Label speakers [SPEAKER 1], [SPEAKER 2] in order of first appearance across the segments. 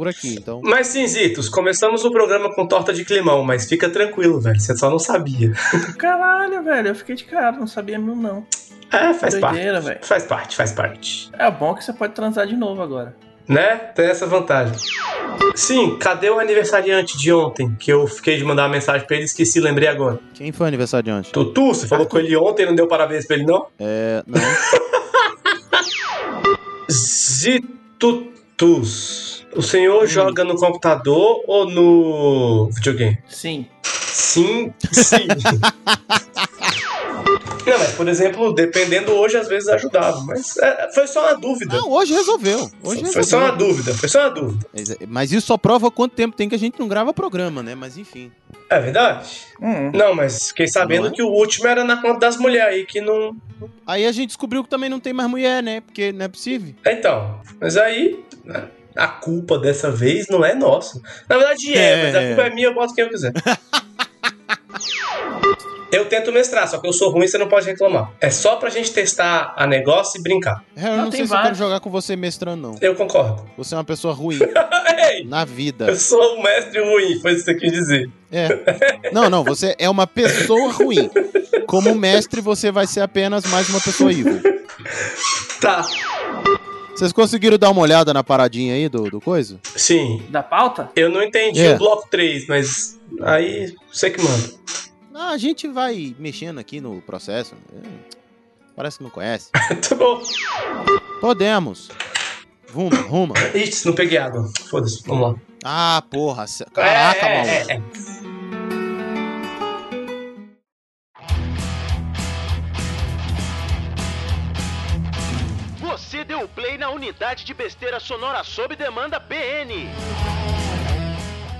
[SPEAKER 1] por aqui, então.
[SPEAKER 2] Mas sim, Zitos, começamos o programa com torta de climão, mas fica tranquilo, velho. Você só não sabia.
[SPEAKER 3] Caralho, velho, eu fiquei de cara, não sabia mesmo não.
[SPEAKER 2] É, faz
[SPEAKER 3] Doideira,
[SPEAKER 2] parte.
[SPEAKER 3] velho.
[SPEAKER 2] Faz parte, faz parte.
[SPEAKER 3] É bom que você pode transar de novo agora.
[SPEAKER 2] Né? Tem essa vantagem. Sim, cadê o aniversariante de ontem? Que eu fiquei de mandar uma mensagem pra ele e esqueci, lembrei agora.
[SPEAKER 1] Quem foi aniversário de ontem?
[SPEAKER 2] Tutu, você falou com ele ontem e não deu parabéns pra ele, não?
[SPEAKER 1] É. Não.
[SPEAKER 2] Zitutus. O senhor joga no computador ou no videogame?
[SPEAKER 3] Sim.
[SPEAKER 2] Sim, sim. Não, mas, por exemplo, dependendo hoje, às vezes ajudava. Mas é, foi só uma dúvida.
[SPEAKER 1] Não, hoje resolveu. Hoje
[SPEAKER 2] foi só uma
[SPEAKER 1] resolveu.
[SPEAKER 2] dúvida, foi só uma dúvida.
[SPEAKER 1] Mas, mas isso só prova quanto tempo tem que a gente não grava programa, né? Mas enfim.
[SPEAKER 2] É verdade?
[SPEAKER 3] Hum.
[SPEAKER 2] Não, mas fiquei sabendo
[SPEAKER 1] é?
[SPEAKER 2] que o último era na conta das mulheres aí, que não.
[SPEAKER 1] Aí a gente descobriu que também não tem mais mulher, né? Porque não é possível.
[SPEAKER 2] Então, mas aí. né, A culpa dessa vez não é nossa. Na verdade é,
[SPEAKER 1] É.
[SPEAKER 2] mas a culpa é minha, eu boto quem eu quiser. Eu tento mestrar, só que eu sou ruim, você não pode reclamar. É só pra gente testar a negócio e brincar.
[SPEAKER 1] É, Eu
[SPEAKER 3] Não,
[SPEAKER 1] não,
[SPEAKER 3] tem
[SPEAKER 1] sei se eu quero jogar com você mestrando, não.
[SPEAKER 2] Eu concordo.
[SPEAKER 1] Você é uma pessoa ruim
[SPEAKER 2] Ei,
[SPEAKER 1] na vida.
[SPEAKER 2] eu sou um mestre ruim, foi isso que você quis dizer.
[SPEAKER 1] É. Não, não, você é uma pessoa ruim. Como mestre, você vai ser apenas mais uma pessoa evil.
[SPEAKER 2] Tá.
[SPEAKER 1] Vocês conseguiram dar uma olhada na paradinha aí do, do coisa?
[SPEAKER 2] Sim.
[SPEAKER 3] Da pauta?
[SPEAKER 2] Eu não entendi
[SPEAKER 1] É.
[SPEAKER 2] o bloco 3, mas aí você que manda.
[SPEAKER 1] Ah, a gente vai mexendo aqui no processo. É, Parece que não conhece.
[SPEAKER 2] tá bom.
[SPEAKER 1] Podemos. Ruma, ruma.
[SPEAKER 2] Ixi, não peguei água. Foda-se, vamos lá.
[SPEAKER 1] Ah, porra. Caraca,
[SPEAKER 2] é,
[SPEAKER 1] maluco.
[SPEAKER 2] é, é.
[SPEAKER 4] Você deu play na unidade de besteira sonora sob demanda PN.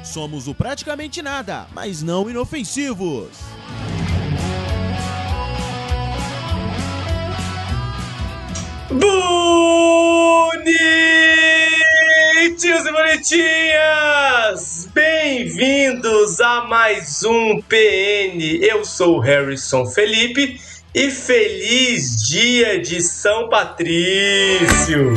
[SPEAKER 5] Somos o praticamente nada, mas não inofensivos.
[SPEAKER 2] Bonitinhos e bonitinhas! Bem-vindos a mais um PN. Eu sou o Harrison Felipe e feliz dia de São Patrício!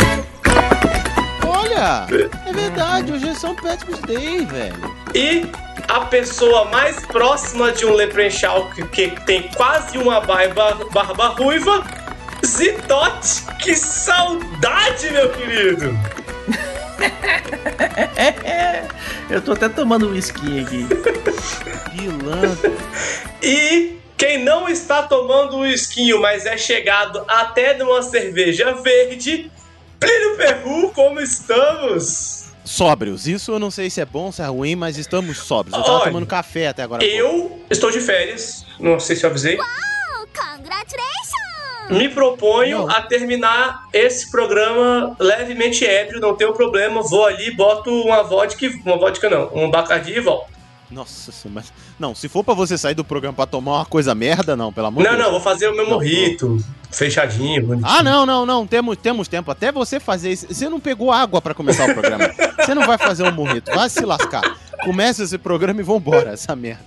[SPEAKER 1] Olha, é verdade, hoje é São Patrick's Day, velho.
[SPEAKER 2] E a pessoa mais próxima de um Leprechaun que, que tem quase uma barba, barba ruiva, Zitote. Que saudade, meu querido!
[SPEAKER 3] Eu tô até tomando whisky aqui.
[SPEAKER 1] Pilantra.
[SPEAKER 2] E quem não está tomando o esquinho, mas é chegado até numa cerveja verde, Plínio Perru, como estamos?
[SPEAKER 1] Sóbrios, isso eu não sei se é bom, se é ruim, mas estamos sóbrios. Eu tava
[SPEAKER 2] Olha,
[SPEAKER 1] tomando café até agora.
[SPEAKER 2] Eu estou de férias, não sei se eu avisei.
[SPEAKER 6] Congratulations!
[SPEAKER 2] Me proponho
[SPEAKER 1] Não.
[SPEAKER 2] a terminar esse programa levemente ébrio, não tenho problema. Vou ali, boto uma vodka, uma vodka não, um bacardi e volto.
[SPEAKER 1] Nossa senhora, mas... Não, se for pra você sair do programa pra tomar uma coisa merda, não, pelo amor
[SPEAKER 2] Não,
[SPEAKER 1] de Deus.
[SPEAKER 2] não, vou fazer o meu
[SPEAKER 1] Não,
[SPEAKER 2] morrito, fechadinho, bonitinho.
[SPEAKER 1] Ah, não, não, não, temos, temos tempo. Até você fazer isso. Você não pegou água pra começar o programa. Você não vai fazer um morrito, vai se lascar. Começa esse programa e vambora, essa merda.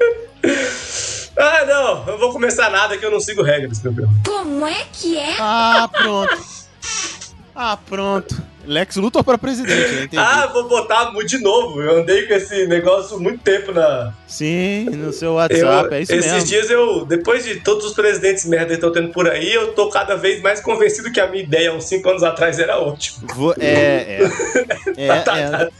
[SPEAKER 2] Ah, não, eu vou começar nada que eu não sigo regras, meu Deus.
[SPEAKER 6] Como é que é?
[SPEAKER 1] Ah, pronto. Ah, pronto. Lex Luthor pra presidente, eu entendi.
[SPEAKER 2] Ah, vou botar de novo. Eu andei com esse negócio muito tempo na.
[SPEAKER 1] Sim, no seu
[SPEAKER 2] Eu,
[SPEAKER 1] WhatsApp, é isso
[SPEAKER 2] esses
[SPEAKER 1] mesmo.
[SPEAKER 2] dias eu, depois de todos os presidentes merda que estão tendo por aí, eu tô cada vez mais convencido que a minha ideia uns 5 anos atrás era ótima.
[SPEAKER 1] Vou- É, é. É,
[SPEAKER 2] Tá,
[SPEAKER 1] é.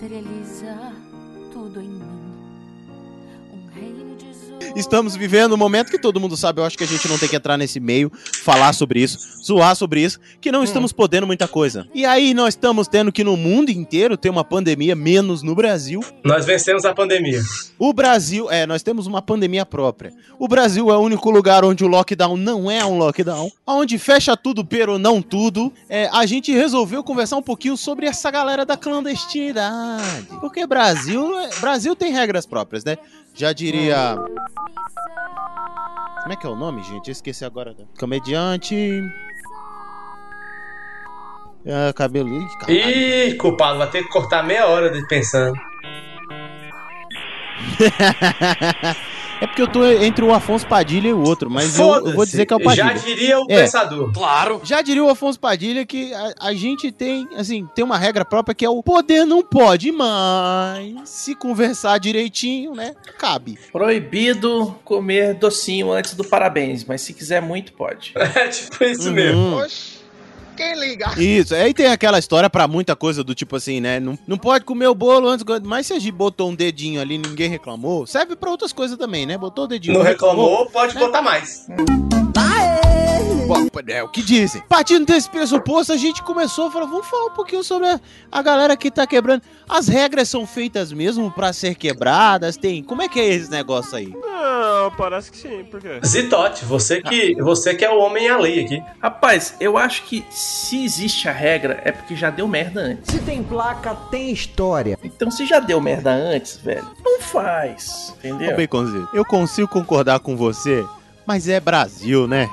[SPEAKER 6] Esteriliza tudo em mim. Um reino de.
[SPEAKER 1] Estamos vivendo um momento que todo mundo sabe, eu acho que a gente não tem que entrar nesse meio, falar sobre isso, zoar sobre isso, que não estamos podendo muita coisa. E aí nós estamos tendo que no mundo inteiro ter uma pandemia, menos no Brasil.
[SPEAKER 2] Nós vencemos a pandemia.
[SPEAKER 1] O Brasil, é, nós temos uma pandemia própria. O Brasil é o único lugar onde o lockdown não é um lockdown, onde fecha tudo, pero não tudo. É, a gente resolveu conversar um pouquinho sobre essa galera da clandestinidade. Porque Brasil, é- Brasil tem regras próprias, né? Já diria. Como é que é o nome, gente? Eu esqueci agora. Comediante. Ah, cabelo. Ih, caralho.
[SPEAKER 2] Ih, culpado, vai ter que cortar meia hora de pensando.
[SPEAKER 1] é porque eu tô entre o Afonso Padilha e o outro, mas eu, eu vou dizer que é o Padilha.
[SPEAKER 2] Já diria o
[SPEAKER 1] É.
[SPEAKER 2] pensador.
[SPEAKER 4] Claro.
[SPEAKER 1] Já diria o Afonso Padilha que a, a gente tem, assim, tem uma regra própria que é o poder não pode, mas se conversar direitinho, né, cabe.
[SPEAKER 3] Proibido comer docinho antes do parabéns, mas se quiser muito, pode.
[SPEAKER 2] É tipo isso mesmo.
[SPEAKER 1] Uhum. Isso, aí tem aquela história pra muita coisa do tipo assim, né? Não, não pode comer o bolo antes, mas se a gente botou um dedinho ali e ninguém reclamou, serve pra outras coisas também, né? Botou o dedinho.
[SPEAKER 2] Não reclamou, pode botar mais.
[SPEAKER 1] É o que dizem. Partindo desse pressuposto, a gente começou a falar, vamos falar um pouquinho sobre a, a galera que tá quebrando. As regras são feitas mesmo pra ser quebradas? Tem. Como é que é esse negócio aí?
[SPEAKER 7] Não, parece que sim, por quê?
[SPEAKER 2] Zitote, você que, você que é o homem à lei aqui.
[SPEAKER 3] Rapaz, eu acho que se existe a regra é porque já deu merda antes.
[SPEAKER 8] Se tem placa, tem história.
[SPEAKER 3] Então, se já deu merda antes, velho, não faz.
[SPEAKER 1] Ô,
[SPEAKER 3] Entendeu?
[SPEAKER 1] Baconzinho, eu consigo concordar com você, mas é Brasil, né?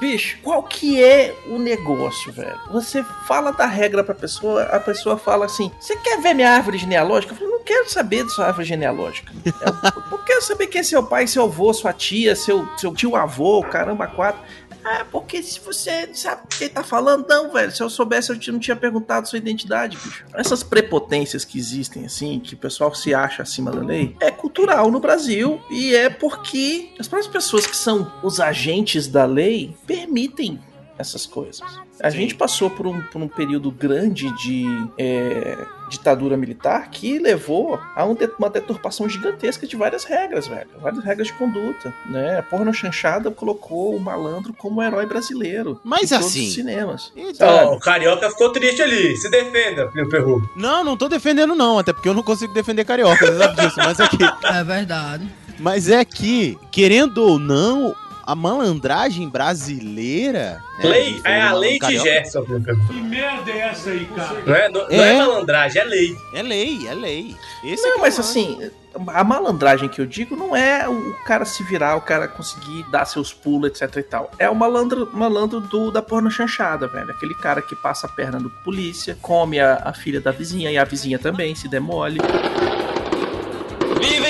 [SPEAKER 3] Bicho, qual que é o negócio, velho? Você fala da regra pra pessoa, a pessoa fala assim: Você quer ver minha árvore genealógica? Eu falo, não quero saber da sua árvore genealógica. Eu, eu quero saber quem é seu pai, seu avô, sua tia, seu, seu tio avô, caramba, quatro. Ah, porque se você sabe quem tá falando, não, velho. Se eu soubesse, eu não tinha perguntado sua identidade, bicho. Essas prepotências que existem, assim, que o pessoal se acha acima da lei, é cultural no Brasil e é porque as próprias pessoas que são os agentes da lei permitem essas coisas. A gente passou por um, por um período grande de é, ditadura militar que levou a um uma deturpação gigantesca de várias regras, velho. Várias regras de conduta, né? A porno chanchada colocou o malandro como herói brasileiro.
[SPEAKER 1] Mas
[SPEAKER 3] em todos
[SPEAKER 1] assim-
[SPEAKER 3] os cinemas.
[SPEAKER 2] Ó,
[SPEAKER 3] Sabe?
[SPEAKER 2] o Carioca ficou triste ali. Se defenda, meu perru.
[SPEAKER 1] Não, não tô defendendo não, até porque eu não consigo defender carioca, você sabe disso, mas é que,
[SPEAKER 9] É verdade.
[SPEAKER 1] mas é que, querendo ou não, a malandragem brasileira... né,
[SPEAKER 2] Lei,
[SPEAKER 1] falou
[SPEAKER 2] é a lei de. Gerson.
[SPEAKER 10] Que merda é essa aí, cara?
[SPEAKER 2] Não é, não, não é
[SPEAKER 1] É.
[SPEAKER 2] malandragem, é lei.
[SPEAKER 1] É lei, é lei. Esse é
[SPEAKER 3] Não,
[SPEAKER 1] é
[SPEAKER 3] mas assim, a malandragem que eu digo não é o cara se virar, o cara conseguir dar seus pulos, etc e tal. É o malandro, malandro do, da porno chanchada, velho. Aquele cara que passa a perna no polícia, come a, a filha da vizinha e a vizinha também, se demole.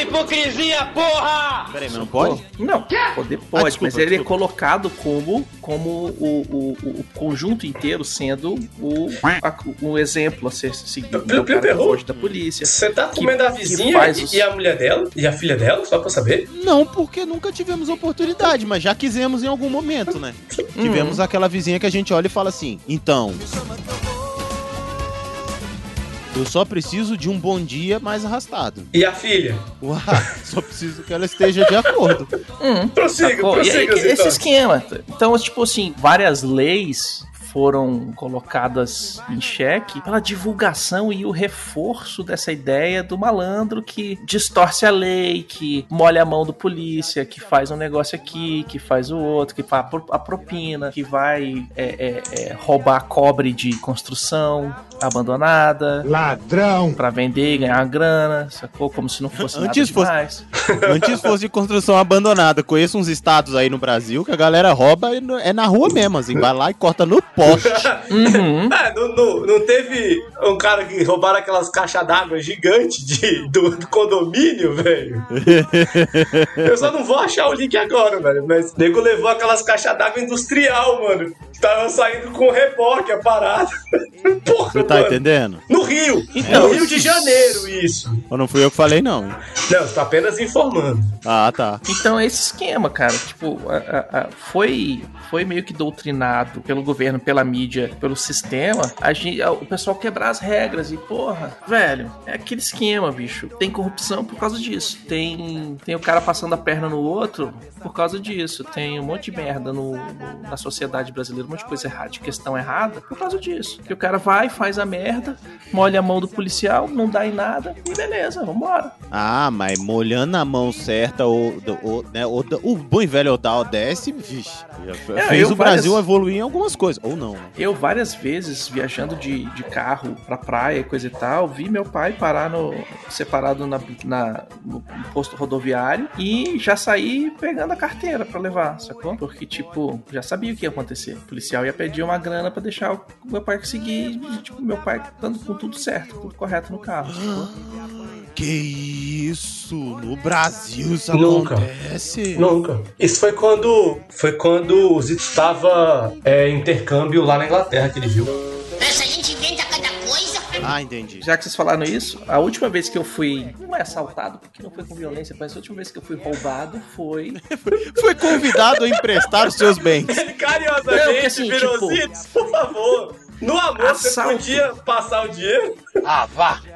[SPEAKER 4] A hipocrisia, porra!
[SPEAKER 1] Peraí, mas não pode?
[SPEAKER 3] Não, poder pode,
[SPEAKER 1] desculpa,
[SPEAKER 3] mas ele é colocado como, como o, o, o- conjunto inteiro sendo o, a- o exemplo a ser seguido. O cara que
[SPEAKER 2] Errou?
[SPEAKER 3] foge da polícia.
[SPEAKER 2] Você tá
[SPEAKER 3] Que-
[SPEAKER 2] comendo a
[SPEAKER 3] que
[SPEAKER 2] vizinha
[SPEAKER 3] faz
[SPEAKER 2] e,
[SPEAKER 3] os-
[SPEAKER 2] e a mulher dela? E a filha dela, só pra saber?
[SPEAKER 1] Não, porque nunca tivemos oportunidade, mas já quisemos em algum momento, né? Tivemos aquela vizinha que a gente olha e fala assim, então... Eu só preciso de um bom dia mais arrastado.
[SPEAKER 2] E a filha?
[SPEAKER 1] Uau, só preciso que ela esteja de acordo.
[SPEAKER 3] Hum.
[SPEAKER 2] Prossiga?
[SPEAKER 3] E aí,
[SPEAKER 2] prossiga,
[SPEAKER 3] esse
[SPEAKER 2] Zitote.
[SPEAKER 3] esquema. Então, tipo assim, várias leis foram colocadas em xeque pela divulgação e o reforço dessa ideia do malandro que distorce a lei, que molha a mão do polícia, que faz um negócio aqui, que faz o outro, que faz a pro- a propina, que vai é, é, é, roubar cobre de construção abandonada
[SPEAKER 8] Ladrão.
[SPEAKER 3] pra vender e ganhar grana, sacou? Como se não fosse nada
[SPEAKER 1] Antes fosse-
[SPEAKER 3] demais.
[SPEAKER 1] Antes fosse de construção abandonada. Conheço uns estados aí no Brasil que a galera rouba e é na rua mesmo, assim. Vai lá e corta no poste.
[SPEAKER 3] Uhum.
[SPEAKER 2] É, não, não, não teve um cara que roubaram aquelas caixas d'água gigantes de, do, do condomínio, velho? Eu só não vou achar o link agora, velho. Mas o nego levou aquelas caixas d'água industrial, mano. Tava saindo com reboque a parada. Porra,
[SPEAKER 1] Você tá
[SPEAKER 2] mano.
[SPEAKER 1] entendendo?
[SPEAKER 2] No Rio.
[SPEAKER 3] Então,
[SPEAKER 2] no Rio de Janeiro, isso.
[SPEAKER 1] Ou não fui eu que falei, não. hein?
[SPEAKER 2] Não, tô apenas informando.
[SPEAKER 1] Ah, tá.
[SPEAKER 3] Então é esse esquema, cara. Tipo, a- a- a- foi, foi meio que doutrinado pelo governo, pela mídia, pelo sistema, a gente, o pessoal quebrar as regras. E, porra, velho, é aquele esquema, bicho. Tem corrupção por causa disso. Tem, tem o cara passando a perna no outro por causa disso. Tem um monte de merda no, no- na sociedade brasileira, um monte de coisa errada, de questão errada, por causa disso. Que o cara vai, faz a merda, molha a mão do policial, não dá em nada, e beleza, vambora.
[SPEAKER 1] Ah, mas molhando a mão certa, ou, ou, né, ou, o bom e velho da ODS, vixe,
[SPEAKER 3] É,
[SPEAKER 1] fez
[SPEAKER 3] eu
[SPEAKER 1] o Brasil
[SPEAKER 3] várias-
[SPEAKER 1] evoluir em algumas coisas. Ou não.
[SPEAKER 3] Eu, várias vezes, viajando de, de carro pra praia e coisa e tal, vi meu pai parar no. separado na, na- no posto rodoviário e já saí pegando a carteira pra levar, sacou? Porque, tipo, já sabia o que ia acontecer. O policial ia pedir uma grana pra deixar o meu pai conseguir, tipo, meu pai dando com tudo certo, tudo correto no carro, sacou?
[SPEAKER 1] Que isso? No Brasil isso
[SPEAKER 2] Nunca.
[SPEAKER 1] acontece?
[SPEAKER 2] Nunca. Isso foi quando foi quando o Zito estava é, intercâmbio lá na Inglaterra que ele viu.
[SPEAKER 9] Essa gente inventa cada coisa.
[SPEAKER 1] Ah, entendi.
[SPEAKER 3] Já que vocês falaram isso, a última vez que eu fui. Não é assaltado, porque não foi com violência, mas a última vez que eu fui roubado foi.
[SPEAKER 1] Foi convidado a emprestar os seus bens.
[SPEAKER 2] Ele
[SPEAKER 3] Não,
[SPEAKER 2] carinhosamente
[SPEAKER 3] assim,
[SPEAKER 2] virou
[SPEAKER 3] tipo-
[SPEAKER 2] Zitos, por favor. No amor, você
[SPEAKER 3] Assalto.
[SPEAKER 2] podia passar o dinheiro?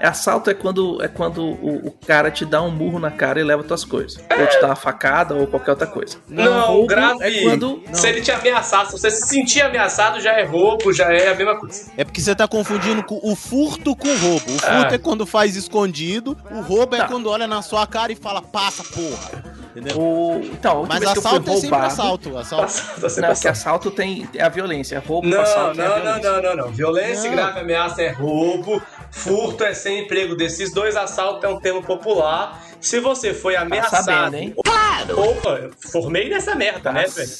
[SPEAKER 3] Assalto é quando, é quando o, o cara te dá um murro na cara e leva tuas coisas. Ou te dá uma facada ou qualquer outra coisa.
[SPEAKER 2] Não,
[SPEAKER 3] roubo
[SPEAKER 2] grave.
[SPEAKER 3] é quando.
[SPEAKER 2] Se ele te ameaçar, se você se sentir ameaçado, já é roubo, já é a mesma coisa.
[SPEAKER 1] É porque você tá confundindo com o furto com o roubo. O furto
[SPEAKER 2] Ah.
[SPEAKER 1] é quando faz escondido, o roubo é
[SPEAKER 3] Tá.
[SPEAKER 1] quando olha na sua cara e fala, passa, porra. Entendeu?
[SPEAKER 3] O... Então,
[SPEAKER 1] Mas assalto é sempre assalto. assalto.
[SPEAKER 2] Tá sempre
[SPEAKER 3] Não, que
[SPEAKER 2] assalto.
[SPEAKER 3] assalto tem é a violência. Roubo,
[SPEAKER 2] Não,
[SPEAKER 3] assalto é
[SPEAKER 2] não, não,
[SPEAKER 3] violência.
[SPEAKER 2] não, não, não. Violência
[SPEAKER 1] Não.
[SPEAKER 2] grave, ameaça é roubo, furto é sem emprego. Desses dois assaltos é um termo popular. Se você foi ameaçado.
[SPEAKER 3] sabendo,
[SPEAKER 2] Opa, formei nessa merda, né, velho?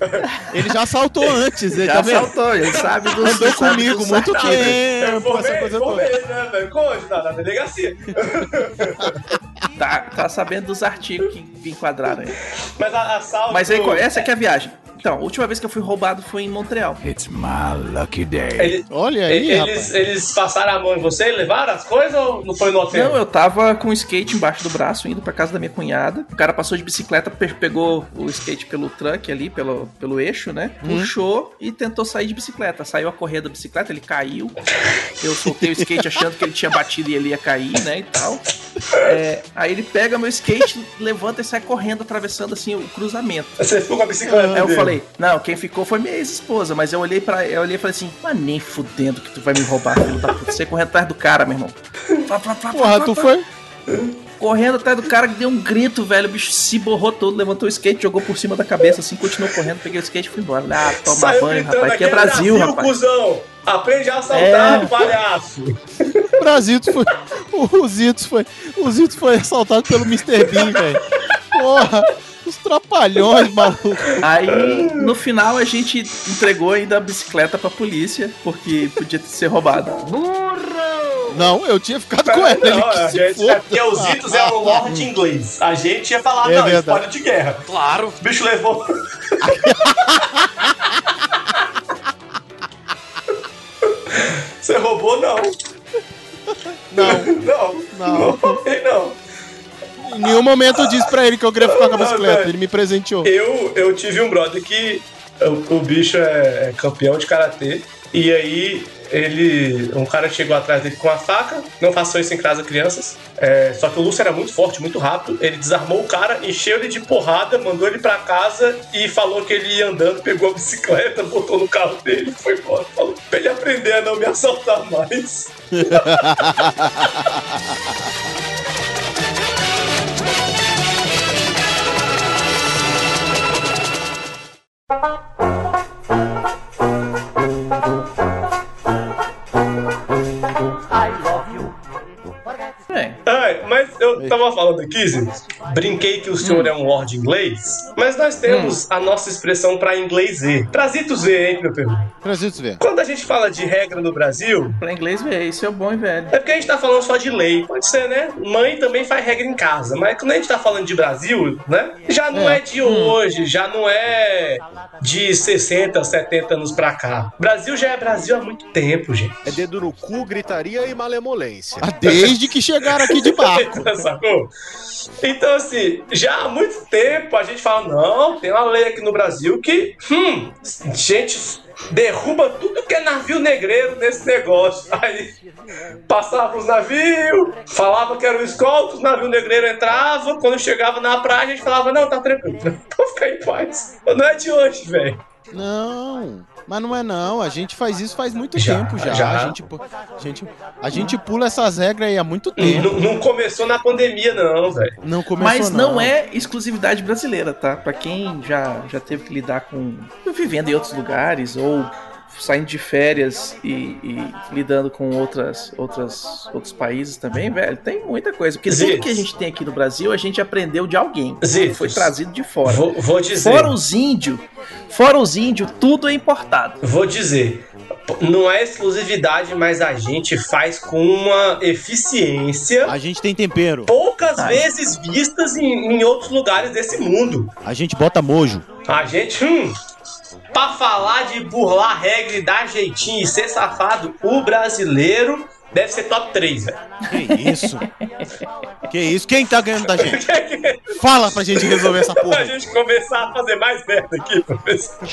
[SPEAKER 1] Ele já assaltou antes, ele
[SPEAKER 3] Já
[SPEAKER 1] tá vendo?
[SPEAKER 3] assaltou, ele sabe dos
[SPEAKER 1] Andou comigo
[SPEAKER 3] dos
[SPEAKER 1] muito
[SPEAKER 3] assaltos.
[SPEAKER 2] Eu
[SPEAKER 1] tempo, essa
[SPEAKER 2] formei,
[SPEAKER 1] coisa
[SPEAKER 2] formei,
[SPEAKER 1] toda.
[SPEAKER 2] né, velho? Onde? Na, na delegacia.
[SPEAKER 3] Tá, tá sabendo dos artigos que enquadraram aí.
[SPEAKER 2] Mas a, assalto.
[SPEAKER 3] Mas aí, essa aqui é a viagem. Então, a última vez que eu fui roubado foi em Montreal.
[SPEAKER 2] Ele-
[SPEAKER 1] Olha aí,
[SPEAKER 2] eles,
[SPEAKER 1] rapaz.
[SPEAKER 2] eles passaram a mão em você e levaram as coisas ou não foi no hotel?
[SPEAKER 3] Não, eu tava com o skate embaixo do braço, indo pra casa da minha cunhada. O cara passou de bicicleta, pe- pegou o skate pelo truck ali, pelo, pelo eixo, né? Puxou e tentou sair de bicicleta. Saiu a correr da bicicleta, ele caiu. Eu soltei o skate achando que ele tinha batido e ele ia cair, né? E tal. É, aí ele pega meu skate, levanta e sai correndo, atravessando assim o cruzamento.
[SPEAKER 2] Você ficou com a bicicleta
[SPEAKER 3] Aí eu
[SPEAKER 2] dele.
[SPEAKER 3] Falei, não, quem ficou foi minha ex-esposa, mas eu olhei para eu olhei e falei assim, mas nem fudendo que tu vai me roubar, filho da puta. Você correndo atrás do cara, meu irmão. Plá, plá, plá,
[SPEAKER 1] Porra, tu foi?
[SPEAKER 3] Correndo atrás do cara que deu um grito, velho. O bicho se borrou todo, levantou o skate, jogou por cima da cabeça, assim, continuou correndo, peguei o skate e fui embora. Ah, toma
[SPEAKER 2] Saiu
[SPEAKER 3] banho,
[SPEAKER 2] gritando,
[SPEAKER 3] rapaz. Aqui é
[SPEAKER 2] "Aqui
[SPEAKER 3] Brasil, rapaz.
[SPEAKER 2] cuzão. Aprende a assaltar,
[SPEAKER 3] É.
[SPEAKER 2] palhaço.
[SPEAKER 1] O Brasito foi. O Zitos foi. O Zitos foi assaltado pelo Mr. Bean, velho. Porra, os trapalhões, maluco.
[SPEAKER 3] Aí, no final, a gente entregou ainda a bicicleta pra polícia, porque podia ser roubada.
[SPEAKER 1] Não, eu tinha ficado com ela. Ele
[SPEAKER 2] Não,
[SPEAKER 1] se
[SPEAKER 2] gente,
[SPEAKER 1] foda.
[SPEAKER 2] é porque os Itos é um lord inglês. A gente ia falar,
[SPEAKER 1] É
[SPEAKER 2] não,
[SPEAKER 1] verdade.
[SPEAKER 2] spoiler de guerra. Claro. O bicho levou. Você roubou, não.
[SPEAKER 1] Não,
[SPEAKER 2] Não.
[SPEAKER 1] Não.
[SPEAKER 2] Não roubei, não.
[SPEAKER 1] Em nenhum momento eu disse pra ele que eu queria ficar com a bicicleta. Ele me presenteou.
[SPEAKER 2] Eu, eu tive um brother que o, o bicho é, é campeão de karatê. E aí ele. Um cara chegou atrás dele com a faca. Não façam isso em casa, crianças. É, só que o Lúcio era muito forte, muito rápido. Ele desarmou o cara, encheu ele de porrada, mandou ele pra casa e falou que ele ia andando, pegou a bicicleta, botou no carro dele foi embora. Falou pra ele aprender a não me assaltar mais.
[SPEAKER 3] É.
[SPEAKER 2] eu tava falando aqui, brinquei que o senhor é um lord inglês, mas nós temos a nossa expressão pra inglês ver. Trazitos ver, hein, meu perro?
[SPEAKER 1] Brasitos ver.
[SPEAKER 2] Quando a gente fala de regra no Brasil,
[SPEAKER 3] Pra inglês ver, isso é bom e velho.
[SPEAKER 2] é porque a gente tá falando só de lei. Pode ser, né? Mãe também faz regra em casa. Mas quando a gente tá falando de Brasil, né? Já não é, de hoje, já não é de 60, 70 anos pra cá. Brasil já é Brasil há muito tempo, gente.
[SPEAKER 11] É dedo no cu, gritaria e malemolência.
[SPEAKER 1] Ah, Desde que chegaram aqui de barco.
[SPEAKER 2] Sacou? Então, assim, já há muito tempo a gente fala: não, tem uma lei aqui no Brasil que, hum, gente derruba tudo que é navio negreiro nesse negócio. Aí passava os navios, falava que era o escolta, os navios negreiros entravam. Quando chegava na praia, a gente falava: não, tá tranquilo, pode ficar em paz. Não é de hoje, velho.
[SPEAKER 1] Não, mas não é não. A gente faz isso faz muito
[SPEAKER 2] Já,
[SPEAKER 1] tempo já.
[SPEAKER 2] já.
[SPEAKER 1] A, gente, a, gente, a gente pula essas regras aí há muito tempo.
[SPEAKER 2] Não, não começou na pandemia, não, velho.
[SPEAKER 1] Não começou
[SPEAKER 3] Mas não. é exclusividade brasileira, tá? Pra quem já, já teve que lidar com. vivendo em outros lugares ou saindo de férias e, e lidando com outras, outras, outros países também, velho, tem muita coisa. Porque tudo que a gente tem aqui no Brasil, a gente aprendeu de alguém.
[SPEAKER 2] Zitos.
[SPEAKER 3] Foi trazido de fora.
[SPEAKER 2] Vou, vou dizer.
[SPEAKER 3] Fora os índios, fora os índios, tudo é importado.
[SPEAKER 2] Vou dizer. Não é exclusividade, mas a gente faz com uma eficiência
[SPEAKER 1] A gente tem tempero.
[SPEAKER 2] poucas
[SPEAKER 3] Ai.
[SPEAKER 2] vezes vistas em, em outros lugares desse mundo.
[SPEAKER 1] A gente bota mojo.
[SPEAKER 2] A gente, hum, pra falar de burlar regra e dar jeitinho e ser safado, o brasileiro deve ser top 3, velho.
[SPEAKER 1] Que isso? que isso? Quem tá ganhando da gente? Fala pra gente resolver essa
[SPEAKER 2] pra
[SPEAKER 1] porra.
[SPEAKER 2] gente começar a fazer mais merda aqui, professor.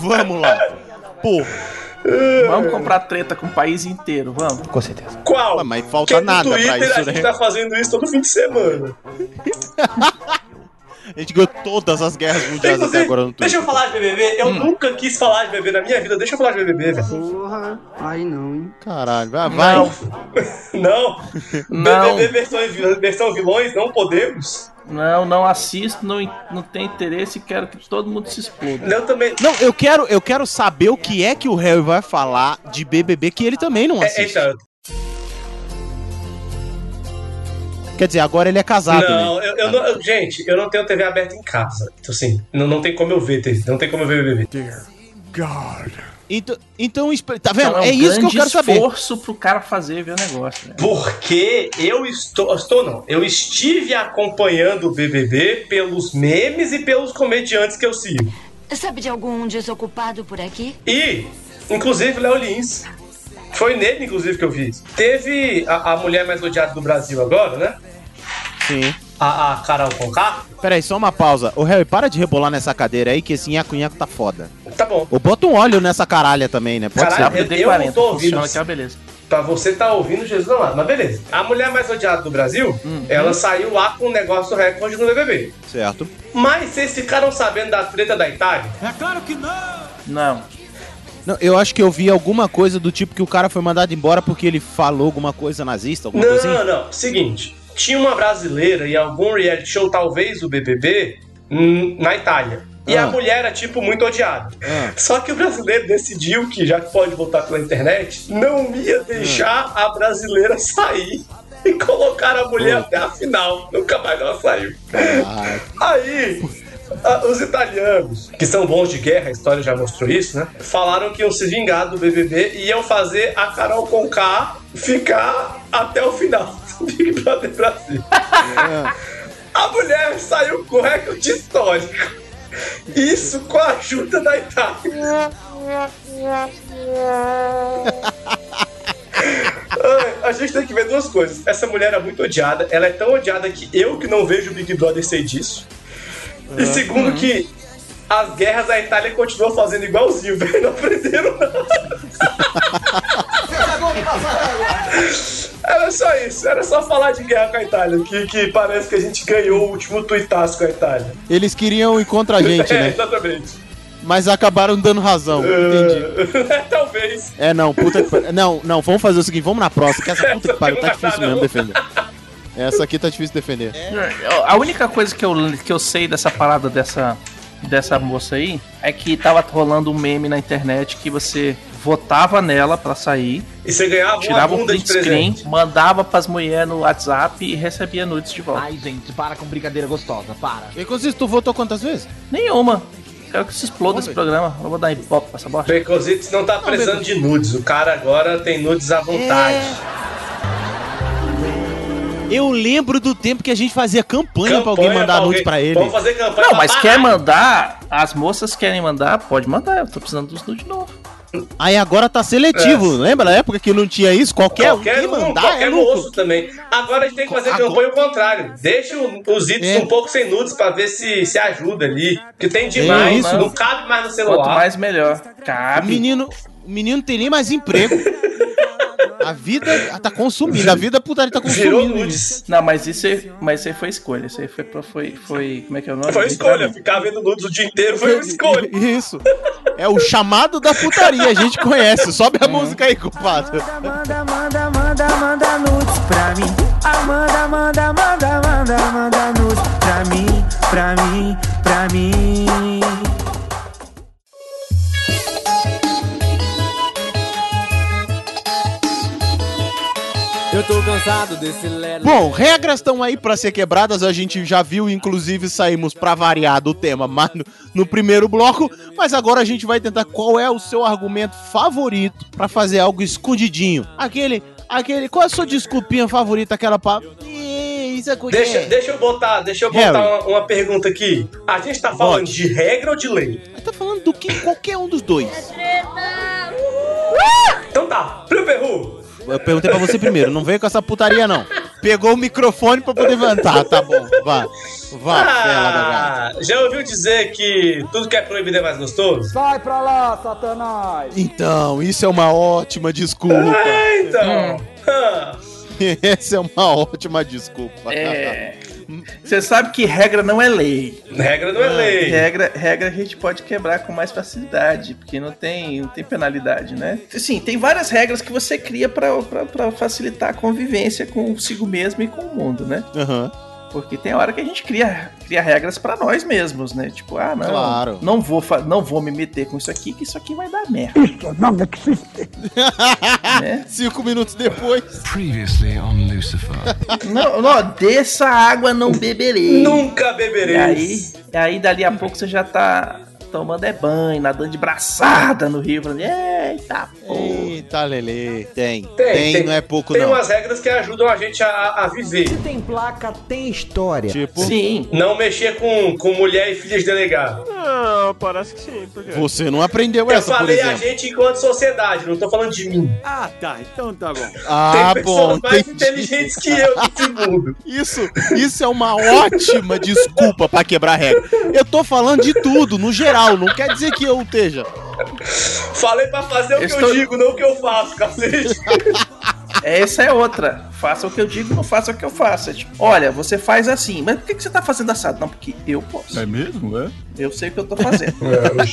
[SPEAKER 1] Vamos lá. Pô,
[SPEAKER 3] Vamos comprar treta com o país inteiro, vamos.
[SPEAKER 2] Qual?
[SPEAKER 1] Ah, mas falta
[SPEAKER 2] Porque no
[SPEAKER 1] nada pra
[SPEAKER 2] Twitter
[SPEAKER 1] isso,
[SPEAKER 2] a gente
[SPEAKER 1] né?
[SPEAKER 2] tá fazendo isso todo fim de semana.
[SPEAKER 1] a gente ganhou todas as guerras mundiais até agora no
[SPEAKER 2] deixa eu
[SPEAKER 1] Twitter.
[SPEAKER 2] falar de BBB. Eu nunca quis falar de BBB na minha vida. Deixa eu falar de BBB, velho.
[SPEAKER 12] Porra, aí não, hein?
[SPEAKER 1] Caralho, vai, vai.
[SPEAKER 3] Não,
[SPEAKER 2] Não.
[SPEAKER 3] não,
[SPEAKER 2] BBB versão, versão vilões, não podemos.
[SPEAKER 3] não, não assisto, não, não tenho interesse e quero que todo mundo se exploda.
[SPEAKER 2] Eu também.
[SPEAKER 1] Não, eu quero, eu quero saber o que é que o Harry vai falar de BBB que ele também não
[SPEAKER 2] É,
[SPEAKER 1] assiste.
[SPEAKER 2] então,
[SPEAKER 1] Quer dizer, agora ele é casado,
[SPEAKER 2] não,
[SPEAKER 1] né?
[SPEAKER 2] eu, eu não, eu- gente, eu não tenho TV aberta em casa. Então, assim, não, não tem como eu ver, TV, não tem como eu ver BBB.
[SPEAKER 1] Então, então espe- tá vendo?
[SPEAKER 3] Então,
[SPEAKER 1] é,
[SPEAKER 3] um
[SPEAKER 1] isso que eu quero saber.
[SPEAKER 3] esforço pro cara fazer ver o negócio. Né?
[SPEAKER 2] Porque eu estou, estou não, eu estive acompanhando o BBB pelos memes e pelos comediantes que eu sigo.
[SPEAKER 6] Sabe de algum desocupado por aqui?
[SPEAKER 2] E, inclusive, Léo Lins. Foi nele, inclusive, que eu vi. Teve a, a mulher mais odiada do Brasil agora, né?
[SPEAKER 1] Sim.
[SPEAKER 2] A, a Carol Conká.
[SPEAKER 1] Peraí, só uma pausa. Ô Harry, para de rebolar nessa cadeira aí, que esse nhaco-nhaco tá foda.
[SPEAKER 2] Tá bom.
[SPEAKER 1] Ou bota um óleo nessa caralha também, né? Pode
[SPEAKER 2] Caralho,
[SPEAKER 1] ser.
[SPEAKER 2] eu- eu não
[SPEAKER 3] WD-40,
[SPEAKER 2] tô ouvindo.
[SPEAKER 3] funciona que é uma beleza.
[SPEAKER 2] Pra você tá ouvindo, Jesus não. Mas beleza. A mulher mais odiada do Brasil, ela saiu lá com um negócio recorde no BBB.
[SPEAKER 1] Certo.
[SPEAKER 2] Mas vocês ficaram sabendo da treta da Itália?
[SPEAKER 3] Não.
[SPEAKER 1] Não, eu acho que eu vi alguma coisa do tipo que o cara foi mandado embora porque ele falou alguma coisa nazista, alguma coisa
[SPEAKER 2] Não,
[SPEAKER 1] assim.
[SPEAKER 2] não. Seguinte. Tinha uma brasileira em algum reality show, talvez o BBB, na Itália. E
[SPEAKER 1] Ah.
[SPEAKER 2] a mulher era, tipo, muito odiada.
[SPEAKER 1] Ah.
[SPEAKER 2] Só que o brasileiro decidiu que, já que pode voltar pela internet, não ia deixar a brasileira sair e colocar a mulher até a final. Nunca mais ela saiu.
[SPEAKER 1] Ah,
[SPEAKER 2] Aí, os italianos, que são bons de guerra, a história já mostrou isso, né? Falaram que iam se vingar do BBB e iam fazer a Carol Conká ficar até o final do Big Brother Brasil. A mulher saiu com recorde histórico. Isso com a ajuda da Itália. A gente tem que ver duas coisas. Essa mulher é muito odiada. Ela é tão odiada que eu que não vejo o Big Brother sei disso. E segundo que as guerras a Itália continua fazendo igualzinho, velho. Não aprenderam nada. Era só isso, era só falar de guerra com a Itália, que, que parece que a gente ganhou o último tuitaço com a Itália.
[SPEAKER 1] Eles queriam ir contra a gente,
[SPEAKER 2] é,
[SPEAKER 1] né?
[SPEAKER 2] exatamente.
[SPEAKER 1] Mas acabaram dando razão. Entendi.
[SPEAKER 2] É, Talvez.
[SPEAKER 1] É, não, puta que pariu. Não, não, vamos fazer o seguinte, vamos na próxima, que essa puta que pariu tá difícil mesmo
[SPEAKER 2] não.
[SPEAKER 1] defender. Essa aqui tá difícil de defender.
[SPEAKER 3] A única coisa que eu, que eu sei dessa parada dessa, dessa moça aí é que tava rolando um meme na internet que você votava nela pra sair,
[SPEAKER 2] E você ganhava
[SPEAKER 3] tirava um print screen, mandava pras mulheres no WhatsApp e recebia nudes de volta.
[SPEAKER 8] Ai, gente, para com brincadeira gostosa, para.
[SPEAKER 1] E Inclusive, tu votou quantas vezes?
[SPEAKER 3] Nenhuma. Quero que se exploda esse programa. Eu vou dar ibope pra essa bosta.
[SPEAKER 2] Baconzitos não tá precisando de nudes. O cara agora tem nudes à vontade.
[SPEAKER 1] Eu lembro do tempo que a gente fazia campanha, pra alguém
[SPEAKER 2] Campanha
[SPEAKER 1] mandar
[SPEAKER 2] pra
[SPEAKER 1] nudes
[SPEAKER 2] alguém.
[SPEAKER 1] pra ele.
[SPEAKER 2] Vamos fazer campanha
[SPEAKER 3] Não, mas
[SPEAKER 2] parar.
[SPEAKER 3] quer mandar, as moças querem mandar, pode mandar. Eu tô precisando dos nudes de novo.
[SPEAKER 1] Aí agora tá seletivo, lembra na época que não tinha isso? Qualquer,
[SPEAKER 2] Qualquer
[SPEAKER 1] um que mandar
[SPEAKER 2] qualquer
[SPEAKER 1] é
[SPEAKER 2] moço também. Agora a gente tem que fazer
[SPEAKER 1] Agora-
[SPEAKER 2] campanha ao contrário. Deixa o- os itens
[SPEAKER 1] É.
[SPEAKER 2] um pouco sem nudes pra ver se, se ajuda ali. Porque tem demais,
[SPEAKER 1] isso.
[SPEAKER 2] não cabe mais no
[SPEAKER 3] Quanto
[SPEAKER 2] celular.
[SPEAKER 3] mais, melhor.
[SPEAKER 1] O
[SPEAKER 3] Cabe.
[SPEAKER 1] menino, o menino não tem nem mais emprego. A vida tá consumindo, a vida putaria tá
[SPEAKER 2] Virou
[SPEAKER 1] consumindo.
[SPEAKER 2] nudes.
[SPEAKER 3] Não, mas isso aí, mas isso aí foi escolha. Isso aí foi, foi, foi. Como é que é o nome?
[SPEAKER 2] Foi escolha. Ficar vendo nudes o dia inteiro foi uma escolha.
[SPEAKER 1] Isso. É o chamado da putaria, a gente conhece. Sobe a música aí, compadre.
[SPEAKER 13] Manda, manda, manda, manda nudes pra mim. Amanda, manda, manda, manda, manda nudes pra mim, pra mim, pra mim.
[SPEAKER 14] Eu tô cansado desse lero.
[SPEAKER 1] Bom, regras estão aí pra ser quebradas, a gente já viu, inclusive saímos pra variar do tema mas no, no primeiro bloco, mas agora a gente vai tentar qual é o seu argumento favorito pra fazer algo escondidinho. Aquele, aquele, qual é a sua desculpinha favorita, aquela pa... É coisa.
[SPEAKER 2] Deixa, deixa eu botar, deixa eu botar uma, uma pergunta aqui. A gente tá falando de regra ou de lei?
[SPEAKER 1] Tá falando do que qualquer um dos dois.
[SPEAKER 2] Então tá, Frio Perru,
[SPEAKER 1] Eu perguntei pra você primeiro, não veio com essa putaria não. Pegou o microfone pra poder levantar, tá bom, vá. Vá, fela da gata.
[SPEAKER 2] Ah, já ouviu dizer que tudo que é proibido é mais gostoso?
[SPEAKER 14] Sai pra lá, Satanás!
[SPEAKER 1] Então, isso é uma ótima desculpa.
[SPEAKER 2] É, então. Ah,
[SPEAKER 1] Essa é uma ótima desculpa.
[SPEAKER 3] É. Você sabe que regra não é lei.
[SPEAKER 2] regra não é lei.
[SPEAKER 3] Regra, regra a gente pode quebrar com mais facilidade, porque não tem, não tem penalidade, né? Sim, tem várias regras que você cria pra facilitar a convivência consigo mesmo e com o mundo, né?
[SPEAKER 1] Aham.
[SPEAKER 3] Porque tem hora que a gente cria, cria regras pra nós mesmos, né? Tipo, ah, não,
[SPEAKER 1] Claro.
[SPEAKER 3] não vou não vou me meter com isso aqui, que isso aqui vai dar merda. né?
[SPEAKER 1] Cinco minutos depois.
[SPEAKER 15] Previously on Lucifer.
[SPEAKER 3] Não, não, dessa água não beberei.
[SPEAKER 2] Nunca beberei.
[SPEAKER 3] E aí, e aí dali a pouco você já tá tomando é banho, nadando de braçada no rio, falando, eita, pô.
[SPEAKER 1] Eita, Lele. Tem.
[SPEAKER 2] Tem,
[SPEAKER 1] Tem,
[SPEAKER 2] tem.
[SPEAKER 1] não é pouco
[SPEAKER 2] Tem
[SPEAKER 1] não.
[SPEAKER 2] umas regras que ajudam a gente a, a viver.
[SPEAKER 14] Tem placa, tem história.
[SPEAKER 1] Tipo,
[SPEAKER 3] Sim.
[SPEAKER 2] Não mexer com, com mulher e filha de delegado.
[SPEAKER 7] Não, parece que sim. Por quê?
[SPEAKER 1] você não aprendeu
[SPEAKER 2] Eu
[SPEAKER 1] essa, por
[SPEAKER 2] falei a
[SPEAKER 1] exemplo.
[SPEAKER 2] gente enquanto sociedade, não tô falando de mim.
[SPEAKER 14] Ah, tá. Então tá bom.
[SPEAKER 1] Ah,
[SPEAKER 2] Tem
[SPEAKER 1] bom.
[SPEAKER 2] pessoas mais
[SPEAKER 1] entendi.
[SPEAKER 2] inteligentes que eu nesse mundo.
[SPEAKER 1] Isso, isso é uma ótima desculpa pra quebrar regra. Eu tô falando de tudo, no geral, não quer dizer que eu esteja.
[SPEAKER 2] Falei pra fazer o que
[SPEAKER 3] Estou-
[SPEAKER 2] eu digo, não o que eu faço, cacete.
[SPEAKER 3] Essa é outra. Faça o que eu digo, não faça o que eu faço. É tipo, olha, você faz assim, mas por que, que você tá fazendo assado? Não, porque eu posso.
[SPEAKER 16] É mesmo, é?
[SPEAKER 3] Eu sei o que eu tô fazendo.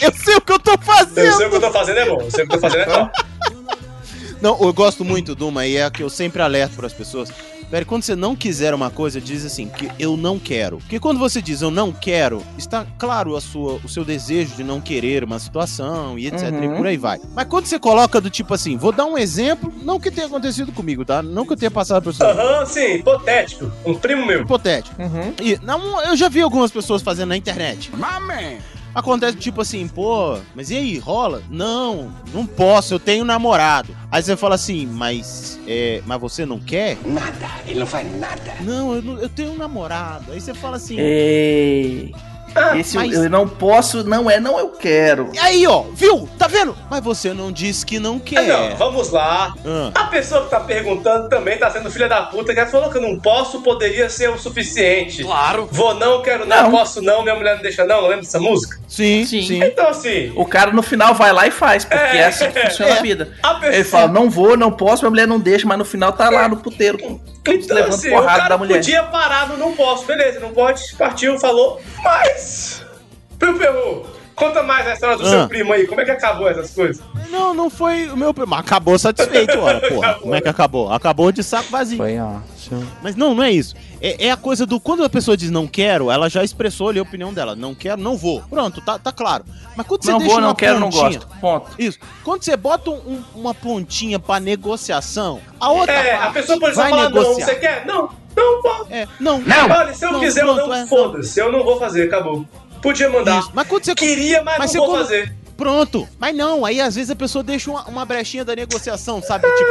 [SPEAKER 1] Eu sei o que eu tô
[SPEAKER 2] Eu
[SPEAKER 1] fazendo.
[SPEAKER 2] sei o que eu tô fazendo é bom, eu sei o que eu tô fazendo é top.
[SPEAKER 1] Não, eu gosto muito de uma e é a que eu sempre alerto para as pessoas. Velho, quando você não quiser uma coisa, diz assim, que eu não quero. Porque quando você diz eu não quero, está claro a sua, o seu desejo de não querer uma situação e etc.
[SPEAKER 3] Uhum.
[SPEAKER 1] E por aí vai. Mas quando você coloca do tipo assim, vou dar um exemplo, não que tenha acontecido comigo, tá? Não que eu tenha passado por isso.
[SPEAKER 2] Aham, sim, hipotético. Um primo meu.
[SPEAKER 1] Hipotético.
[SPEAKER 3] Uhum.
[SPEAKER 1] E não, eu já vi algumas pessoas fazendo na internet. Acontece tipo assim, pô, mas e aí, rola? Não, não posso, eu tenho namorado. Aí você fala assim, mas é, mas você não quer?
[SPEAKER 9] Nada, ele não faz nada.
[SPEAKER 1] Não, eu, eu tenho um namorado. Aí você fala assim.
[SPEAKER 3] Ei. Esse
[SPEAKER 1] mas-
[SPEAKER 3] eu não posso, não é, não eu quero.
[SPEAKER 1] E aí, ó, viu? Tá vendo? Mas você não disse que não
[SPEAKER 2] Ah,
[SPEAKER 1] quer.
[SPEAKER 2] não, vamos lá.
[SPEAKER 1] Ah.
[SPEAKER 2] A pessoa que tá perguntando também tá sendo filha da puta, que ela falou que eu não posso, poderia ser o suficiente.
[SPEAKER 8] Claro.
[SPEAKER 2] Vou não, quero não,
[SPEAKER 3] Não.
[SPEAKER 2] posso não, minha mulher não deixa não, lembra dessa música?
[SPEAKER 1] Sim,
[SPEAKER 3] Sim.
[SPEAKER 1] sim.
[SPEAKER 2] Então assim,
[SPEAKER 3] O cara no final vai lá e faz, porque é,
[SPEAKER 2] É,
[SPEAKER 3] assim que funciona
[SPEAKER 1] é.
[SPEAKER 3] a vida.
[SPEAKER 2] a pessoa...
[SPEAKER 3] Ele fala, não vou, não posso, minha mulher não deixa, mas no final tá lá no puteiro,
[SPEAKER 2] Então,
[SPEAKER 3] levando
[SPEAKER 2] assim, o
[SPEAKER 3] porrada
[SPEAKER 2] cara
[SPEAKER 3] da mulher.
[SPEAKER 2] podia parar no não posso, beleza, não pode, partiu, falou, mas... Pio Perru, conta mais a história do
[SPEAKER 1] Ah.
[SPEAKER 2] seu primo aí, como é que acabou essas coisas?
[SPEAKER 1] Não, não foi o meu primo. Acabou satisfeito, ora, porra. Como é que acabou? Acabou de saco vazio.
[SPEAKER 14] Foi, ó.
[SPEAKER 1] Mas não, não é isso. É, é a coisa do. Quando a pessoa diz não quero, ela já expressou ali a opinião dela. Não quero, não vou. Pronto, tá, tá claro. Mas quando você
[SPEAKER 3] Não
[SPEAKER 1] deixa
[SPEAKER 3] vou, não
[SPEAKER 1] uma
[SPEAKER 3] quero, não
[SPEAKER 1] pontinha-
[SPEAKER 3] gosto. Ponto.
[SPEAKER 1] Isso. Quando você bota um- uma pontinha pra negociação, a outra.
[SPEAKER 2] É, a pessoa pode
[SPEAKER 1] vai
[SPEAKER 2] falar não,
[SPEAKER 1] negociar.
[SPEAKER 2] você quer? Não, não posso.
[SPEAKER 1] É, não,
[SPEAKER 3] Não.
[SPEAKER 2] Olha, se eu
[SPEAKER 1] Não,
[SPEAKER 2] quiser
[SPEAKER 1] pronto,
[SPEAKER 2] eu não,
[SPEAKER 1] é,
[SPEAKER 2] foda-se, eu não vou fazer, acabou. Podia mandar.
[SPEAKER 1] Isso. Mas quando você.
[SPEAKER 2] Queria, mas,
[SPEAKER 1] Mas
[SPEAKER 2] não vou
[SPEAKER 1] como-
[SPEAKER 2] fazer.
[SPEAKER 1] Pronto. Mas não, aí às vezes a pessoa deixa uma, uma brechinha da negociação, sabe? Tipo,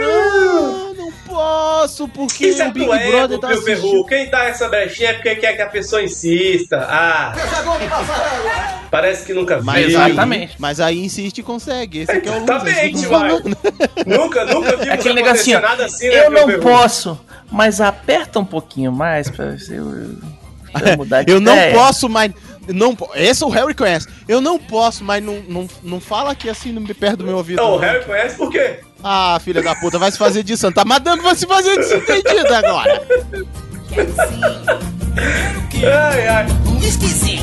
[SPEAKER 1] não, não posso, porque
[SPEAKER 2] Isso é
[SPEAKER 1] o Big
[SPEAKER 2] ego,
[SPEAKER 1] Brother tá.
[SPEAKER 2] Perru. Quem dá essa brechinha é porque quer que a pessoa insista. Ah, parece que nunca
[SPEAKER 1] Mas
[SPEAKER 2] viu.
[SPEAKER 3] Exatamente.
[SPEAKER 1] Aí, mas aí insiste e consegue. Esse aqui é o
[SPEAKER 2] Exatamente, uai.
[SPEAKER 1] falando.
[SPEAKER 2] Nunca, nunca vimos
[SPEAKER 3] É aquele negocinho,
[SPEAKER 2] nada assim, né,
[SPEAKER 3] eu não
[SPEAKER 2] Perru?
[SPEAKER 3] posso, mas aperta um pouquinho mais pra eu, eu, eu mudar de
[SPEAKER 1] Eu não
[SPEAKER 3] ideia.
[SPEAKER 1] posso, mas. Não, esse o Harry conhece. Eu não posso, mas não, não, não fala aqui assim não me perto do meu ouvido.
[SPEAKER 2] Não,
[SPEAKER 1] não.
[SPEAKER 2] o Harry conhece por quê?
[SPEAKER 1] Ah, filha da puta, vai se fazer de santo. Tá mandando você fazer desentendido agora.
[SPEAKER 2] Ai, ai.
[SPEAKER 9] Whisky sim.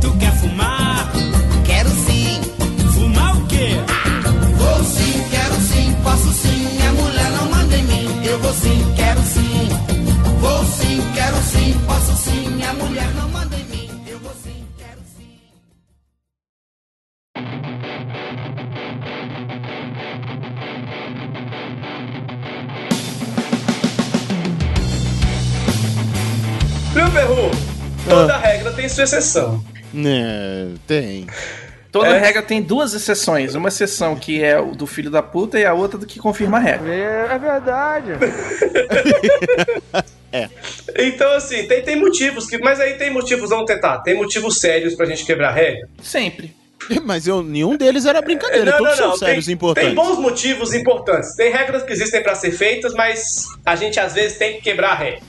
[SPEAKER 5] Tu quer fumar?
[SPEAKER 9] Quero sim.
[SPEAKER 5] Fumar o quê?
[SPEAKER 9] Vou sim, quero sim, posso sim. Minha mulher não manda em mim. Eu vou sim, quero sim. Vou sim, quero sim, posso sim.
[SPEAKER 2] Perru, toda regra tem sua exceção.
[SPEAKER 1] É, tem.
[SPEAKER 3] Toda
[SPEAKER 2] É.
[SPEAKER 3] regra tem duas exceções. Uma exceção que é o do filho da puta e a outra do que confirma a regra.
[SPEAKER 14] É, é verdade.
[SPEAKER 2] Então, assim, tem, tem motivos, que, mas aí tem motivos, vamos tentar, tem motivos sérios pra gente quebrar a regra?
[SPEAKER 3] Sempre.
[SPEAKER 1] Mas eu, nenhum deles era brincadeira, todos são sérios e
[SPEAKER 2] tem,
[SPEAKER 1] importantes.
[SPEAKER 2] tem bons motivos importantes. Tem regras que existem pra ser feitas, mas a gente às vezes tem que quebrar a regra.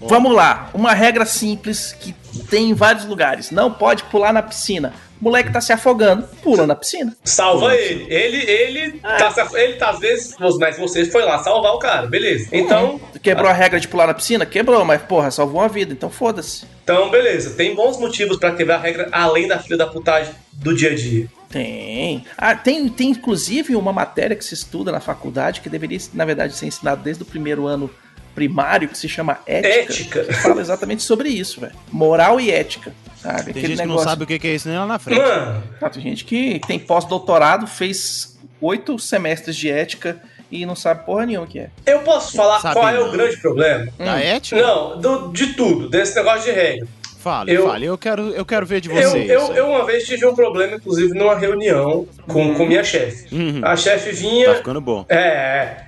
[SPEAKER 3] Vamos lá. Uma regra simples que tem em vários lugares. Não pode pular na piscina. O moleque tá se afogando, pula na piscina.
[SPEAKER 2] Salva ele. Ele, ele, tá, se- ele tá às vezes, mas você foi lá salvar o cara, beleza. Então,
[SPEAKER 3] Quebrou a regra de pular na piscina? Quebrou, mas porra, salvou uma vida, então foda-se.
[SPEAKER 2] então beleza. Tem bons motivos pra quebrar a regra além da filha da putagem do dia a dia.
[SPEAKER 3] Tem. Ah, tem, tem inclusive uma matéria que se estuda na faculdade que deveria, na verdade, ser ensinada desde o primeiro ano primário, que se chama ética.
[SPEAKER 2] Ética.
[SPEAKER 3] Que fala exatamente sobre isso, velho. Moral e ética. Sabe?
[SPEAKER 1] Tem gente que não sabe o que é isso nem lá na frente.
[SPEAKER 2] Mano,
[SPEAKER 3] Ah, tem gente que tem pós-doutorado, fez oito semestres de ética e não sabe porra nenhuma o que é.
[SPEAKER 2] eu posso falar
[SPEAKER 1] Sabe
[SPEAKER 2] qual é o
[SPEAKER 1] não.
[SPEAKER 2] grande problema?
[SPEAKER 1] Da ética?
[SPEAKER 2] Não, do- de tudo, desse negócio de regra.
[SPEAKER 1] Fale,
[SPEAKER 2] Eu-
[SPEAKER 1] fale. Eu quero, eu quero ver de
[SPEAKER 2] Eu,
[SPEAKER 1] vocês.
[SPEAKER 2] eu, eu uma vez tive um problema, inclusive, numa reunião com, com minha chefe.
[SPEAKER 1] Uhum.
[SPEAKER 2] A chefe vinha.
[SPEAKER 1] Tá ficando bom.
[SPEAKER 2] É, é.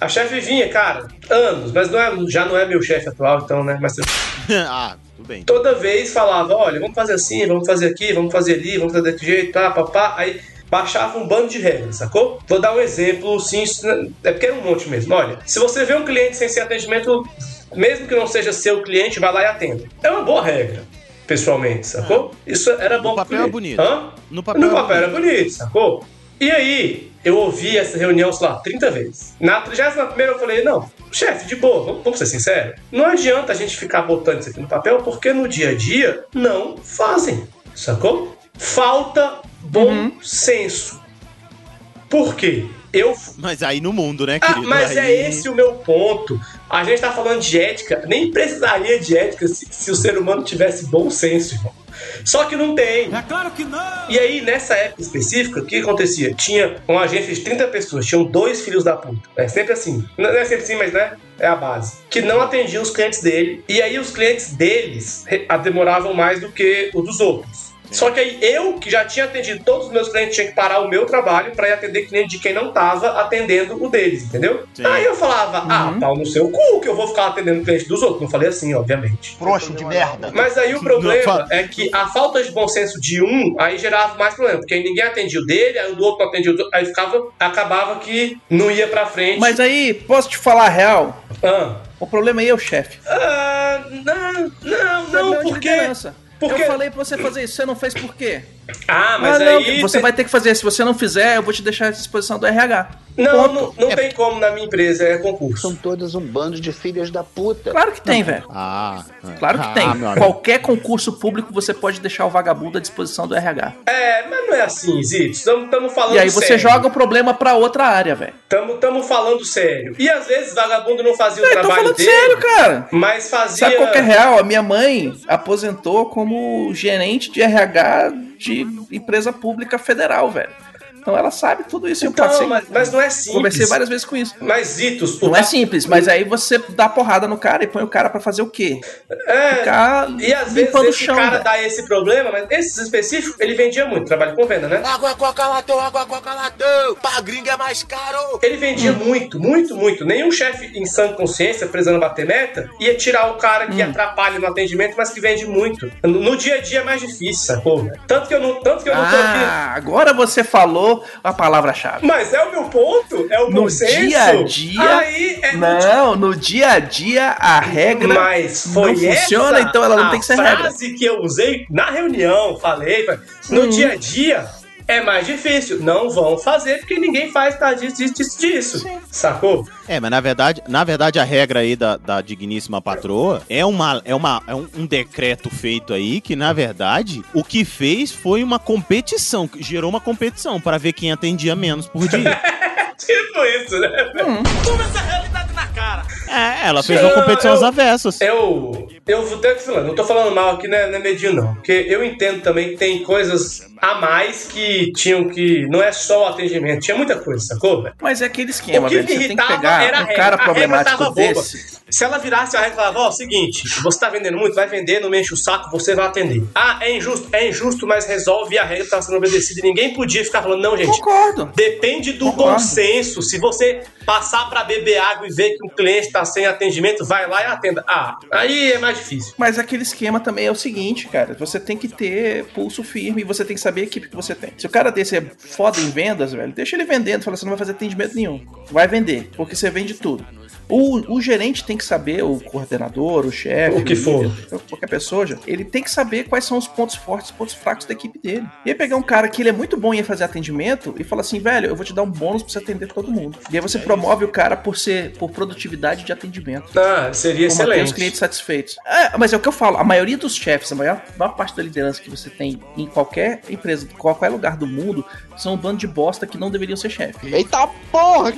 [SPEAKER 2] A chefe vinha, cara, anos, mas não é, já não é meu chefe atual, então, né? Mas
[SPEAKER 1] ah, tudo bem.
[SPEAKER 2] toda vez falava, olha, vamos fazer assim, vamos fazer aqui, vamos fazer ali, vamos fazer desse jeito, tá, papá. Aí baixava um bando de regras, sacou? Vou dar um exemplo, sim, não- é porque era um monte mesmo. Olha, se você vê um cliente sem ser atendimento, mesmo que não seja seu cliente, vai lá e atenda. É uma boa regra, pessoalmente, sacou? Isso era bom
[SPEAKER 1] No papel é
[SPEAKER 2] cliente.
[SPEAKER 1] bonito.
[SPEAKER 2] Hã?
[SPEAKER 1] No papel,
[SPEAKER 2] No
[SPEAKER 1] é
[SPEAKER 2] papel era
[SPEAKER 1] bonito,
[SPEAKER 2] sacou? E aí, eu ouvi essa reunião, sei lá, 30 vezes. Na 31 eu falei, não, chefe, de boa, vamos, vamos ser sinceros. Não adianta a gente ficar botando isso aqui no papel, porque no dia a dia não fazem, sacou? Falta bom senso. Por quê? Eu
[SPEAKER 1] Mas aí no mundo, né,
[SPEAKER 2] ah,
[SPEAKER 1] querido?
[SPEAKER 2] mas
[SPEAKER 1] Aí-
[SPEAKER 2] é esse o meu ponto. A gente tá falando de ética, nem precisaria de ética se, se o ser humano tivesse bom senso, irmão. Só que não tem.
[SPEAKER 10] É claro que não!
[SPEAKER 2] E aí, nessa época específica, o que acontecia? Tinha uma agência de 30 pessoas, tinham dois filhos da puta. É sempre assim. Não é sempre assim, mas né? É a base. Que não atendiam os clientes dele. E aí, os clientes deles demoravam mais do que o dos outros. Só que aí eu, que já tinha atendido todos os meus clientes, tinha que parar o meu trabalho pra ir atender cliente de quem não tava atendendo o deles, entendeu? Aí eu falava, ah, pau no seu cu, que eu vou ficar atendendo o cliente dos outros. Não falei assim, obviamente.
[SPEAKER 9] Frouxo de merda.
[SPEAKER 2] Mas aí o
[SPEAKER 1] Não,
[SPEAKER 2] problema é que a falta de bom senso de um aí gerava mais problema, porque aí ninguém atendia o dele, aí o do outro não atendia o do aí ficava, acabava que não ia pra frente.
[SPEAKER 3] Mas aí, posso te falar a real?
[SPEAKER 2] Ah,
[SPEAKER 3] O problema aí é o chefe.
[SPEAKER 2] ah, não, não, não,
[SPEAKER 3] de
[SPEAKER 2] porque.
[SPEAKER 3] liderança.
[SPEAKER 2] Porque-
[SPEAKER 3] Eu falei pra você fazer isso, você não fez por quê?
[SPEAKER 2] Ah, mas
[SPEAKER 3] Ah, não,
[SPEAKER 2] aí.
[SPEAKER 3] você
[SPEAKER 2] tem-
[SPEAKER 3] vai ter que fazer. Se você não fizer, eu vou te deixar à disposição do RH.
[SPEAKER 2] Não, não, não tem como na minha empresa, é concurso.
[SPEAKER 16] São todas um bando de filhas da puta.
[SPEAKER 3] Claro que tem, velho.
[SPEAKER 1] Ah,
[SPEAKER 3] Claro que
[SPEAKER 1] ah,
[SPEAKER 3] tem. Qualquer concurso público você pode deixar o vagabundo à disposição do RH.
[SPEAKER 2] É, mas não é assim, Zito. Estamos falando
[SPEAKER 3] E aí você
[SPEAKER 2] sério.
[SPEAKER 3] joga o problema pra outra área, velho.
[SPEAKER 2] Estamos falando sério. E às vezes vagabundo não fazia o
[SPEAKER 3] Eu tô
[SPEAKER 2] trabalho
[SPEAKER 3] falando
[SPEAKER 2] dele.
[SPEAKER 3] sério, cara.
[SPEAKER 2] Mas fazia.
[SPEAKER 3] Sabe qual que é real? A minha mãe aposentou como gerente de RH de empresa pública federal, velho. Então ela sabe tudo isso. eu
[SPEAKER 2] Então,
[SPEAKER 3] passei,
[SPEAKER 2] mas, mas não é simples.
[SPEAKER 3] conversei várias vezes com isso.
[SPEAKER 2] Mas, Zitos,
[SPEAKER 3] Não é simples, mas aí você dá porrada no cara e põe o cara pra fazer o quê?
[SPEAKER 2] É,
[SPEAKER 3] Ficar
[SPEAKER 2] e às vezes esse
[SPEAKER 3] chão,
[SPEAKER 2] cara dá esse problema, mas esses específicos, ele vendia muito, trabalho com venda, né?
[SPEAKER 9] Água coca latão, água coca latão. Pra gringa é mais caro.
[SPEAKER 2] Ele vendia muito, muito, muito. Nenhum chefe em sã consciência, precisando bater meta, ia tirar o cara que atrapalha no atendimento, mas que vende muito. No, no dia a dia é mais difícil, sacou? Tanto que eu não, tanto que eu não tô aqui.
[SPEAKER 3] Ah, agora você falou a palavra-chave.
[SPEAKER 2] Mas é o meu ponto, é o
[SPEAKER 3] No
[SPEAKER 2] bom senso.
[SPEAKER 3] dia a dia.
[SPEAKER 2] Aí é
[SPEAKER 3] Não, no dia a dia a regra
[SPEAKER 2] Mas foi
[SPEAKER 3] não funciona, então ela não
[SPEAKER 2] a
[SPEAKER 3] tem que ser regra.
[SPEAKER 2] frase que eu usei na reunião, falei, no
[SPEAKER 3] Uhum.
[SPEAKER 2] dia a dia é mais difícil. Não vão fazer porque ninguém faz tá disso, disso, disso. Sacou?
[SPEAKER 1] É, mas na verdade, na verdade a regra aí da, da digníssima patroa é, uma, é, uma, é um, um decreto feito aí que, na verdade, o que fez foi uma competição, que gerou uma competição para ver quem atendia menos por dia.
[SPEAKER 2] Tipo isso, né?
[SPEAKER 3] Hum.
[SPEAKER 10] Toma essa realidade cara!
[SPEAKER 1] é, ela fez uma competição às avessas.
[SPEAKER 2] Eu, Eu vou ter que falar, não tô falando mal aqui, né, né Medinho, não. Porque eu entendo também que tem coisas a mais que tinham que. Não é só o atendimento, tinha muita coisa, sacou?
[SPEAKER 3] Mas é aquele esquema,
[SPEAKER 2] O que
[SPEAKER 3] velho.
[SPEAKER 2] me
[SPEAKER 3] Você tem que
[SPEAKER 2] irritava
[SPEAKER 3] pegar
[SPEAKER 2] era a
[SPEAKER 3] um cara problemático
[SPEAKER 2] tava boba. Se ela virasse a regra falava, ó, seguinte, você tá vendendo muito, vai vender, não me enche o saco, você vai atender. Ah, é injusto, é injusto, mas resolve a regra tá sendo obedecida. E ninguém podia ficar falando, não, gente.
[SPEAKER 3] Concordo.
[SPEAKER 2] Depende do
[SPEAKER 3] Concordo.
[SPEAKER 2] bom senso. Se você passar pra beber água e ver que um cliente tá sem atendimento, vai lá e atenda. Ah, aí é mais difícil.
[SPEAKER 3] Mas aquele esquema também é o seguinte, cara. Você tem que ter pulso firme e você tem que saber a equipe que você tem. Se o cara desse é foda em vendas, velho, deixa ele vendendo. Fala, você não vai fazer atendimento nenhum. Vai vender, porque você vende tudo. O, o gerente tem que saber, o coordenador, o chefe,
[SPEAKER 2] O que for.
[SPEAKER 3] líder, qualquer pessoa, já, ele tem que saber quais são os pontos fortes e pontos fracos da equipe dele. E aí pegar um cara que ele é muito bom em fazer atendimento e falar assim, velho, eu vou te dar um bônus pra você atender todo mundo. E aí você
[SPEAKER 2] É
[SPEAKER 3] promove o cara por ser por produtividade de atendimento.
[SPEAKER 2] Ah, seria
[SPEAKER 3] Por manter os
[SPEAKER 2] excelente.
[SPEAKER 3] clientes satisfeitos. É, mas é o que eu falo, a maioria dos chefes, a maior, maior parte da liderança que você tem em qualquer empresa, em qualquer lugar do mundo, são um bando de bosta que não deveriam ser chefe.
[SPEAKER 1] Eita porra!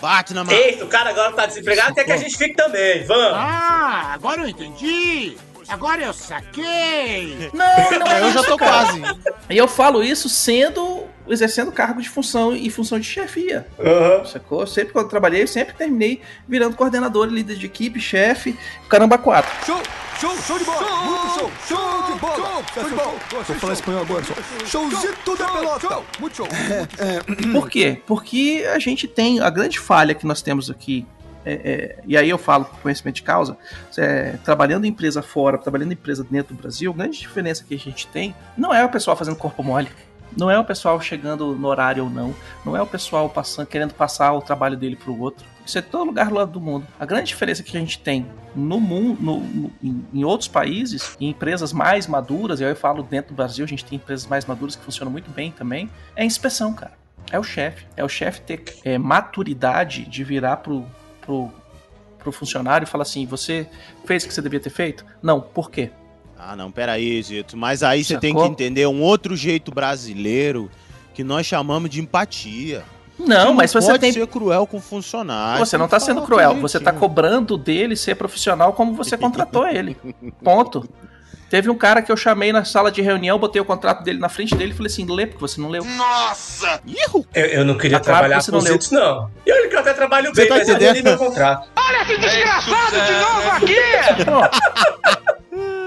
[SPEAKER 1] Bate na mão.
[SPEAKER 2] Eita, o cara agora tá quer que a gente fique também. Vamos.
[SPEAKER 17] Ah, agora eu entendi. Agora eu saquei.
[SPEAKER 3] Não, não é
[SPEAKER 1] Eu já
[SPEAKER 3] isso,
[SPEAKER 1] tô
[SPEAKER 3] cara.
[SPEAKER 1] quase.
[SPEAKER 3] E eu falo isso sendo exercendo cargo de função e função de chefia.
[SPEAKER 2] Aham.
[SPEAKER 3] Sacou? Sempre quando eu trabalhei, eu sempre terminei virando coordenador, líder de equipe, chefe, caramba quatro.
[SPEAKER 18] Show, show, show de bola. Muito show, show de bola. Show de bola. Vou falar espanhol agora. só. Showzito da pelota. Muito show.
[SPEAKER 3] Por quê? Porque a gente tem a grande falha que nós temos aqui. É, é, e aí eu falo por conhecimento de causa, é, trabalhando em empresa fora, trabalhando em empresa dentro do Brasil, a grande diferença que a gente tem não é o pessoal fazendo corpo mole, não é o pessoal chegando no horário ou não, não é o pessoal passando, querendo passar o trabalho dele para o outro. Isso é todo lugar lá do mundo. A grande diferença que a gente tem no mundo, no- no- em, em outros países, em empresas mais maduras, e aí eu falo dentro do Brasil, a gente tem empresas mais maduras que funcionam muito bem também, é a inspeção, cara. É o chefe. É o chefe ter é, maturidade de virar pro, pro, pro funcionário e falar assim: você fez o que você devia ter feito? Não, por quê?
[SPEAKER 1] Ah, não, peraí, Zito. Mas aí você tem que entender um outro jeito brasileiro que nós chamamos de empatia.
[SPEAKER 3] Não,
[SPEAKER 1] Você
[SPEAKER 3] mas
[SPEAKER 1] não
[SPEAKER 3] você
[SPEAKER 1] pode
[SPEAKER 3] tem.
[SPEAKER 1] ser cruel com o funcionário.
[SPEAKER 3] Você não tá
[SPEAKER 1] que
[SPEAKER 3] sendo cruel, você tá
[SPEAKER 1] jeitinho.
[SPEAKER 3] cobrando dele ser profissional como você contratou ele. Ponto. Teve um cara que eu chamei na sala de reunião, botei o contrato dele na frente dele e falei assim: lê, porque você não leu.
[SPEAKER 17] Nossa!
[SPEAKER 2] Eu, eu não queria
[SPEAKER 3] Tá claro
[SPEAKER 2] trabalhar
[SPEAKER 3] que você
[SPEAKER 2] com
[SPEAKER 3] não
[SPEAKER 2] não. E olha que eu até trabalho
[SPEAKER 1] Você
[SPEAKER 2] bem,
[SPEAKER 1] tá
[SPEAKER 2] mas eu li meu contrato.
[SPEAKER 17] Olha esse desgraçado de novo aqui!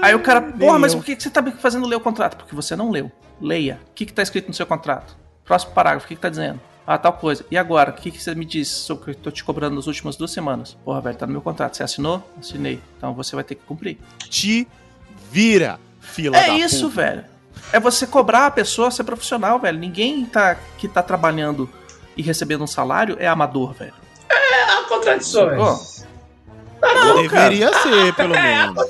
[SPEAKER 3] Aí o cara, porra, mas por que que você tá fazendo ler o contrato? Porque você não leu. Leia. O que, que tá escrito no seu contrato? Próximo parágrafo, o que, que tá dizendo? Ah, tal coisa. E agora, o que, que você me diz sobre o que eu tô te cobrando nas últimas duas semanas? Porra, velho, tá no meu contrato. Você assinou? Assinei. Então você vai ter que cumprir.
[SPEAKER 1] Te vira, fila
[SPEAKER 3] é
[SPEAKER 1] da
[SPEAKER 3] isso,
[SPEAKER 1] puta.
[SPEAKER 3] velho. É você cobrar a pessoa ser profissional, velho. Ninguém tá, que tá trabalhando e recebendo um salário é amador, velho.
[SPEAKER 2] Há contradições.
[SPEAKER 3] Sacou?
[SPEAKER 1] Não, Deveria ser, pelo
[SPEAKER 2] É, há
[SPEAKER 1] menos.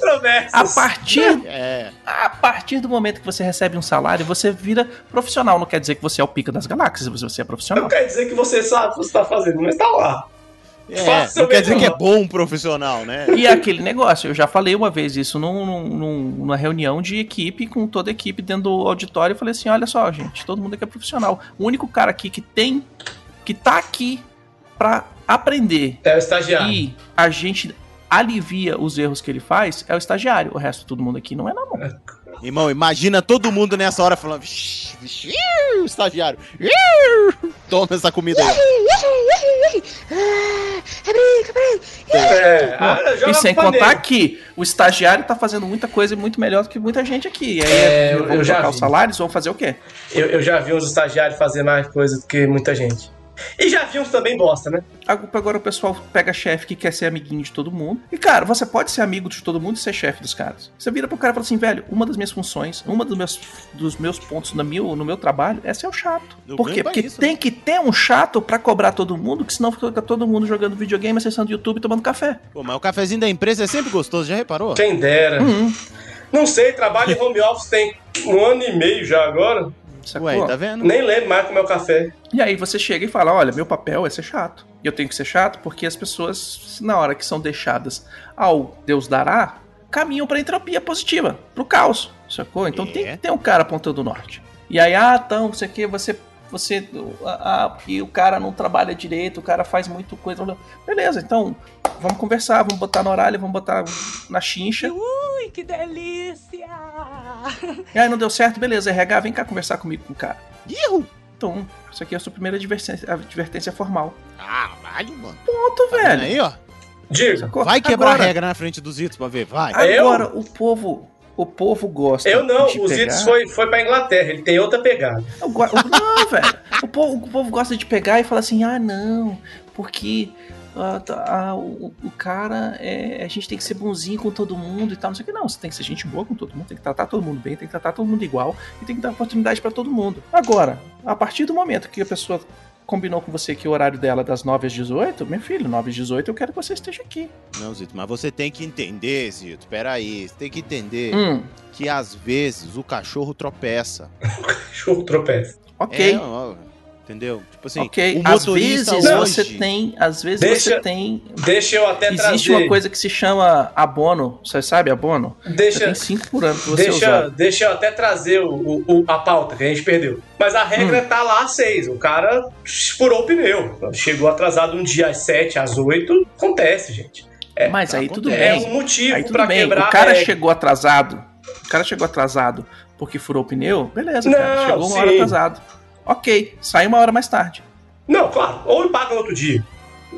[SPEAKER 3] A partir,
[SPEAKER 1] É.
[SPEAKER 3] a partir do momento que você recebe um salário, você vira profissional. Não quer dizer que você é o pica das galáxias, você é profissional.
[SPEAKER 2] Não quer dizer que você sabe o que você tá fazendo, mas tá lá.
[SPEAKER 1] É,
[SPEAKER 2] Faça
[SPEAKER 1] não quer dizer que é bom profissional, né?
[SPEAKER 3] E é aquele negócio, eu já falei uma vez isso num, num- num- numa reunião de equipe, com toda a equipe dentro do auditório, eu falei assim, olha só, gente, todo mundo aqui é profissional. O único cara aqui que tem, que tá aqui pra aprender
[SPEAKER 2] É o estagiário.
[SPEAKER 3] e a gente alivia os erros que ele faz, é o estagiário. O resto, todo mundo aqui não é não.
[SPEAKER 1] Irmão, imagina todo mundo nessa hora falando. "Vixi, vixi, estagiário. iu, Toma essa comida aí.
[SPEAKER 2] É, ah, joga
[SPEAKER 3] E sem contar que o estagiário tá fazendo muita coisa e muito melhor do que muita gente aqui. E aí,
[SPEAKER 2] É, eu- eu já
[SPEAKER 3] trocar os
[SPEAKER 2] vi.
[SPEAKER 3] salários, vão fazer o quê?
[SPEAKER 2] Eu, eu já vi uns estagiários fazer mais coisa do que muita gente. E já vi uns também bosta, né?
[SPEAKER 3] Agora o pessoal pega chefe que quer ser amiguinho de todo mundo. E, cara, você pode ser amigo de todo mundo e ser chefe dos caras. Você vira pro cara e fala assim, velho, uma das minhas funções, uma dos meus, dos meus pontos no meu, no meu trabalho é ser o chato.
[SPEAKER 1] Eu
[SPEAKER 3] Por quê? Porque
[SPEAKER 1] isso,
[SPEAKER 3] tem que ter um chato pra cobrar todo mundo, que senão fica todo mundo jogando videogame, acessando YouTube e tomando café.
[SPEAKER 1] Pô, mas o cafezinho da empresa é sempre gostoso, já reparou?
[SPEAKER 2] Quem dera.
[SPEAKER 3] Uhum.
[SPEAKER 2] Não sei, trabalho em home office tem um ano e meio já agora.
[SPEAKER 3] Sacou?
[SPEAKER 1] Ué, tá vendo?
[SPEAKER 2] Nem lembro mais como é o café.
[SPEAKER 3] E aí você chega e fala, olha, meu papel é ser chato. E eu tenho que ser chato porque as pessoas, na hora que são deixadas ao Deus dará, caminham pra entropia positiva, pro caos, sacou? Então tem
[SPEAKER 1] É.
[SPEAKER 3] que ter um cara apontando o norte. E aí, ah, então, você que você você ah, porque o cara não trabalha direito, o cara faz muito coisa. Beleza, então vamos conversar, vamos botar na oralha, vamos botar na chincha
[SPEAKER 19] Ai, que delícia!
[SPEAKER 3] E aí não deu certo, beleza, RH, vem cá conversar comigo com o cara.
[SPEAKER 1] Ihu!
[SPEAKER 3] Então, isso aqui é a sua primeira advertência, advertência formal.
[SPEAKER 1] Caralho, mano.
[SPEAKER 3] Ponto,
[SPEAKER 1] Tá
[SPEAKER 3] velho.
[SPEAKER 1] aí, ó.
[SPEAKER 2] Digo,
[SPEAKER 3] Sacou?
[SPEAKER 1] Vai quebrar
[SPEAKER 3] Agora-
[SPEAKER 1] a regra na frente dos itens pra ver, vai.
[SPEAKER 3] Agora, o povo, o povo gosta
[SPEAKER 2] eu não,
[SPEAKER 3] de
[SPEAKER 2] o
[SPEAKER 3] pegar...
[SPEAKER 2] Zitos foi, foi pra Inglaterra, ele tem outra pegada.
[SPEAKER 3] Eu eu- Não, velho. O povo, o povo gosta de pegar e falar assim, ah, não, porque ah, tá, ah, o, o cara, é, a gente tem que ser bonzinho com todo mundo e tal, não sei o que. Não, você tem que ser gente boa com todo mundo, tem que tratar todo mundo bem, tem que tratar todo mundo igual e tem que dar oportunidade pra todo mundo. Agora, a partir do momento que a pessoa combinou com você que o horário dela é das 9 às 18, meu filho, 9 às 18 eu quero que você esteja aqui.
[SPEAKER 1] Não, Zito, mas você tem que entender, Zito. Peraí, você tem que entender
[SPEAKER 3] Hum.
[SPEAKER 1] que às vezes o cachorro tropeça.
[SPEAKER 2] Cachorro tropeça.
[SPEAKER 3] Ok.
[SPEAKER 1] É, ó, entendeu? Tipo assim,
[SPEAKER 3] ok,
[SPEAKER 1] o
[SPEAKER 3] às vezes
[SPEAKER 1] hoje...
[SPEAKER 3] você tem, às vezes
[SPEAKER 2] Deixa-
[SPEAKER 3] você tem
[SPEAKER 2] Deixa eu até
[SPEAKER 3] Existe
[SPEAKER 2] trazer.
[SPEAKER 3] uma coisa que se chama abono. Você sabe abono?
[SPEAKER 2] Deixa-
[SPEAKER 3] Você tem cinco por ano pra você
[SPEAKER 2] Deixa,
[SPEAKER 3] usar.
[SPEAKER 2] deixa eu até trazer o, o- o- a pauta que a gente perdeu. Mas a regra
[SPEAKER 3] Hum.
[SPEAKER 2] tá lá às seis. O cara furou o pneu. Chegou atrasado um dia às sete, às oito. Acontece, gente. É,
[SPEAKER 3] Mas aí tudo
[SPEAKER 2] é
[SPEAKER 3] bem.
[SPEAKER 2] um motivo
[SPEAKER 3] aí tudo
[SPEAKER 2] pra
[SPEAKER 3] bem.
[SPEAKER 2] quebrar
[SPEAKER 3] O cara chegou atrasado. O cara chegou atrasado porque furou o pneu. Beleza, cara.
[SPEAKER 2] Não,
[SPEAKER 3] Chegou uma hora
[SPEAKER 2] sim.
[SPEAKER 3] atrasado. Ok, sai uma hora mais tarde.
[SPEAKER 2] Não, claro. Ou paga no outro dia.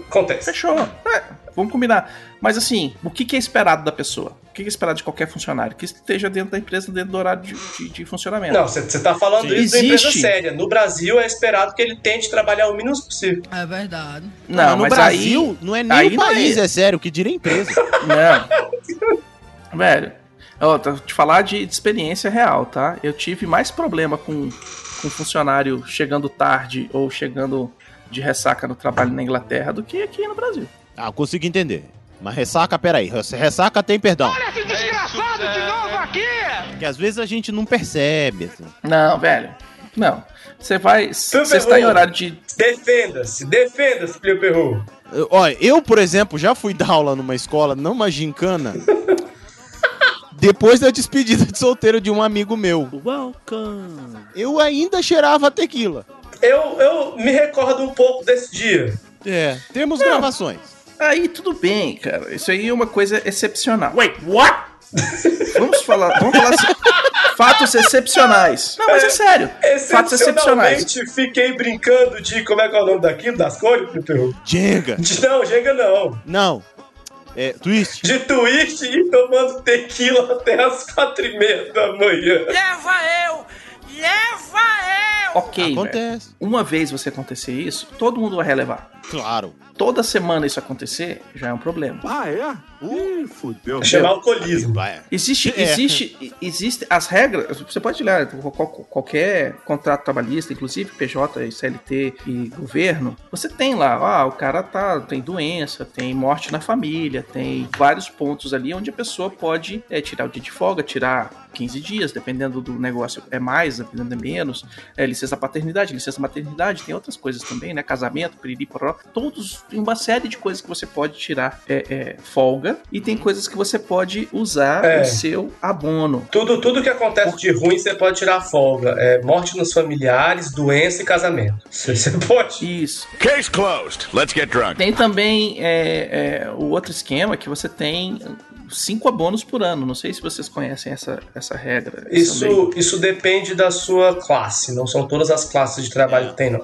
[SPEAKER 2] Acontece.
[SPEAKER 3] Fechou. É, vamos combinar. Mas assim, o que que é esperado da pessoa? O que é esperado de qualquer funcionário? Que esteja dentro da empresa, dentro do horário de, de- de funcionamento.
[SPEAKER 2] Não, você tá falando
[SPEAKER 3] Sim.
[SPEAKER 2] isso da empresa séria. No Brasil é esperado que ele tente trabalhar o mínimo possível.
[SPEAKER 20] É verdade.
[SPEAKER 3] Não,
[SPEAKER 1] no
[SPEAKER 3] mas
[SPEAKER 1] Brasil,
[SPEAKER 3] aí-
[SPEAKER 1] não é nem
[SPEAKER 3] aí
[SPEAKER 1] o
[SPEAKER 3] não
[SPEAKER 1] país,
[SPEAKER 3] é-
[SPEAKER 1] é sério, que diria empresa.
[SPEAKER 3] Não. Velho, ó, te falar de, de experiência real, tá? Eu tive mais problema com, com funcionário chegando tarde ou chegando de ressaca no trabalho na Inglaterra do que aqui no Brasil.
[SPEAKER 1] Ah, eu consigo entender. Mas ressaca, peraí. Ressaca tem perdão.
[SPEAKER 9] Esse desgraçado de novo aqui!
[SPEAKER 1] Porque às vezes a gente não percebe, assim.
[SPEAKER 3] Não, velho. Não. Você vai. Você está em horário de.
[SPEAKER 2] Defenda-se, defenda-se, Plio Perru.
[SPEAKER 1] Olha, eu, por exemplo, já fui dar aula numa escola, numa gincana, depois da despedida de solteiro de um amigo meu.
[SPEAKER 5] Welcome.
[SPEAKER 1] Eu ainda cheirava tequila.
[SPEAKER 2] Eu, eu me recordo um pouco desse dia.
[SPEAKER 1] É, temos gravações.
[SPEAKER 3] Aí tudo bem, cara. Isso aí é uma coisa excepcional. Wait, what? vamos falar. Vamos falar assim. Fatos excepcionais. Não, mas é sério. Fatos excepcionais.
[SPEAKER 2] Fiquei brincando de como é que é o nome daquilo, das cores, Perru?
[SPEAKER 1] Jenga.
[SPEAKER 2] De- Não, Jenga não.
[SPEAKER 1] Não. É, twist.
[SPEAKER 2] De twist e tomando tequila até as quatro e meia da manhã.
[SPEAKER 9] Leva eu! Leva eu!
[SPEAKER 3] Ok.
[SPEAKER 1] Acontece.
[SPEAKER 3] velho. Uma vez você acontecer isso, todo mundo vai relevar.
[SPEAKER 1] Claro.
[SPEAKER 3] Toda semana isso acontecer, já é um problema.
[SPEAKER 18] Ah, é? Ih, fudeu.
[SPEAKER 2] É chamar alcoolismo.
[SPEAKER 3] Existe,
[SPEAKER 1] É.
[SPEAKER 3] existe, existe as regras. Você pode olhar qual- qual- qualquer contrato trabalhista, inclusive PJ, e CLT e governo. Você tem lá, ah, o cara tá tem doença, tem morte na família, tem vários pontos ali onde a pessoa pode é, tirar o dia de folga, tirar 15 dias, dependendo do negócio é mais, dependendo é menos. É, licença paternidade, licença maternidade, tem outras coisas também, né? Casamento, piriri, poró. Todos, tem uma série de coisas que você pode tirar é, é, folga e tem coisas que você pode usar
[SPEAKER 2] É.
[SPEAKER 3] o seu abono.
[SPEAKER 2] Tudo, tudo que acontece de ruim você pode tirar folga. É morte nos familiares, doença e casamento. Você, você pode.
[SPEAKER 3] Isso.
[SPEAKER 21] Case closed. Let's get drunk.
[SPEAKER 3] Tem também é, é, o outro esquema que você tem cinco abonos por ano. Não sei se vocês conhecem essa, essa regra. também.
[SPEAKER 2] Isso, isso depende da sua classe. Não são todas as classes de trabalho que tem, não.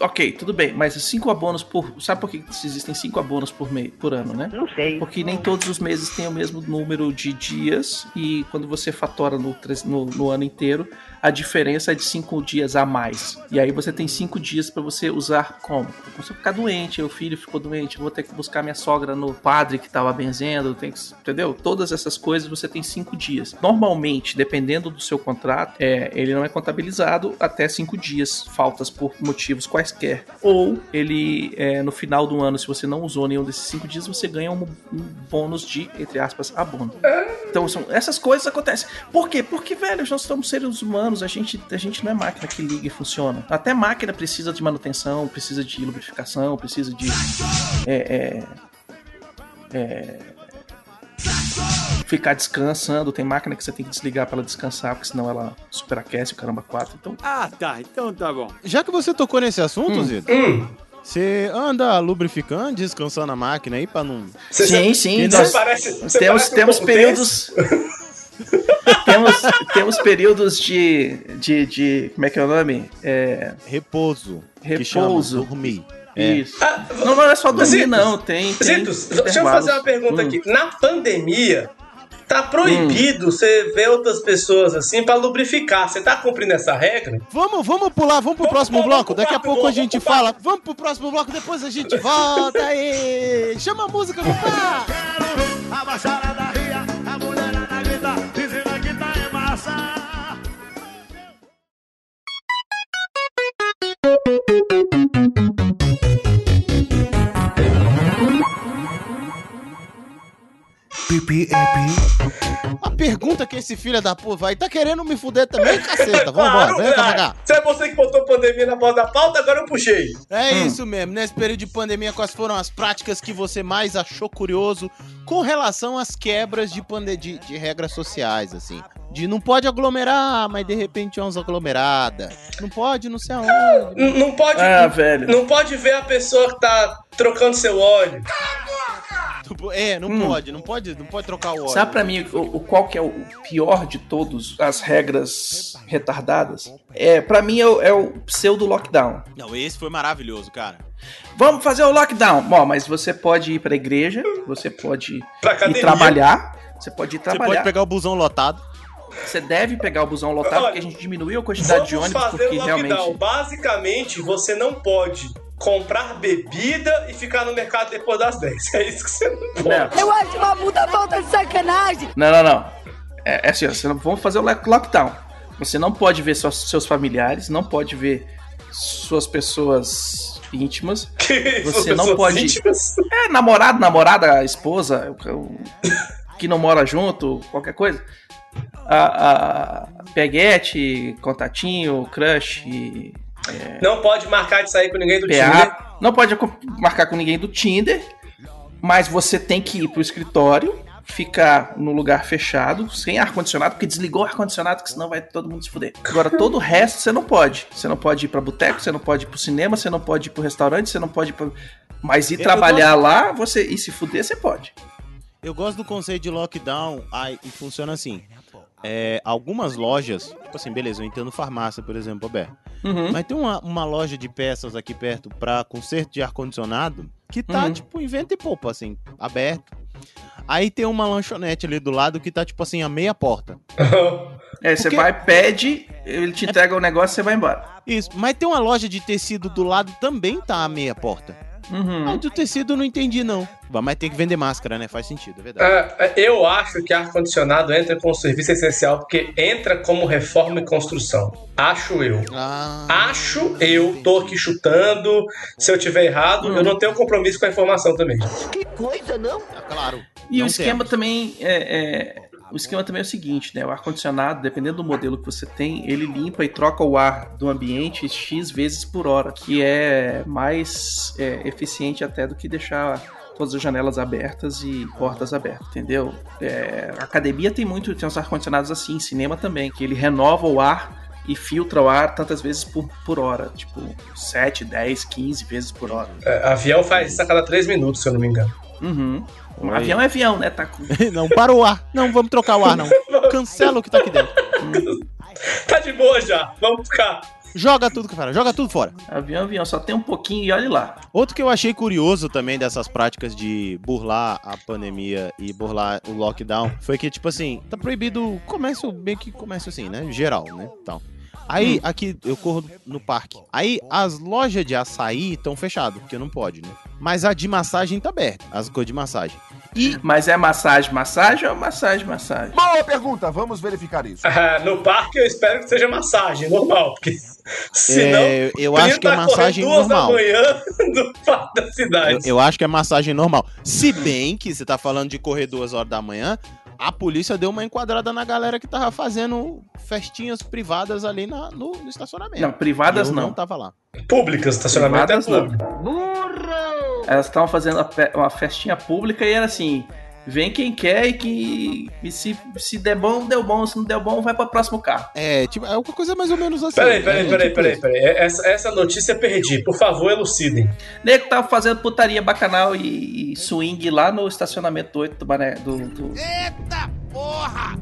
[SPEAKER 3] Ok, tudo bem, mas cinco abonos por. Sabe por que existem cinco abonos por, mês, por ano, né?
[SPEAKER 20] Não sei.
[SPEAKER 3] Porque nem todos os meses têm o mesmo número de dias e quando você fatora no, no, no ano inteiro, a diferença é de cinco dias a mais. E aí você tem cinco dias para você usar como? Você ficar doente, o filho ficou doente, vou ter que buscar minha sogra no padre que tava benzendo, tem que, entendeu? Todas essas coisas você tem cinco dias. Normalmente, dependendo do seu contrato, é, ele não é contabilizado até cinco dias, faltas por motivos quaisquer. Ou ele, é, no final do ano, se você não usou nenhum desses cinco dias, você ganha um, um bônus de, entre aspas, abono. Então, são, essas coisas acontecem. Por quê? Porque, velho, nós somos seres humanos, a gente, a gente não é máquina que liga e funciona. Até máquina precisa de manutenção, precisa de lubrificação, precisa de. É, é, é, ficar descansando. Tem máquina que você tem que desligar pra ela descansar, porque senão ela superaquece o caramba 4. Então,
[SPEAKER 14] Ah, tá. Então tá bom.
[SPEAKER 1] Já que você tocou nesse assunto,
[SPEAKER 3] Hum.
[SPEAKER 1] Zito, você anda lubrificando, descansando a máquina aí pra não.
[SPEAKER 3] sim, sim. Nós
[SPEAKER 2] parece- você
[SPEAKER 3] temos
[SPEAKER 2] parece um
[SPEAKER 3] temos períodos. Temos, temos períodos de, de, de. Como é que é o nome? É,
[SPEAKER 1] Repouso. que chama
[SPEAKER 3] repouso.
[SPEAKER 1] dormir. É.
[SPEAKER 3] Isso. não, não é só dormir,
[SPEAKER 2] Zitos,
[SPEAKER 3] não. Tem. tem
[SPEAKER 2] Zitos, deixa eu fazer uma pergunta
[SPEAKER 3] Hum.
[SPEAKER 2] aqui. Na pandemia, tá proibido você ver outras pessoas assim pra lubrificar. Você tá cumprindo essa regra?
[SPEAKER 1] Vamos, vamos pular, vamos pro próximo bloco. Daqui a pouco a gente fala. Vamos pro próximo bloco, depois a gente volta aí. Chama a música, papá.
[SPEAKER 10] A baixada da ria, a grita, dizendo que tá é massa.
[SPEAKER 1] Pipi A pergunta que esse filho da puta vai, tá querendo me fuder também, caceta. Vambora, vem cá pra cá.
[SPEAKER 2] Se é você que botou pandemia na borda da pauta, agora eu puxei.
[SPEAKER 1] É isso mesmo, nesse período de pandemia, quais foram as práticas que você mais achou curioso com relação às quebras de, pande de, de regras sociais, assim? De não pode aglomerar, mas de repente é uns aglomerada. Não pode, não sei aonde.
[SPEAKER 2] Não pode.
[SPEAKER 3] Ah, velho.
[SPEAKER 2] Não pode ver a pessoa que tá trocando seu óleo.
[SPEAKER 1] É, não
[SPEAKER 3] Hum.
[SPEAKER 1] pode, não pode, não pode trocar o óleo.
[SPEAKER 3] Sabe pra mim o, o- qual que é o pior de todos as regras retardadas? É, para mim é o, é o pseudo lockdown.
[SPEAKER 1] Não, esse foi maravilhoso, cara.
[SPEAKER 3] Vamos fazer o lockdown. Bom, mas você pode ir pra igreja, você pode
[SPEAKER 2] Pra
[SPEAKER 3] ir trabalhar, você pode ir
[SPEAKER 1] Você
[SPEAKER 3] trabalhar.
[SPEAKER 1] pode pegar o busão lotado.
[SPEAKER 3] Você deve pegar o busão lotado,
[SPEAKER 2] Olha,
[SPEAKER 3] porque a gente diminuiu a quantidade de ônibus,
[SPEAKER 2] fazer
[SPEAKER 3] porque
[SPEAKER 2] lockdown.
[SPEAKER 3] realmente.
[SPEAKER 2] Basicamente, você não pode comprar bebida e ficar no mercado depois das 10. É isso que você não pode.
[SPEAKER 3] Não.
[SPEAKER 19] Eu acho uma puta falta de sacanagem.
[SPEAKER 3] Não, não, não. É, é assim, ó, você não, vamos fazer o lock- lockdown. Você não pode ver seus, seus familiares, não pode ver suas pessoas íntimas.
[SPEAKER 2] Que
[SPEAKER 3] Você não
[SPEAKER 2] pessoas
[SPEAKER 3] pode.
[SPEAKER 2] íntimas.
[SPEAKER 3] É, namorado, namorada, esposa, que não mora junto, qualquer coisa. A, a peguete, contatinho, crush,
[SPEAKER 2] Não pode marcar de sair com ninguém do Tinder.
[SPEAKER 3] PA. Não pode marcar com ninguém do Tinder, mas você tem que ir pro escritório, ficar no lugar fechado, sem ar-condicionado, porque desligou o ar-condicionado, que senão vai todo mundo se fuder. Agora, todo o resto você não pode. Você não pode ir pra boteco, você não pode ir pro cinema, você não pode ir pro restaurante, você não pode ir pra... Mas ir
[SPEAKER 1] Eu
[SPEAKER 3] trabalhar lá, você e se fuder, você pode.
[SPEAKER 1] Eu gosto do conceito de lockdown aí, e funciona assim. É, algumas lojas, tipo assim, beleza, eu entendo farmácia, por exemplo, aberto.
[SPEAKER 3] Uhum.
[SPEAKER 1] Mas tem uma, uma loja de peças aqui perto pra conserto de ar-condicionado que tá,
[SPEAKER 3] Uhum.
[SPEAKER 1] tipo, em vento e poupa, assim, aberto. Aí tem uma lanchonete ali do lado que tá, tipo assim, a meia porta.
[SPEAKER 3] É, você
[SPEAKER 1] Porque-
[SPEAKER 3] vai, pede, ele te entrega o negócio e você vai embora.
[SPEAKER 1] Isso, mas tem uma loja de tecido do lado também tá a meia porta.
[SPEAKER 3] Uhum.
[SPEAKER 1] Ah, do tecido eu não entendi, não. Mas tem que vender máscara, né? Faz sentido, é verdade.
[SPEAKER 2] É, eu acho que ar-condicionado entra como serviço essencial porque entra como reforma e construção. Acho eu.
[SPEAKER 1] Ah,
[SPEAKER 2] Acho eu, tô aqui chutando. Se eu tiver errado, eu não tenho compromisso com a informação também.
[SPEAKER 19] Que coisa, não?
[SPEAKER 1] Tá claro.
[SPEAKER 3] E
[SPEAKER 1] Não
[SPEAKER 3] o esquema
[SPEAKER 1] temos.
[SPEAKER 3] também é, é- o esquema também é o seguinte, né? O ar condicionado, dependendo do modelo que você tem, ele limpa e troca o ar do ambiente x vezes por hora, que é mais é, eficiente até do que deixar todas as janelas abertas e portas abertas, entendeu? É, a academia tem muito, tem uns ar condicionados assim, cinema também, que ele renova o ar e filtra o ar tantas vezes por, por hora, tipo 7, 10, 15 vezes por hora.
[SPEAKER 2] É, avião faz isso a cada três minutos, se eu não me engano.
[SPEAKER 3] Uhum. Um avião é avião, né? Tá com...
[SPEAKER 1] não, para o ar. Não, vamos trocar o ar, não. Cancela o que tá aqui dentro.
[SPEAKER 2] Tá de boa já, vamos ficar.
[SPEAKER 1] Joga tudo, cara. Joga tudo fora.
[SPEAKER 3] Avião, avião, só tem um pouquinho e olhe lá.
[SPEAKER 1] Outro que eu achei curioso também dessas práticas de burlar a pandemia e burlar o lockdown foi que, tipo assim, tá proibido o comércio, meio que comércio assim, né? Geral, né? Então. Aí, aqui, eu corro no parque. Aí, as lojas de açaí estão fechadas, porque não pode, né? Mas a de massagem tá aberta, as coisas de massagem. E
[SPEAKER 3] Mas é massagem, massagem ou massagem, massagem?
[SPEAKER 18] Boa pergunta, vamos verificar isso.
[SPEAKER 2] Ah, no parque eu espero que seja massagem, normal, porque senão.
[SPEAKER 1] É, eu acho que é massagem
[SPEAKER 2] duas
[SPEAKER 1] normal.
[SPEAKER 2] da manhã do parque da cidade.
[SPEAKER 1] Eu, eu acho que é massagem normal. Se bem que você tá falando de correr duas horas da manhã, a polícia deu uma enquadrada na galera que tava fazendo festinhas privadas ali na- no, no estacionamento.
[SPEAKER 3] Não, privadas
[SPEAKER 1] eu
[SPEAKER 3] não.
[SPEAKER 1] não tava lá.
[SPEAKER 2] Públicas, estacionamento
[SPEAKER 3] Privadas
[SPEAKER 2] é
[SPEAKER 3] não.
[SPEAKER 2] público.
[SPEAKER 3] Elas estavam fazendo uma festinha pública e era assim: vem quem quer e que e se, se der bom, deu bom. Se não der bom, vai para o próximo carro.
[SPEAKER 1] É, tipo, é uma coisa mais ou menos assim.
[SPEAKER 2] Peraí, peraí,
[SPEAKER 1] né?
[SPEAKER 2] peraí,
[SPEAKER 1] Tipo
[SPEAKER 2] peraí, peraí. Essa, essa notícia eu perdi. Por favor, elucidem.
[SPEAKER 3] Nego tava fazendo putaria bacanal e, e swing lá no estacionamento do 8 do Bané. Do, do-
[SPEAKER 10] Eita porra!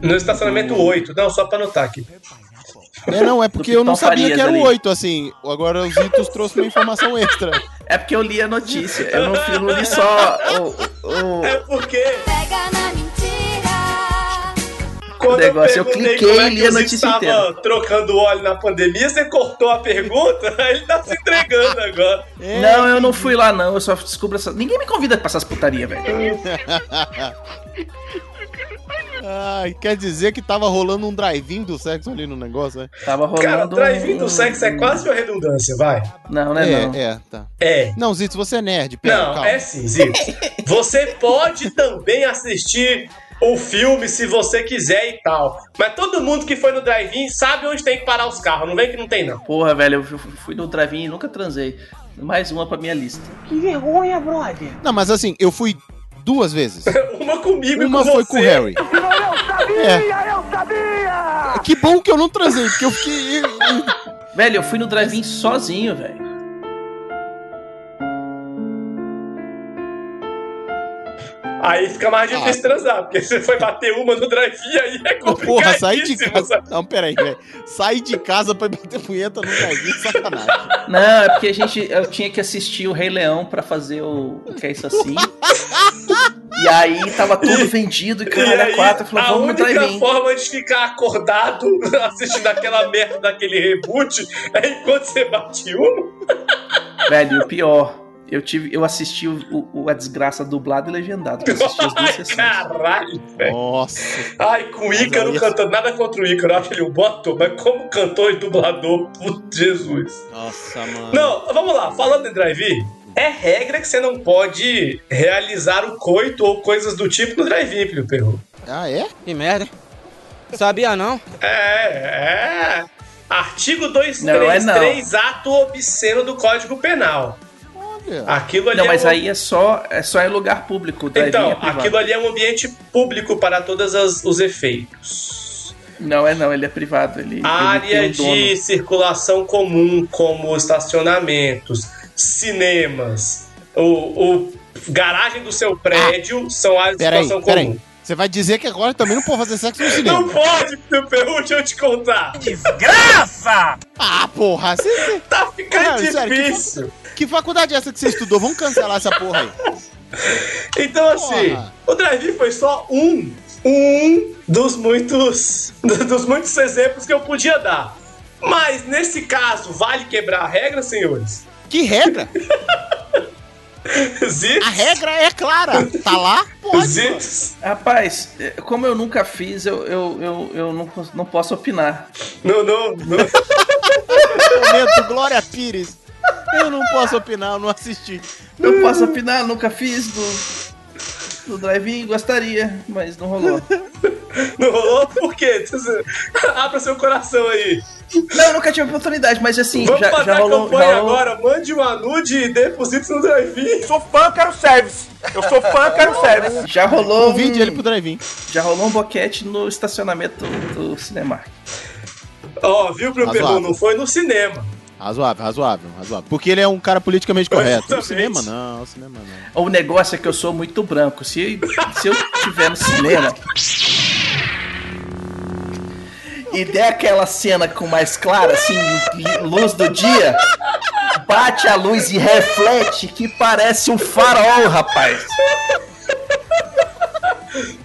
[SPEAKER 2] No estacionamento 8. Não, só pra anotar aqui.
[SPEAKER 1] É, não, é porque eu não sabia que era
[SPEAKER 3] ali.
[SPEAKER 1] o 8, assim. Agora o Zitos trouxe uma informação extra.
[SPEAKER 3] É porque eu li a notícia. Eu não, eu não li só o, o-
[SPEAKER 2] É porque
[SPEAKER 6] Pega na mentira.
[SPEAKER 2] quando
[SPEAKER 3] negócio, eu
[SPEAKER 2] perguntei
[SPEAKER 3] cliquei
[SPEAKER 2] é
[SPEAKER 3] e li a
[SPEAKER 2] você
[SPEAKER 3] notícia
[SPEAKER 2] estava
[SPEAKER 3] inteira.
[SPEAKER 2] trocando óleo na pandemia, você cortou a pergunta, aí ele tá se entregando agora.
[SPEAKER 3] Não, eu não fui lá, não. Eu só descubro essa. Ninguém me convida pra essas putaria, velho.
[SPEAKER 1] Ai, quer dizer que tava rolando um drive-in do sexo ali no negócio, né?
[SPEAKER 3] Tava rolando.
[SPEAKER 2] Cara, drive-in
[SPEAKER 3] um-
[SPEAKER 2] do sexo é quase uma redundância, vai.
[SPEAKER 3] Não, não é, não.
[SPEAKER 1] é, tá.
[SPEAKER 2] É.
[SPEAKER 1] Não, Zitos, você é nerd, pera,
[SPEAKER 2] Não,
[SPEAKER 1] calma.
[SPEAKER 2] é sim, Zito. Você pode também assistir o filme se você quiser e tal. Mas todo mundo que foi no drive-in sabe onde tem que parar os carros. Não vem que não tem, não.
[SPEAKER 3] Porra, velho, eu fui no drive-in e nunca transei. Mais uma pra minha lista.
[SPEAKER 17] Que vergonha, brother.
[SPEAKER 1] Não, mas assim, eu fui duas vezes.
[SPEAKER 2] Uma comigo
[SPEAKER 1] Uma
[SPEAKER 2] e com
[SPEAKER 1] foi
[SPEAKER 2] você.
[SPEAKER 1] com o Harry.
[SPEAKER 17] Eu sabia, eu sabia!
[SPEAKER 1] Que bom que eu não transei, porque eu fiquei.
[SPEAKER 3] Velho, eu fui no drive-in sozinho, velho.
[SPEAKER 2] Aí fica mais difícil transar, porque você foi bater uma no drive-in, aí é complicadíssimo.
[SPEAKER 1] Porra, sair de casa.
[SPEAKER 2] sabe?
[SPEAKER 1] Não, peraí, velho. Sair de casa pra bater punheta no drive-in, sacanagem.
[SPEAKER 3] Não, é porque a gente, eu tinha que assistir o Rei Leão pra fazer o, o que é isso assim. e aí tava tudo vendido e
[SPEAKER 2] E
[SPEAKER 3] caralho, a
[SPEAKER 2] aí,
[SPEAKER 3] quatro.
[SPEAKER 2] A
[SPEAKER 3] vamos no
[SPEAKER 2] única
[SPEAKER 3] drive-in.
[SPEAKER 2] forma de ficar acordado assistindo aquela merda daquele reboot é enquanto você bate uma.
[SPEAKER 3] Velho, o pior. Eu, tive, eu assisti o, o- a desgraça dublado e legendado. Eu assisti
[SPEAKER 2] Ai,
[SPEAKER 3] sessões.
[SPEAKER 2] caralho, velho.
[SPEAKER 1] Nossa.
[SPEAKER 2] Ai, com o Ícaro
[SPEAKER 1] aí-
[SPEAKER 2] cantando, nada contra o Ícaro, eu acho ele um bottom, mas como cantor e dublador, putz, Jesus.
[SPEAKER 1] Nossa, mano.
[SPEAKER 2] Não, vamos lá, falando em drive-in, é regra que você não pode realizar o coito ou coisas do tipo no drive-in, Plio Perru.
[SPEAKER 1] Ah, é?
[SPEAKER 20] Que merda. Sabia não?
[SPEAKER 2] É, é. Artigo
[SPEAKER 3] Não, é
[SPEAKER 2] 233, ato obsceno do Código Penal. Aquilo ali
[SPEAKER 3] Não,
[SPEAKER 2] é
[SPEAKER 3] mas
[SPEAKER 2] um-
[SPEAKER 3] aí é só, é só em lugar público. o drive-in
[SPEAKER 2] Então,
[SPEAKER 3] é
[SPEAKER 2] aquilo ali é um ambiente público para todos os efeitos.
[SPEAKER 3] Não é não, ele é privado. Ele,
[SPEAKER 2] Área
[SPEAKER 3] ele um dono.
[SPEAKER 2] de circulação comum, como estacionamentos, cinemas, o, o garagem do seu prédio são áreas de circulação
[SPEAKER 1] peraí.
[SPEAKER 2] comum.
[SPEAKER 1] Você vai dizer que agora também não pode fazer sexo no cinema.
[SPEAKER 2] Não pode, meu perru, deixa eu te contar.
[SPEAKER 17] Desgraça!
[SPEAKER 1] Ah, porra, você. você-
[SPEAKER 2] Tá ficando
[SPEAKER 1] Não, sério, que
[SPEAKER 2] difícil.
[SPEAKER 1] Que faculdade é essa que você estudou? Vamos cancelar essa porra aí.
[SPEAKER 2] Então, assim,
[SPEAKER 1] Porra.
[SPEAKER 2] o drive foi só um, um dos muitos, dos muitos exemplos que eu podia dar. Mas nesse caso, vale quebrar a regra, senhores?
[SPEAKER 1] Que regra? A regra é clara. Tá lá? Pode.
[SPEAKER 3] Rapaz, como eu nunca fiz, eu, eu, eu, eu não, não posso opinar.
[SPEAKER 2] Não, não, não.
[SPEAKER 1] Momento, Glória Pires. Eu não posso opinar, eu não assisti.
[SPEAKER 3] Não posso opinar, nunca fiz do, do drive-in, gostaria, mas não rolou.
[SPEAKER 2] Não rolou? Por quê? Abra seu coração aí.
[SPEAKER 3] Não, eu nunca tive oportunidade, mas assim,
[SPEAKER 2] Vamos
[SPEAKER 3] já,
[SPEAKER 2] fazer
[SPEAKER 3] já
[SPEAKER 2] a
[SPEAKER 3] rolou.
[SPEAKER 2] campanha
[SPEAKER 3] Já rolou
[SPEAKER 2] agora. Mande uma nude e deposite no drive-in.
[SPEAKER 17] Sou fã, quero service. Eu sou fã, quero service.
[SPEAKER 3] já rolou
[SPEAKER 1] Convide
[SPEAKER 3] um,
[SPEAKER 1] ele pro drive-in.
[SPEAKER 3] já rolou um boquete no estacionamento do Cinemark.
[SPEAKER 2] Ó, viu, Plio
[SPEAKER 1] Razoável.
[SPEAKER 2] Perru? Não foi no cinema.
[SPEAKER 1] Razoável, razoável, razoável. Porque ele é um cara politicamente correto.
[SPEAKER 2] Exatamente.
[SPEAKER 1] cinema, não, no cinema não.
[SPEAKER 3] O negócio é que eu sou muito branco. Se, se eu estiver no cinema e der aquela cena com mais clara, assim, luz do dia, bate a luz e reflete que parece um farol, rapaz.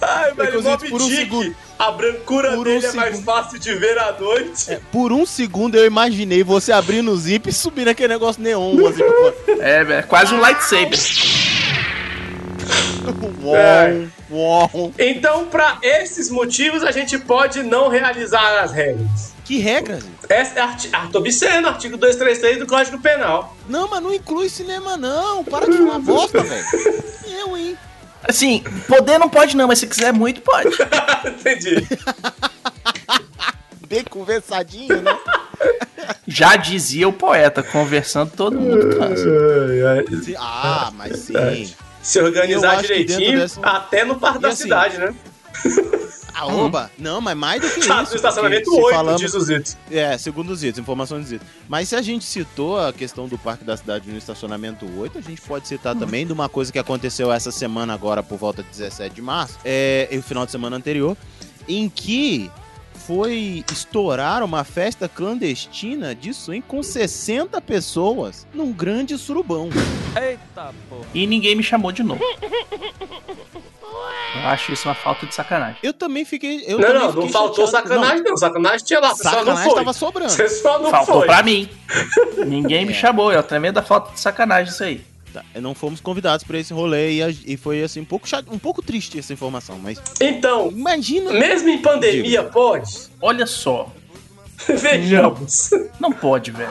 [SPEAKER 2] Ai, velho,
[SPEAKER 1] Inclusive,
[SPEAKER 2] Mob
[SPEAKER 1] por um segundo-
[SPEAKER 2] A brancura
[SPEAKER 1] por um
[SPEAKER 2] dele é mais
[SPEAKER 1] segundo-
[SPEAKER 2] fácil de ver à noite.
[SPEAKER 1] Por um segundo eu imaginei você abrindo o zip e subindo aquele negócio neon. Assim.
[SPEAKER 3] É, velho, é quase um lightsaber.
[SPEAKER 2] É.
[SPEAKER 1] Uom, uom.
[SPEAKER 2] Então, pra esses motivos, a gente pode não realizar as regras.
[SPEAKER 1] Que regras?
[SPEAKER 2] Essa é arti ato obsceno, artigo 233 do Código Penal.
[SPEAKER 1] Não, mas não inclui cinema, não. Para de falar bosta, velho. Eu, hein?
[SPEAKER 3] Assim, poder não pode não, mas se quiser muito, pode.
[SPEAKER 2] Entendi.
[SPEAKER 1] Bem conversadinho, né?
[SPEAKER 3] Já dizia o poeta, conversando todo mundo transa.
[SPEAKER 1] Ah, mas sim.
[SPEAKER 2] Se organizar direitinho,
[SPEAKER 1] dessa-
[SPEAKER 2] até no parque
[SPEAKER 1] E
[SPEAKER 2] da
[SPEAKER 1] assim,
[SPEAKER 2] cidade, né?
[SPEAKER 1] A oba? Não, mas mais do que isso.
[SPEAKER 2] Ah, no estacionamento
[SPEAKER 1] porque se
[SPEAKER 2] 8,
[SPEAKER 1] falamos-
[SPEAKER 2] diz o Zito.
[SPEAKER 1] É, segundo os Zitos, informações dos Zitos. Mas se a gente citou a questão do Parque da Cidade no estacionamento 8, a gente pode citar também de uma coisa que aconteceu essa semana agora por volta de 17 de março, é, e o final de semana anterior, em que foi estourar uma festa clandestina de swing com 60 pessoas num grande surubão.
[SPEAKER 20] Eita, porra.
[SPEAKER 3] E ninguém me chamou de novo. Eu acho isso uma falta de sacanagem.
[SPEAKER 1] Eu também fiquei. Eu
[SPEAKER 2] não,
[SPEAKER 1] também
[SPEAKER 2] não, não
[SPEAKER 1] fiquei
[SPEAKER 2] faltou
[SPEAKER 1] chateado.
[SPEAKER 2] sacanagem, não. Sacanagem tinha lá, você só não
[SPEAKER 1] Sacanagem
[SPEAKER 2] foi.
[SPEAKER 1] tava sobrando.
[SPEAKER 2] Você só não
[SPEAKER 3] Faltou
[SPEAKER 2] foi.
[SPEAKER 3] pra mim. Ninguém me
[SPEAKER 1] É.
[SPEAKER 3] chamou. É uma tremenda falta de sacanagem isso aí.
[SPEAKER 1] Tá, Não fomos convidados pra esse rolê e, a- e foi assim um pouco chato, um pouco triste essa informação, mas
[SPEAKER 2] Então,
[SPEAKER 1] imagina.
[SPEAKER 2] mesmo em pandemia, pode?
[SPEAKER 3] Olha só.
[SPEAKER 2] Vejamos.
[SPEAKER 3] Não pode, velho.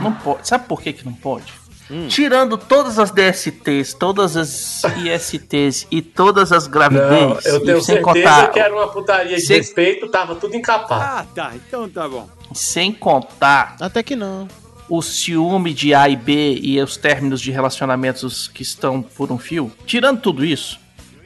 [SPEAKER 3] Não pode. Sabe por que, que não pode?
[SPEAKER 1] Hum.
[SPEAKER 3] Tirando todas as DSTs, todas as ISTs e todas as
[SPEAKER 2] Não,
[SPEAKER 3] gravidez,
[SPEAKER 2] eu tenho
[SPEAKER 3] sem
[SPEAKER 2] certeza
[SPEAKER 3] contar,
[SPEAKER 2] que era uma putaria de
[SPEAKER 3] sem-
[SPEAKER 2] respeito, tava tudo encapado.
[SPEAKER 14] Ah, tá. Então tá bom.
[SPEAKER 3] sem contar
[SPEAKER 1] Até que não.
[SPEAKER 3] o ciúme de A e B e os términos de relacionamentos que estão por um fio, tirando tudo isso,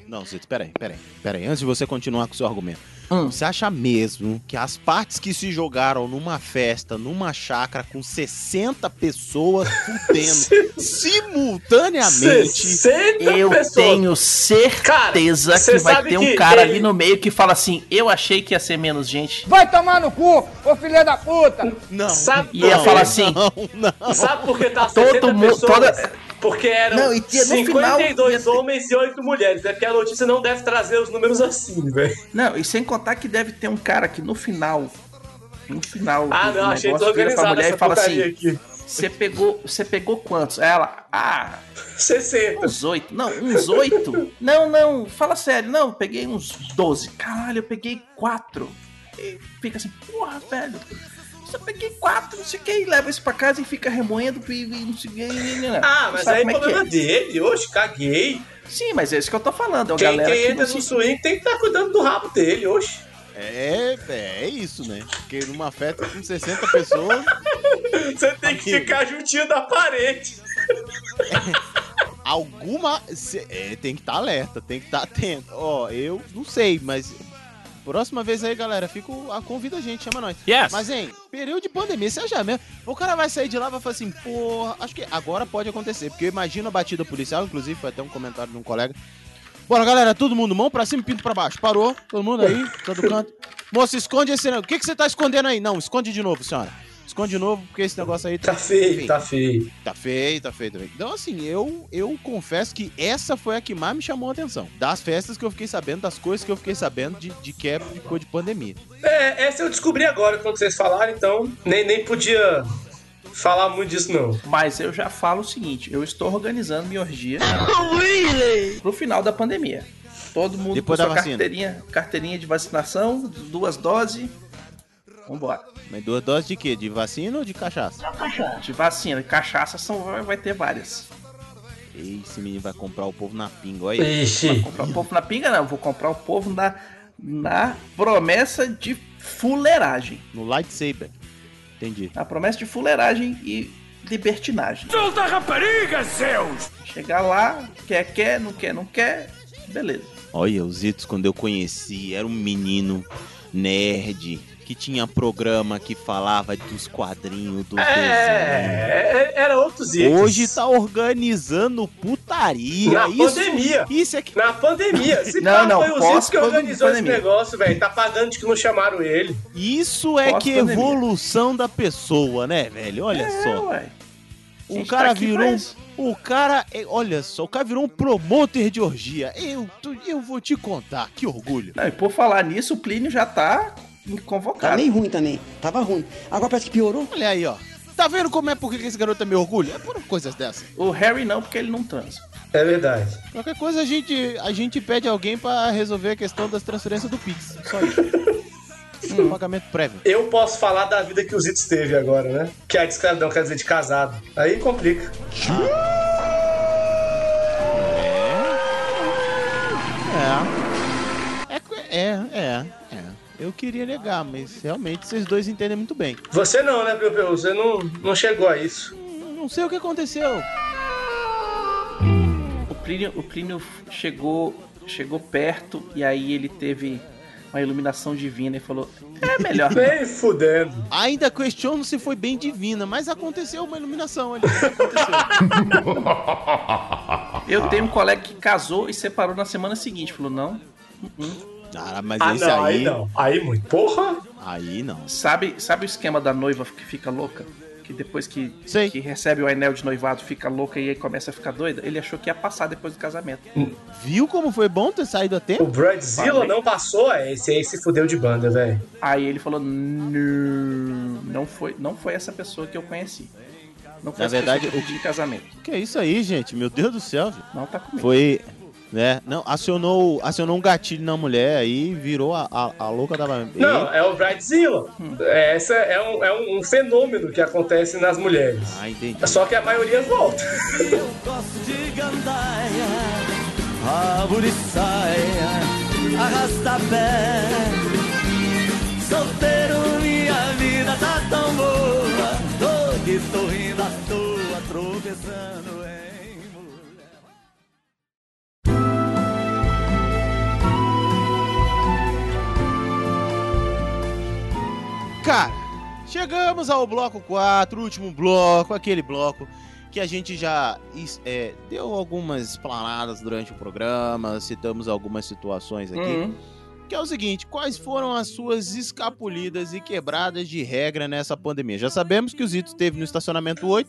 [SPEAKER 1] Não, Zito, peraí, peraí. Peraí, antes de você continuar com o seu argumento.
[SPEAKER 3] Hum.
[SPEAKER 1] Você acha mesmo que as partes que se jogaram numa festa, numa chácara, com 60 pessoas fudendo simultaneamente.
[SPEAKER 2] 60
[SPEAKER 3] eu
[SPEAKER 2] pessoas.
[SPEAKER 3] tenho certeza
[SPEAKER 2] Cara,
[SPEAKER 3] que vai ter um
[SPEAKER 2] que
[SPEAKER 3] cara
[SPEAKER 2] ele-
[SPEAKER 3] ali no meio que fala assim: eu achei que ia ser menos gente.
[SPEAKER 22] Vai tomar no cu, ô filha da puta!
[SPEAKER 1] Não.
[SPEAKER 2] Sabe
[SPEAKER 3] E ia
[SPEAKER 2] por
[SPEAKER 3] falar assim:
[SPEAKER 1] Não, não.
[SPEAKER 2] Sabe por que tá
[SPEAKER 3] Todo
[SPEAKER 2] 60
[SPEAKER 3] mundo-
[SPEAKER 2] pessoas?
[SPEAKER 3] toda-
[SPEAKER 2] Porque eram
[SPEAKER 3] Não, e tinha- no
[SPEAKER 2] 52
[SPEAKER 3] final-
[SPEAKER 2] homens e 8 mulheres. É porque a notícia não deve trazer os números assim, velho.
[SPEAKER 3] Não, e sem contar que deve ter um cara que no final. No final.
[SPEAKER 2] Ah, não, achei
[SPEAKER 3] negócio, vira pra
[SPEAKER 2] desorganizada
[SPEAKER 3] mulher
[SPEAKER 2] essa
[SPEAKER 3] e fala assim:
[SPEAKER 2] aqui.
[SPEAKER 3] Você pegou, você pegou quantos? Ela, ah,
[SPEAKER 2] 60.
[SPEAKER 3] uns oito. Não, uns oito? não, não, fala sério. Não, peguei uns 12. Caralho, eu peguei quatro. E fica assim, porra, velho. Só peguei quatro, não sei o que, e leva isso pra casa e fica remoendo e, e não sei o que. e-
[SPEAKER 2] Ah, mas
[SPEAKER 3] Sabe
[SPEAKER 2] aí
[SPEAKER 3] como
[SPEAKER 2] é
[SPEAKER 3] é que
[SPEAKER 2] problema
[SPEAKER 3] é?
[SPEAKER 2] dele. Hoje, caguei.
[SPEAKER 3] Sim, mas é isso que eu tô falando. É
[SPEAKER 2] Quem,
[SPEAKER 3] galera
[SPEAKER 2] quem
[SPEAKER 3] que
[SPEAKER 2] entra no
[SPEAKER 3] se-
[SPEAKER 2] swing tem que estar cuidando do rabo dele, hoje.
[SPEAKER 1] É, é isso, né? Porque numa festa com 60 pessoas,
[SPEAKER 2] Você tem que ficar juntinho da parede.
[SPEAKER 1] alguma. é, tem que estar alerta, tem que estar atento. Ó, eu não sei, mas. Próxima vez aí, galera, fico, a, convida a gente, chama nós.
[SPEAKER 20] Yes.
[SPEAKER 1] Mas, hein, período de pandemia, você acha mesmo? O cara vai sair de lá e vai falar assim, porra, acho que agora pode acontecer, porque eu imagino a batida policial, inclusive foi até um comentário de um colega. Bora, galera, todo mundo, mão pra cima e pinto pra baixo. Parou, todo mundo aí, todo canto. Moça, esconde esse. O que, que você tá escondendo aí? Não, esconde de novo, senhora. Esconde de novo, porque esse negócio aí
[SPEAKER 2] Tá feio, tá feio.
[SPEAKER 1] Tá feio, tá feio também. Então, assim, eu, eu confesso que essa foi a que mais me chamou a atenção. Das festas que eu fiquei sabendo, das coisas que eu fiquei sabendo de, de quebra de coisa de pandemia.
[SPEAKER 2] É, essa eu descobri agora quando vocês falaram, então nem, nem podia falar muito disso, não.
[SPEAKER 3] Mas eu já falo o seguinte: eu estou organizando minha orgia pro final da pandemia. Todo mundo
[SPEAKER 1] Depois
[SPEAKER 3] com
[SPEAKER 1] da
[SPEAKER 3] sua carteirinha, carteirinha de vacinação, duas doses. Vambora.
[SPEAKER 1] Mas duas doses de quê? De vacina ou de cachaça?
[SPEAKER 3] De vacina, cachaça são, vai, vai ter várias.
[SPEAKER 1] Ei, esse menino vai comprar o povo na pinga, olha aí.
[SPEAKER 2] Ixi.
[SPEAKER 3] Comprar o povo na pinga, não. Vou comprar o povo na, na promessa de fuleiragem.
[SPEAKER 1] No lightsaber. Entendi.
[SPEAKER 3] Na promessa de fuleiragem e libertinagem.
[SPEAKER 10] Solta rapariga, Zeus!
[SPEAKER 3] Chegar lá, quer, quer, não quer, não quer. Beleza.
[SPEAKER 1] Olha, os Itos, quando eu conheci, era um menino nerd que tinha programa que falava dos quadrinhos, desenhos.
[SPEAKER 2] É, era outros itens.
[SPEAKER 1] Hoje tá organizando putaria.
[SPEAKER 2] Na
[SPEAKER 1] isso,
[SPEAKER 2] pandemia.
[SPEAKER 1] Isso é que.
[SPEAKER 2] Na pandemia. Se
[SPEAKER 3] Não, não,
[SPEAKER 2] foi o que organizou esse
[SPEAKER 3] pandemia.
[SPEAKER 2] negócio, velho. Tá pagando de que não chamaram ele.
[SPEAKER 1] Isso é que evolução da pessoa, né, velho? Olha
[SPEAKER 3] É,
[SPEAKER 1] só.
[SPEAKER 3] ué.
[SPEAKER 1] O
[SPEAKER 3] gente
[SPEAKER 1] cara
[SPEAKER 3] tá
[SPEAKER 1] virou. O cara. é- Olha só, o cara virou um promoter de orgia. Eu, eu vou te contar, que orgulho.
[SPEAKER 3] Não, e por falar nisso, o Plínio já tá
[SPEAKER 12] Tá
[SPEAKER 3] convocado.
[SPEAKER 12] meio ruim também. Tava ruim. Agora parece que piorou.
[SPEAKER 1] Olha aí, ó. Tá vendo como é porque que esse garoto é meu orgulho? É por coisas dessas.
[SPEAKER 3] O Harry não, porque ele não transa.
[SPEAKER 2] É verdade.
[SPEAKER 1] Qualquer coisa a gente, a gente pede alguém pra resolver a questão das transferências do Pix. Só isso. Hum, pagamento prévio.
[SPEAKER 2] Eu posso falar da vida que o Zito teve agora, né? Que é de escravidão, quer dizer, de casado. Aí complica.
[SPEAKER 1] É. É, co- é, é, é. Eu queria negar, mas realmente vocês dois entendem muito bem.
[SPEAKER 2] Você não, né, Piu Piu? Você não, não chegou a isso.
[SPEAKER 1] Não sei o que aconteceu.
[SPEAKER 3] O Plínio, o Plínio chegou, chegou perto e aí ele teve uma iluminação divina e falou: É melhor. não."
[SPEAKER 2] Nem fudendo.
[SPEAKER 1] Ainda questiono se foi bem divina, mas aconteceu uma iluminação ali. Aconteceu.
[SPEAKER 3] Eu tenho um colega que casou e separou na semana seguinte. Falou: Não, uh-uh,
[SPEAKER 1] Ah, mas
[SPEAKER 2] Ah,
[SPEAKER 1] esse
[SPEAKER 2] não, aí
[SPEAKER 1] aí.
[SPEAKER 2] não. Aí muito. Porra!
[SPEAKER 1] Aí não.
[SPEAKER 3] Sabe, sabe o esquema da noiva que fica louca? Que depois que, que recebe o anel de noivado fica louca e aí começa a ficar doida? Ele achou que ia passar depois do casamento.
[SPEAKER 1] Viu como foi bom ter saído a tempo?
[SPEAKER 2] O Bradzilla não passou, é, esse aí se fudeu de banda, velho.
[SPEAKER 3] Aí ele falou: não, não foi, não foi essa pessoa que eu conheci. Não foi
[SPEAKER 1] Na
[SPEAKER 3] essa
[SPEAKER 1] verdade,
[SPEAKER 3] pessoa que eu pedi em casamento.
[SPEAKER 1] Que é isso aí, gente? Meu Deus do céu. velho.
[SPEAKER 3] Não tá comigo.
[SPEAKER 1] Foi. Né? Não, acionou, acionou um gatilho na mulher aí virou a, a, a louca da.
[SPEAKER 2] Não, é o Bridezilla.
[SPEAKER 1] Hum.
[SPEAKER 2] Essa é, um, é um, um fenômeno que acontece nas mulheres.
[SPEAKER 1] Ah, entendi.
[SPEAKER 2] Só que a maioria volta.
[SPEAKER 9] Gosto de gandaia, árvore saia, arrasta pé. Solteiro, minha vida tá tão boa. Tô que tô rindo à toa, tropeçando
[SPEAKER 1] Cara, chegamos ao bloco 4, último bloco, aquele bloco que a gente já é, deu algumas explanadas durante o programa, citamos algumas situações aqui.
[SPEAKER 3] Uhum.
[SPEAKER 1] Que é o seguinte, quais foram as suas escapulidas e quebradas de regra nessa pandemia? Já sabemos que o Zito esteve no estacionamento 8.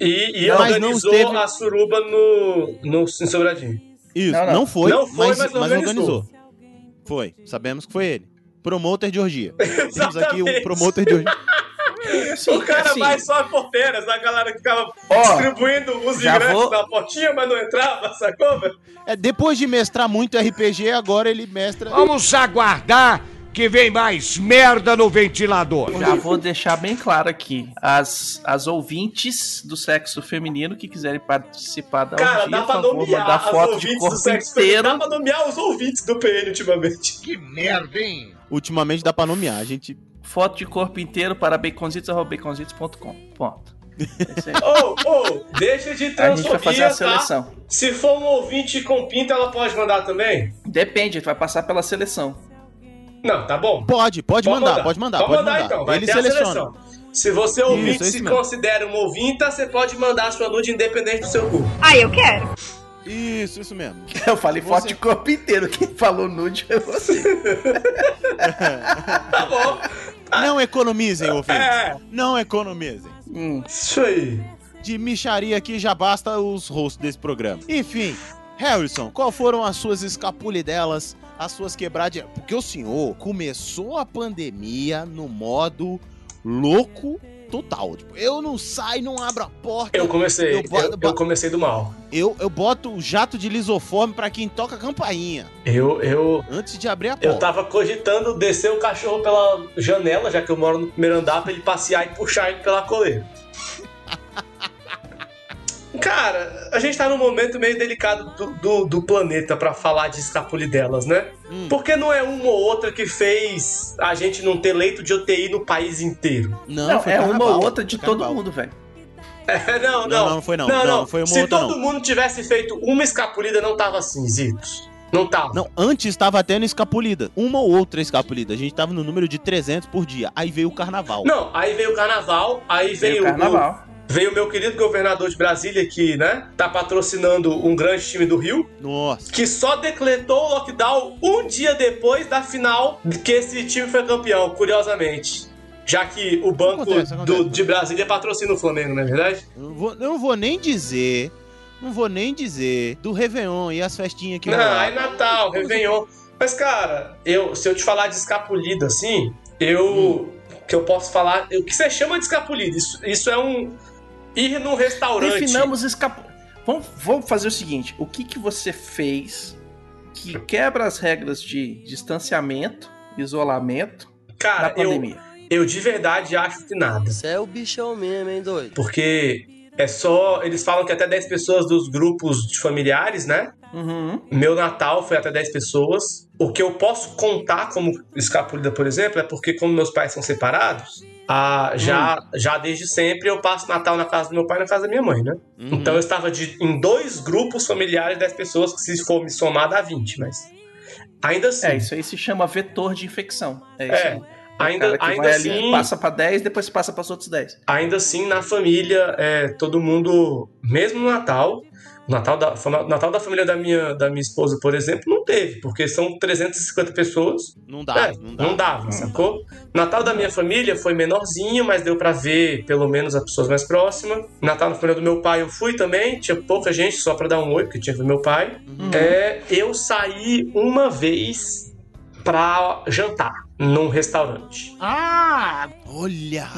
[SPEAKER 2] E, e
[SPEAKER 1] mas
[SPEAKER 2] organizou
[SPEAKER 1] não esteve...
[SPEAKER 2] a suruba no, no em Sobradinho.
[SPEAKER 1] Isso,
[SPEAKER 2] Não,
[SPEAKER 1] não,
[SPEAKER 2] não.
[SPEAKER 1] foi,
[SPEAKER 2] Não foi,
[SPEAKER 1] mas,
[SPEAKER 2] mas
[SPEAKER 1] mas
[SPEAKER 2] organizou.
[SPEAKER 1] organizou. Foi, sabemos que foi ele. Promoter de orgia. Temos aqui um promoter de orgia.
[SPEAKER 2] o cara
[SPEAKER 3] assim-
[SPEAKER 2] mais só porteiras, a galera que ficava
[SPEAKER 3] Ó,
[SPEAKER 2] distribuindo os ingressos
[SPEAKER 1] vou-
[SPEAKER 2] na portinha, mas não entrava, sacou, velho?
[SPEAKER 1] É, depois de mestrar muito RPG, agora ele mestra.
[SPEAKER 22] Vamos aguardar que vem mais merda no ventilador.
[SPEAKER 3] Já vou deixar bem claro aqui. As, as ouvintes do sexo feminino que quiserem participar da
[SPEAKER 2] Cara,
[SPEAKER 3] orgia,
[SPEAKER 2] dá pra nomear as ouvintes do sexo feminino.
[SPEAKER 3] inteiro.
[SPEAKER 2] Dá pra nomear os ouvintes do PN ultimamente.
[SPEAKER 22] Que merda, hein?
[SPEAKER 1] Ultimamente dá pra nomear. A gente.
[SPEAKER 3] Foto de corpo inteiro para baconzitos.baconzitos.com. Ponto.
[SPEAKER 2] Ô, ô, deixa de
[SPEAKER 3] A gente vai fazer
[SPEAKER 2] transfobia,
[SPEAKER 3] a seleção.
[SPEAKER 2] tá? Se for um ouvinte com pinta, ela pode mandar também?
[SPEAKER 3] Depende, vai passar pela seleção.
[SPEAKER 2] Não, tá bom.
[SPEAKER 1] Pode, pode, mandar, pode mandar,
[SPEAKER 2] Pode
[SPEAKER 1] pode
[SPEAKER 2] mandar,
[SPEAKER 1] mandar.
[SPEAKER 2] então, vai
[SPEAKER 1] Ele
[SPEAKER 2] ter
[SPEAKER 1] seleciona.
[SPEAKER 2] a seleção. Se você ouvinte
[SPEAKER 1] Isso, é isso
[SPEAKER 2] se
[SPEAKER 1] mesmo.
[SPEAKER 2] considera um ouvinta, você pode mandar sua nude independente do seu cu.
[SPEAKER 19] Ah, eu quero.
[SPEAKER 1] Isso, isso mesmo.
[SPEAKER 3] Eu falei foto de corpo inteiro. Quem falou nude foi você.
[SPEAKER 2] Tá bom.
[SPEAKER 1] Não economizem, ouvintes.
[SPEAKER 2] É.
[SPEAKER 1] Não economizem.
[SPEAKER 2] Isso aí.
[SPEAKER 1] De micharia aqui já basta os hosts desse programa. Enfim, Harrison, qual foram as suas escapulidelas, as suas quebradas? Porque o senhor começou a pandemia no modo louco total. Tipo, eu não saio, não abro a porta.
[SPEAKER 2] Eu comecei, eu,
[SPEAKER 1] boto-
[SPEAKER 2] eu comecei do mal.
[SPEAKER 1] Eu, eu boto o jato de lisoforme pra quem toca campainha.
[SPEAKER 2] Eu, eu,
[SPEAKER 1] Antes de abrir a porta.
[SPEAKER 2] eu tava cogitando descer o cachorro pela janela, já que eu moro no primeiro andar, pra ele passear e puxar ele pela coleira. Cara, a gente tá num momento meio delicado do, do, do planeta pra falar de escapulidelas, né?
[SPEAKER 1] Hum.
[SPEAKER 2] Porque não é uma ou outra que fez a gente não ter leito de UTI no país inteiro.
[SPEAKER 1] Não,
[SPEAKER 3] Não,
[SPEAKER 1] foi
[SPEAKER 3] é uma ou outra de todo mundo, velho.
[SPEAKER 2] É, não,
[SPEAKER 1] Não,
[SPEAKER 2] não.
[SPEAKER 1] não, não foi não. Não, não foi uma
[SPEAKER 2] Se
[SPEAKER 1] outra,
[SPEAKER 2] todo
[SPEAKER 1] não.
[SPEAKER 2] mundo tivesse feito uma escapulida, não tava assim, Zitos. Não tava.
[SPEAKER 1] Não, antes estava tendo escapulida. Uma ou outra escapulida. A gente tava no número de 300 por dia. Aí veio o carnaval.
[SPEAKER 2] Não, aí veio o carnaval, aí veio,
[SPEAKER 3] Veio o carnaval.
[SPEAKER 2] O, veio o meu querido governador de Brasília, que, né, tá patrocinando um grande time do Rio,
[SPEAKER 1] Nossa.
[SPEAKER 2] que só decretou o lockdown um dia depois da final que esse time foi campeão, curiosamente. Já que o banco
[SPEAKER 1] Acontece, acontece.
[SPEAKER 2] do- de Brasília patrocina o Flamengo, não é verdade?
[SPEAKER 1] Eu não vou, eu não vou nem dizer. Não vou nem dizer do Réveillon e as festinhas que
[SPEAKER 2] Não, aí Natal, Réveillon. Mas, cara, eu, se eu te falar de escapulida assim, eu. que eu posso falar. O que você chama de escapulida? Isso, isso é um. Ir num restaurante.
[SPEAKER 3] Definamos escapu... Vamos, vamos fazer o seguinte: o que, que você fez que quebra as regras de distanciamento, isolamento
[SPEAKER 2] Cara,
[SPEAKER 3] da pandemia?
[SPEAKER 2] Eu, eu de verdade acho que nada.
[SPEAKER 23] Você é o bichão mesmo, hein, doido?
[SPEAKER 2] Porque é só. Eles falam que até 10 pessoas dos grupos de familiares, né?
[SPEAKER 3] Uhum.
[SPEAKER 2] Meu Natal foi até 10 pessoas. O que eu posso contar como escapulida, por exemplo, é porque, como meus pais são separados, ah, já, já desde sempre eu passo Natal na casa do meu pai e na casa da minha mãe, né?
[SPEAKER 1] Uhum.
[SPEAKER 2] Então eu estava de- em dois grupos familiares, 10 pessoas, que se for me somar dá 20, mas. Ainda assim.
[SPEAKER 3] É, isso aí se chama vetor de infecção. É isso
[SPEAKER 2] É.
[SPEAKER 3] aí.
[SPEAKER 2] Ainda,
[SPEAKER 3] cara que
[SPEAKER 2] ainda
[SPEAKER 3] vai
[SPEAKER 2] assim,
[SPEAKER 3] ali, passa pra 10, depois passa pros outros 10.
[SPEAKER 2] ainda assim, na família, é, todo mundo, mesmo no Natal, o Natal da, Natal da família da minha, da minha esposa, por exemplo, não teve, porque são 350 pessoas.
[SPEAKER 1] Não dá,
[SPEAKER 2] É,
[SPEAKER 1] não dá.
[SPEAKER 2] Não dava, sacou? Natal da minha família foi menorzinho, mas deu pra ver pelo menos as pessoas mais próximas. Natal na família do meu pai eu fui também, tinha pouca gente, só pra dar um oi, porque tinha que ver meu pai. É, eu saí uma vez pra jantar num restaurante.
[SPEAKER 17] Ah!
[SPEAKER 1] Olha!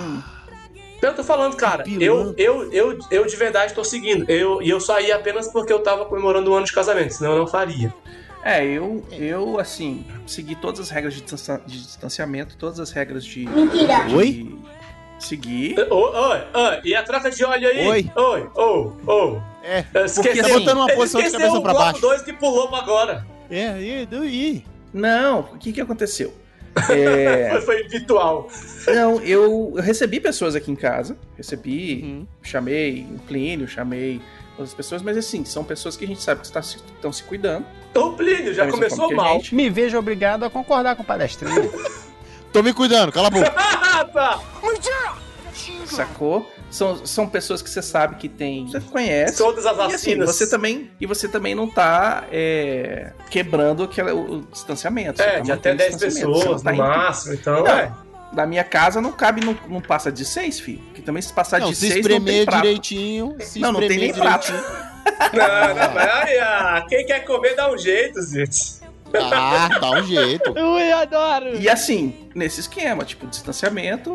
[SPEAKER 2] Eu tô falando, cara, eu, eu, eu, eu de verdade tô seguindo. Eu, e eu saí apenas porque eu tava comemorando um ano de casamento, senão eu não faria.
[SPEAKER 3] É, eu, eu assim, segui todas as regras de, distancia- de distanciamento, todas as regras de.
[SPEAKER 2] Mentira.
[SPEAKER 3] de
[SPEAKER 1] Oi?
[SPEAKER 3] Seguir.
[SPEAKER 2] Oi, oi, oi, e a troca de óleo aí?
[SPEAKER 1] Oi.
[SPEAKER 2] Oi, oi, oi.
[SPEAKER 1] É,
[SPEAKER 2] Esqueceu,
[SPEAKER 1] tá botando uma posição de
[SPEAKER 2] esqueceu
[SPEAKER 1] cabeça
[SPEAKER 2] o
[SPEAKER 1] pra
[SPEAKER 2] bloco
[SPEAKER 1] baixo.
[SPEAKER 2] dois que pulou pra agora.
[SPEAKER 1] É, e, e,
[SPEAKER 3] Não, o que que aconteceu? É,
[SPEAKER 2] Foi, foi virtual.
[SPEAKER 3] não, eu, eu recebi pessoas aqui em casa, recebi, chamei o Plínio, chamei outras pessoas, mas assim, são pessoas que a gente sabe que estão se, estão se cuidando.
[SPEAKER 2] O Plínio já começou mal.
[SPEAKER 3] gente.
[SPEAKER 14] Me vejo obrigado a concordar com o palestrinho.
[SPEAKER 1] Tô me cuidando, cala a boca.
[SPEAKER 2] Ah, tá.
[SPEAKER 3] Sacou? São, são pessoas que você sabe que tem. Você conhece.
[SPEAKER 2] Todas as
[SPEAKER 3] E assim,
[SPEAKER 2] vacinas.
[SPEAKER 3] você também. E você também não tá é, quebrando aquele, o, o distanciamento. Você
[SPEAKER 2] É,
[SPEAKER 3] tá
[SPEAKER 2] de até
[SPEAKER 3] mantendo
[SPEAKER 2] 10
[SPEAKER 3] distanciamento, você
[SPEAKER 2] pessoas no
[SPEAKER 3] tá indo-
[SPEAKER 2] máximo, então
[SPEAKER 3] Não,
[SPEAKER 2] é.
[SPEAKER 3] Na minha casa não cabe, não, não passa de 6, filho. Porque também se passar
[SPEAKER 1] Não,
[SPEAKER 3] de
[SPEAKER 1] se
[SPEAKER 3] 6 não tem
[SPEAKER 1] espremer
[SPEAKER 3] prato.
[SPEAKER 1] direitinho. Se
[SPEAKER 3] Não, não tem nem prato.
[SPEAKER 1] direitinho.
[SPEAKER 2] Não, não, mas ah, quem quer comer dá um jeito, gente.
[SPEAKER 1] Ah, dá um jeito.
[SPEAKER 14] Ui, adoro!
[SPEAKER 3] E assim, nesse esquema, tipo, distanciamento,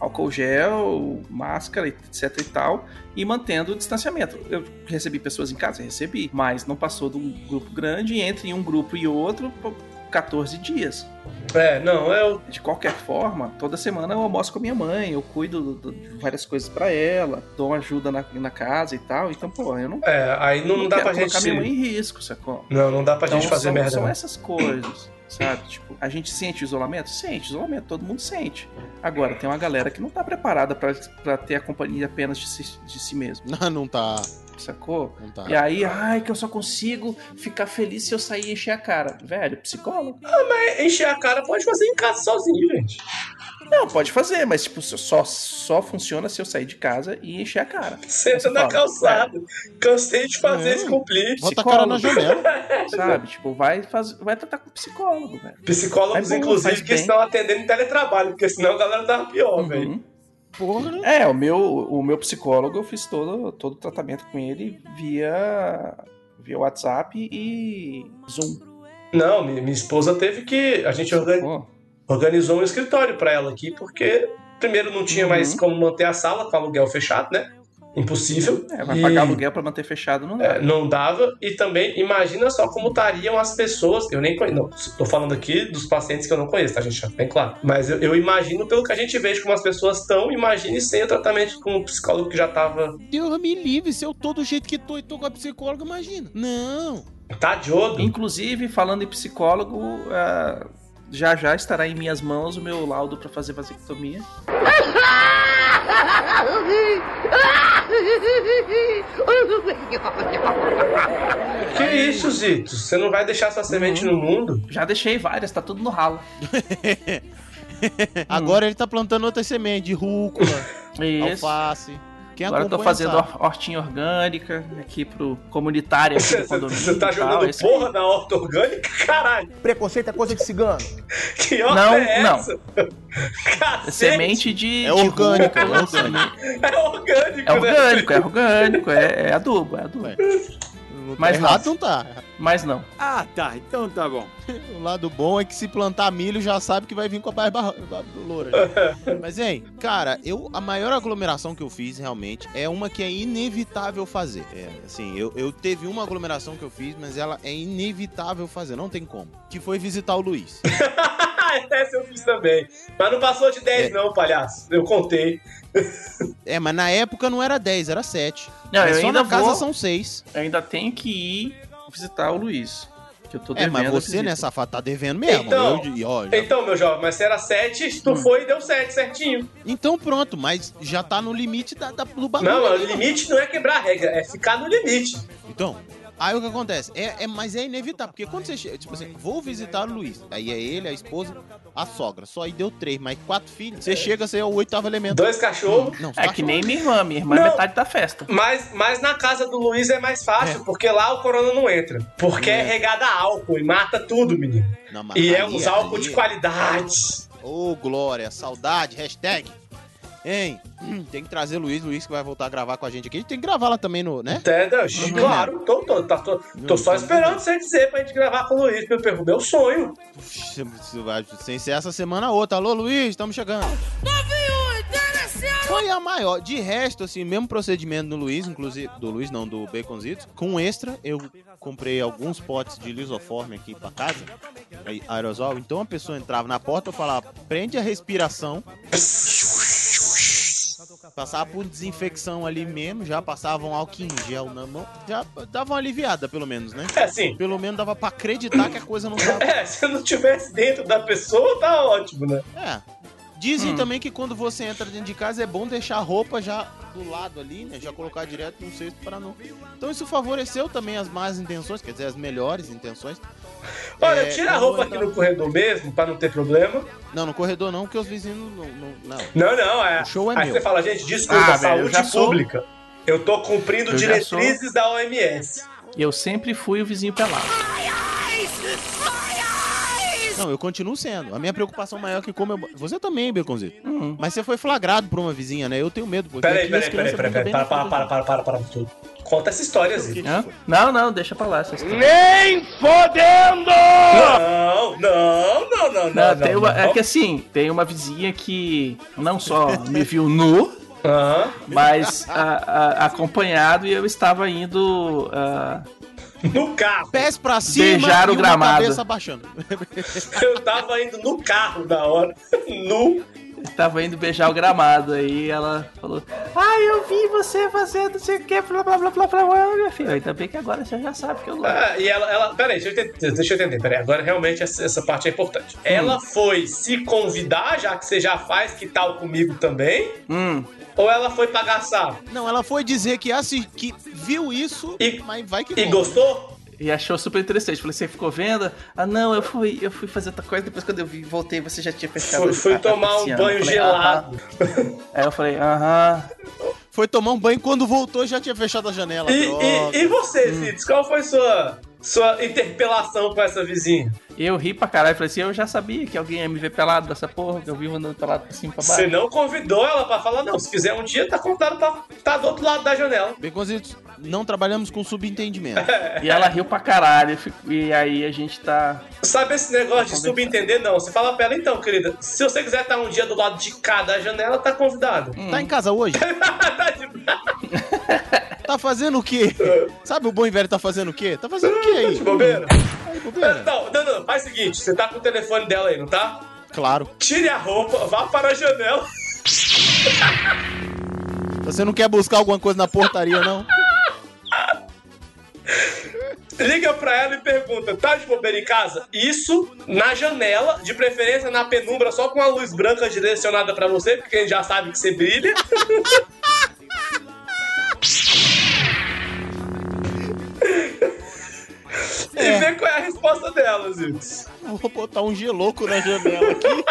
[SPEAKER 3] álcool gel, máscara, etc e tal, e mantendo o distanciamento. Eu recebi pessoas em casa, recebi, mas não passou de um grupo grande entre um grupo e outro por 14 dias.
[SPEAKER 2] É, não, eu.
[SPEAKER 3] De qualquer forma, toda semana eu almoço com a minha mãe, eu cuido do- de várias coisas pra ela, dou ajuda na, na casa e tal. Então, pô, eu não,
[SPEAKER 2] É, aí não,
[SPEAKER 3] não
[SPEAKER 2] dá pra
[SPEAKER 3] colocar
[SPEAKER 2] gente.
[SPEAKER 3] minha mãe em risco, sacou?
[SPEAKER 2] Não, não dá pra
[SPEAKER 3] Então,
[SPEAKER 2] gente fazer
[SPEAKER 3] são,
[SPEAKER 2] merda.
[SPEAKER 3] São essas coisas, sabe? Tipo, a gente sente isolamento? Sente, isolamento, todo mundo sente. Agora, tem uma galera que não tá preparada pra ter a companhia apenas de si, de si mesmo.
[SPEAKER 1] Não, não tá.
[SPEAKER 3] Sacou?
[SPEAKER 1] Não tá.
[SPEAKER 3] E aí, ai, que eu só consigo ficar feliz se eu sair e encher a cara. Velho, psicólogo.
[SPEAKER 2] Ah, mas encher a cara pode fazer em casa sozinho, gente.
[SPEAKER 3] Não, pode fazer, mas tipo, só, só funciona se eu sair de casa e encher a cara.
[SPEAKER 2] Senta na
[SPEAKER 3] fala,
[SPEAKER 2] calçada. Cansei de fazer esse cumplir.
[SPEAKER 1] Bota a cara na janela.
[SPEAKER 3] Sabe? Tipo, vai, faz, vai tratar com psicólogo, velho.
[SPEAKER 2] Psicólogos,
[SPEAKER 3] É bom,
[SPEAKER 2] inclusive, que
[SPEAKER 3] bem.
[SPEAKER 2] estão atendendo em teletrabalho, porque senão a galera tava pior,
[SPEAKER 3] Uhum.
[SPEAKER 2] velho.
[SPEAKER 1] Porra.
[SPEAKER 3] É, o meu, o meu psicólogo, eu fiz todo, todo o tratamento com ele via, via WhatsApp e Zoom.
[SPEAKER 2] Não, minha, minha esposa teve que. A gente organi- organizou um escritório pra ela aqui, porque primeiro não tinha
[SPEAKER 3] Uhum.
[SPEAKER 2] mais como manter a sala com aluguel fechado, né? Impossível.
[SPEAKER 3] É, vai
[SPEAKER 2] E-
[SPEAKER 3] pagar aluguel pra manter fechado, não dá.
[SPEAKER 2] É, não dava, e também imagina só como estariam as pessoas. Eu nem conheço, não, tô falando aqui dos pacientes que eu não conheço, tá, gente? Bem claro. Mas eu, eu imagino, pelo que a gente vê como as pessoas estão, imagine sem o tratamento com o psicólogo que já tava.
[SPEAKER 1] Deus me livre, se eu tô do jeito que tô e tô com a psicóloga, imagina. Não.
[SPEAKER 2] Tá diodo.
[SPEAKER 3] Inclusive, falando em psicólogo, ah, já já estará em minhas mãos o meu laudo pra fazer vasectomia.
[SPEAKER 2] Que isso, Zito? Você não vai deixar sua semente
[SPEAKER 3] Uhum.
[SPEAKER 2] no mundo?
[SPEAKER 3] Já deixei várias, tá tudo no ralo.
[SPEAKER 1] Agora ele tá plantando outras sementes de rúcula,
[SPEAKER 3] Isso.
[SPEAKER 1] alface. Quem
[SPEAKER 3] Agora eu tô fazendo
[SPEAKER 1] sabe.
[SPEAKER 3] hor- hortinha orgânica aqui pro comunitário aqui do condomínio.
[SPEAKER 2] Você tá
[SPEAKER 3] tal,
[SPEAKER 2] jogando
[SPEAKER 3] é isso aí.
[SPEAKER 2] porra na horta orgânica? Caralho,
[SPEAKER 14] Preconceito é coisa de cigano.
[SPEAKER 2] que horta
[SPEAKER 3] Não,
[SPEAKER 2] é
[SPEAKER 3] não.
[SPEAKER 2] essa?
[SPEAKER 3] É
[SPEAKER 2] Cacete,
[SPEAKER 3] semente de.
[SPEAKER 1] É
[SPEAKER 3] de
[SPEAKER 1] orgânica,
[SPEAKER 3] rúcula,
[SPEAKER 1] é orgânica.
[SPEAKER 2] É orgânico,
[SPEAKER 3] É orgânico, é orgânico, é, é adubo, é adubo.
[SPEAKER 1] Ué.
[SPEAKER 3] Mas
[SPEAKER 1] Errado não tá.
[SPEAKER 3] Mas não.
[SPEAKER 14] Ah, tá. Então tá bom.
[SPEAKER 1] O lado bom é que se plantar milho já sabe que vai vir com a barba loura. Mas, hein, cara, eu, a maior aglomeração que eu fiz realmente é uma que é inevitável fazer. É, assim, eu, eu teve uma aglomeração que eu fiz, mas ela é inevitável fazer, não tem como. Que foi visitar o Luiz.
[SPEAKER 2] Essa eu fiz também. Mas não passou de 10,
[SPEAKER 1] É.
[SPEAKER 2] não, palhaço. Eu contei.
[SPEAKER 1] É, mas na época não era 10, era 7.
[SPEAKER 3] Não,
[SPEAKER 1] Mas
[SPEAKER 3] eu
[SPEAKER 1] só
[SPEAKER 3] ainda
[SPEAKER 1] na casa
[SPEAKER 3] vou-
[SPEAKER 1] são 6.
[SPEAKER 3] Eu ainda tenho que ir visitar o Luiz. Que eu tô
[SPEAKER 1] É,
[SPEAKER 3] devendo
[SPEAKER 1] mas
[SPEAKER 3] a
[SPEAKER 1] você, né, safado, tá devendo mesmo.
[SPEAKER 2] Então,
[SPEAKER 1] Eu- e olha,
[SPEAKER 2] Então, meu jovem, mas se era 7, tu foi e deu 7 certinho.
[SPEAKER 1] Então pronto, mas já tá no limite da, da- do bagulho.
[SPEAKER 2] Não, o limite não é quebrar a regra, é ficar no limite.
[SPEAKER 1] Então, aí o que acontece? É, é, mas é inevitável, porque quando você chega, tipo assim, vou visitar o Luiz, aí é ele, a esposa, a sogra. Só aí deu três, mas quatro filhos. Você chega, você é o oitavo elemento.
[SPEAKER 2] Dois cachorros.
[SPEAKER 1] Não,
[SPEAKER 3] É que nem minha irmã. Minha irmã é
[SPEAKER 2] Não.
[SPEAKER 3] metade da festa.
[SPEAKER 2] Mas, mas na casa do Luiz é mais fácil, porque lá o corona não entra. Porque é, regada a álcool e mata tudo, menino.
[SPEAKER 1] Não,
[SPEAKER 2] E é uns álcool
[SPEAKER 1] ali-
[SPEAKER 2] de qualidade.
[SPEAKER 1] Ô, Glória, saudade, hashtag. Hein? Tem que trazer o Luiz, Luiz que vai voltar a gravar com a gente aqui. A gente tem que gravar lá também no, né?
[SPEAKER 2] Entendeu? Claro, tô, tô, tá- tô, tô só esperando você dizer pra gente gravar com o Luiz, meu pergunto, meu sonho.
[SPEAKER 1] Puxa, Sem ser essa semana outra. Alô, Luiz, estamos chegando. Foi a maior. De resto, assim, mesmo procedimento do Luiz, inclusive. Do Luiz, não, do Baconzitos. Com extra, eu comprei alguns potes de lisoforme aqui pra casa. Aerosol. Então a pessoa entrava na porta, eu falava, prende a respiração. Passava por desinfecção ali mesmo, já passavam álcool em gel na mão. Já dava uma aliviada, pelo menos, né?
[SPEAKER 2] É, sim.
[SPEAKER 1] Pelo menos dava pra acreditar que a coisa não tava.
[SPEAKER 2] É, se eu não tivesse dentro da pessoa, tá ótimo, né?
[SPEAKER 1] É. Dizem
[SPEAKER 2] Hum.
[SPEAKER 1] também que quando você entra dentro de casa é bom deixar a roupa já do lado ali, né? Já colocar direto no cesto para não. Então isso favoreceu também as más intenções, quer dizer, as melhores intenções.
[SPEAKER 2] Olha,
[SPEAKER 1] É,
[SPEAKER 2] tira a roupa
[SPEAKER 1] eu
[SPEAKER 2] aqui no corredor mesmo, pra não ter problema.
[SPEAKER 1] Não, no corredor não, porque os vizinhos não. Não, não.
[SPEAKER 2] Não, não, é.
[SPEAKER 1] O show é
[SPEAKER 2] Aí
[SPEAKER 1] meu.
[SPEAKER 2] você fala, gente, desculpa,
[SPEAKER 3] Ah, eu
[SPEAKER 2] saúde
[SPEAKER 3] já sou-
[SPEAKER 2] pública. Eu tô cumprindo
[SPEAKER 3] Eu
[SPEAKER 2] diretrizes da OMS.
[SPEAKER 3] Eu sempre fui o vizinho pelado.
[SPEAKER 1] Não, eu continuo sendo. A minha preocupação maior é que como eu. Você também, Beconzito.
[SPEAKER 3] Uhum.
[SPEAKER 1] Mas você foi flagrado por uma vizinha, né? Eu tenho medo,
[SPEAKER 2] Peraí, peraí, peraí, peraí, peraí. Para, para, para, para, para, para tudo. Conta essa história, Zito.
[SPEAKER 3] Hã? Não, não, deixa pra lá essa história.
[SPEAKER 22] Nem fodendo!
[SPEAKER 2] Não, não, não, não,
[SPEAKER 3] Não,
[SPEAKER 2] não.
[SPEAKER 3] tem
[SPEAKER 2] não,
[SPEAKER 3] uma-
[SPEAKER 2] não.
[SPEAKER 3] é que assim, tem uma vizinha que não só me viu nu,
[SPEAKER 2] Aham.
[SPEAKER 3] mas a- a- acompanhado e eu estava indo. ah,
[SPEAKER 2] No carro.
[SPEAKER 1] Pés pra cima
[SPEAKER 3] Beijar o
[SPEAKER 1] e uma
[SPEAKER 3] gramado.
[SPEAKER 1] cabeça abaixando.
[SPEAKER 2] Eu tava indo no carro da hora. Nu.
[SPEAKER 3] estava indo beijar o gramado. Aí ela falou: Ah, eu vi você fazendo não sei o que, blá blá blá blá blá, blá minha filha. Ainda bem que agora você já sabe que eu gosto.
[SPEAKER 2] Ah, e ela, ela. Peraí, deixa eu entender. Deixa eu entender. Peraí, agora realmente essa, essa parte é importante. Ela foi se convidar, já que você já faz que tal comigo também?
[SPEAKER 3] Hum.
[SPEAKER 2] Ou ela foi pra gastar?
[SPEAKER 1] Não, ela foi dizer que, assi... que viu isso, mas vai que
[SPEAKER 2] E
[SPEAKER 1] compra.
[SPEAKER 2] gostou?
[SPEAKER 3] E achou super interessante. Falei, você ficou vendo? Ah, não, eu fui, eu fui fazer outra coisa. Depois, quando eu vi, voltei, você já tinha fechado.
[SPEAKER 2] Fui, fui
[SPEAKER 3] a- a
[SPEAKER 2] tomar um banho
[SPEAKER 3] falei,
[SPEAKER 2] gelado.
[SPEAKER 3] "Aham." Aí eu falei, aham.
[SPEAKER 1] Foi tomar um banho quando voltou já tinha fechado a janela.
[SPEAKER 2] E, e, e você, Cids, qual foi sua, sua interpelação com essa vizinha?
[SPEAKER 3] Eu ri pra caralho. Falei assim, eu já sabia que alguém ia me ver pelado dessa porra, que eu vivo andando pelado pra cima pra baixo.
[SPEAKER 2] Você não convidou ela pra falar, não. Se fizer um dia, tá contado pra tá do outro lado da janela.
[SPEAKER 1] Beconzitos, não trabalhamos com subentendimento.
[SPEAKER 3] E ela riu pra caralho. E aí a gente tá.
[SPEAKER 2] Sabe esse negócio de subentender? Não. Você fala pra ela, então, querida, se você quiser estar um dia do lado de cá da janela, tá convidado.
[SPEAKER 1] Tá em casa hoje? tá fazendo o quê? Sabe o bom e velho tá fazendo o quê? Tá fazendo o quê aí?
[SPEAKER 2] De bobeira?
[SPEAKER 1] Aí, bobeira.
[SPEAKER 2] Não, não, não. Faz o seguinte, você tá com o telefone dela aí, não tá?
[SPEAKER 1] Claro.
[SPEAKER 2] Tire a roupa, vá para a janela.
[SPEAKER 1] Você não quer buscar alguma coisa na portaria, não?
[SPEAKER 2] Liga pra ela e pergunta: tá de bobeira em casa? Isso na janela, de preferência na penumbra, só com a luz branca direcionada pra você, porque a gente já sabe que você brilha. E ver qual é a resposta dela, Zildes.
[SPEAKER 1] Vou botar um geloco na janela aqui.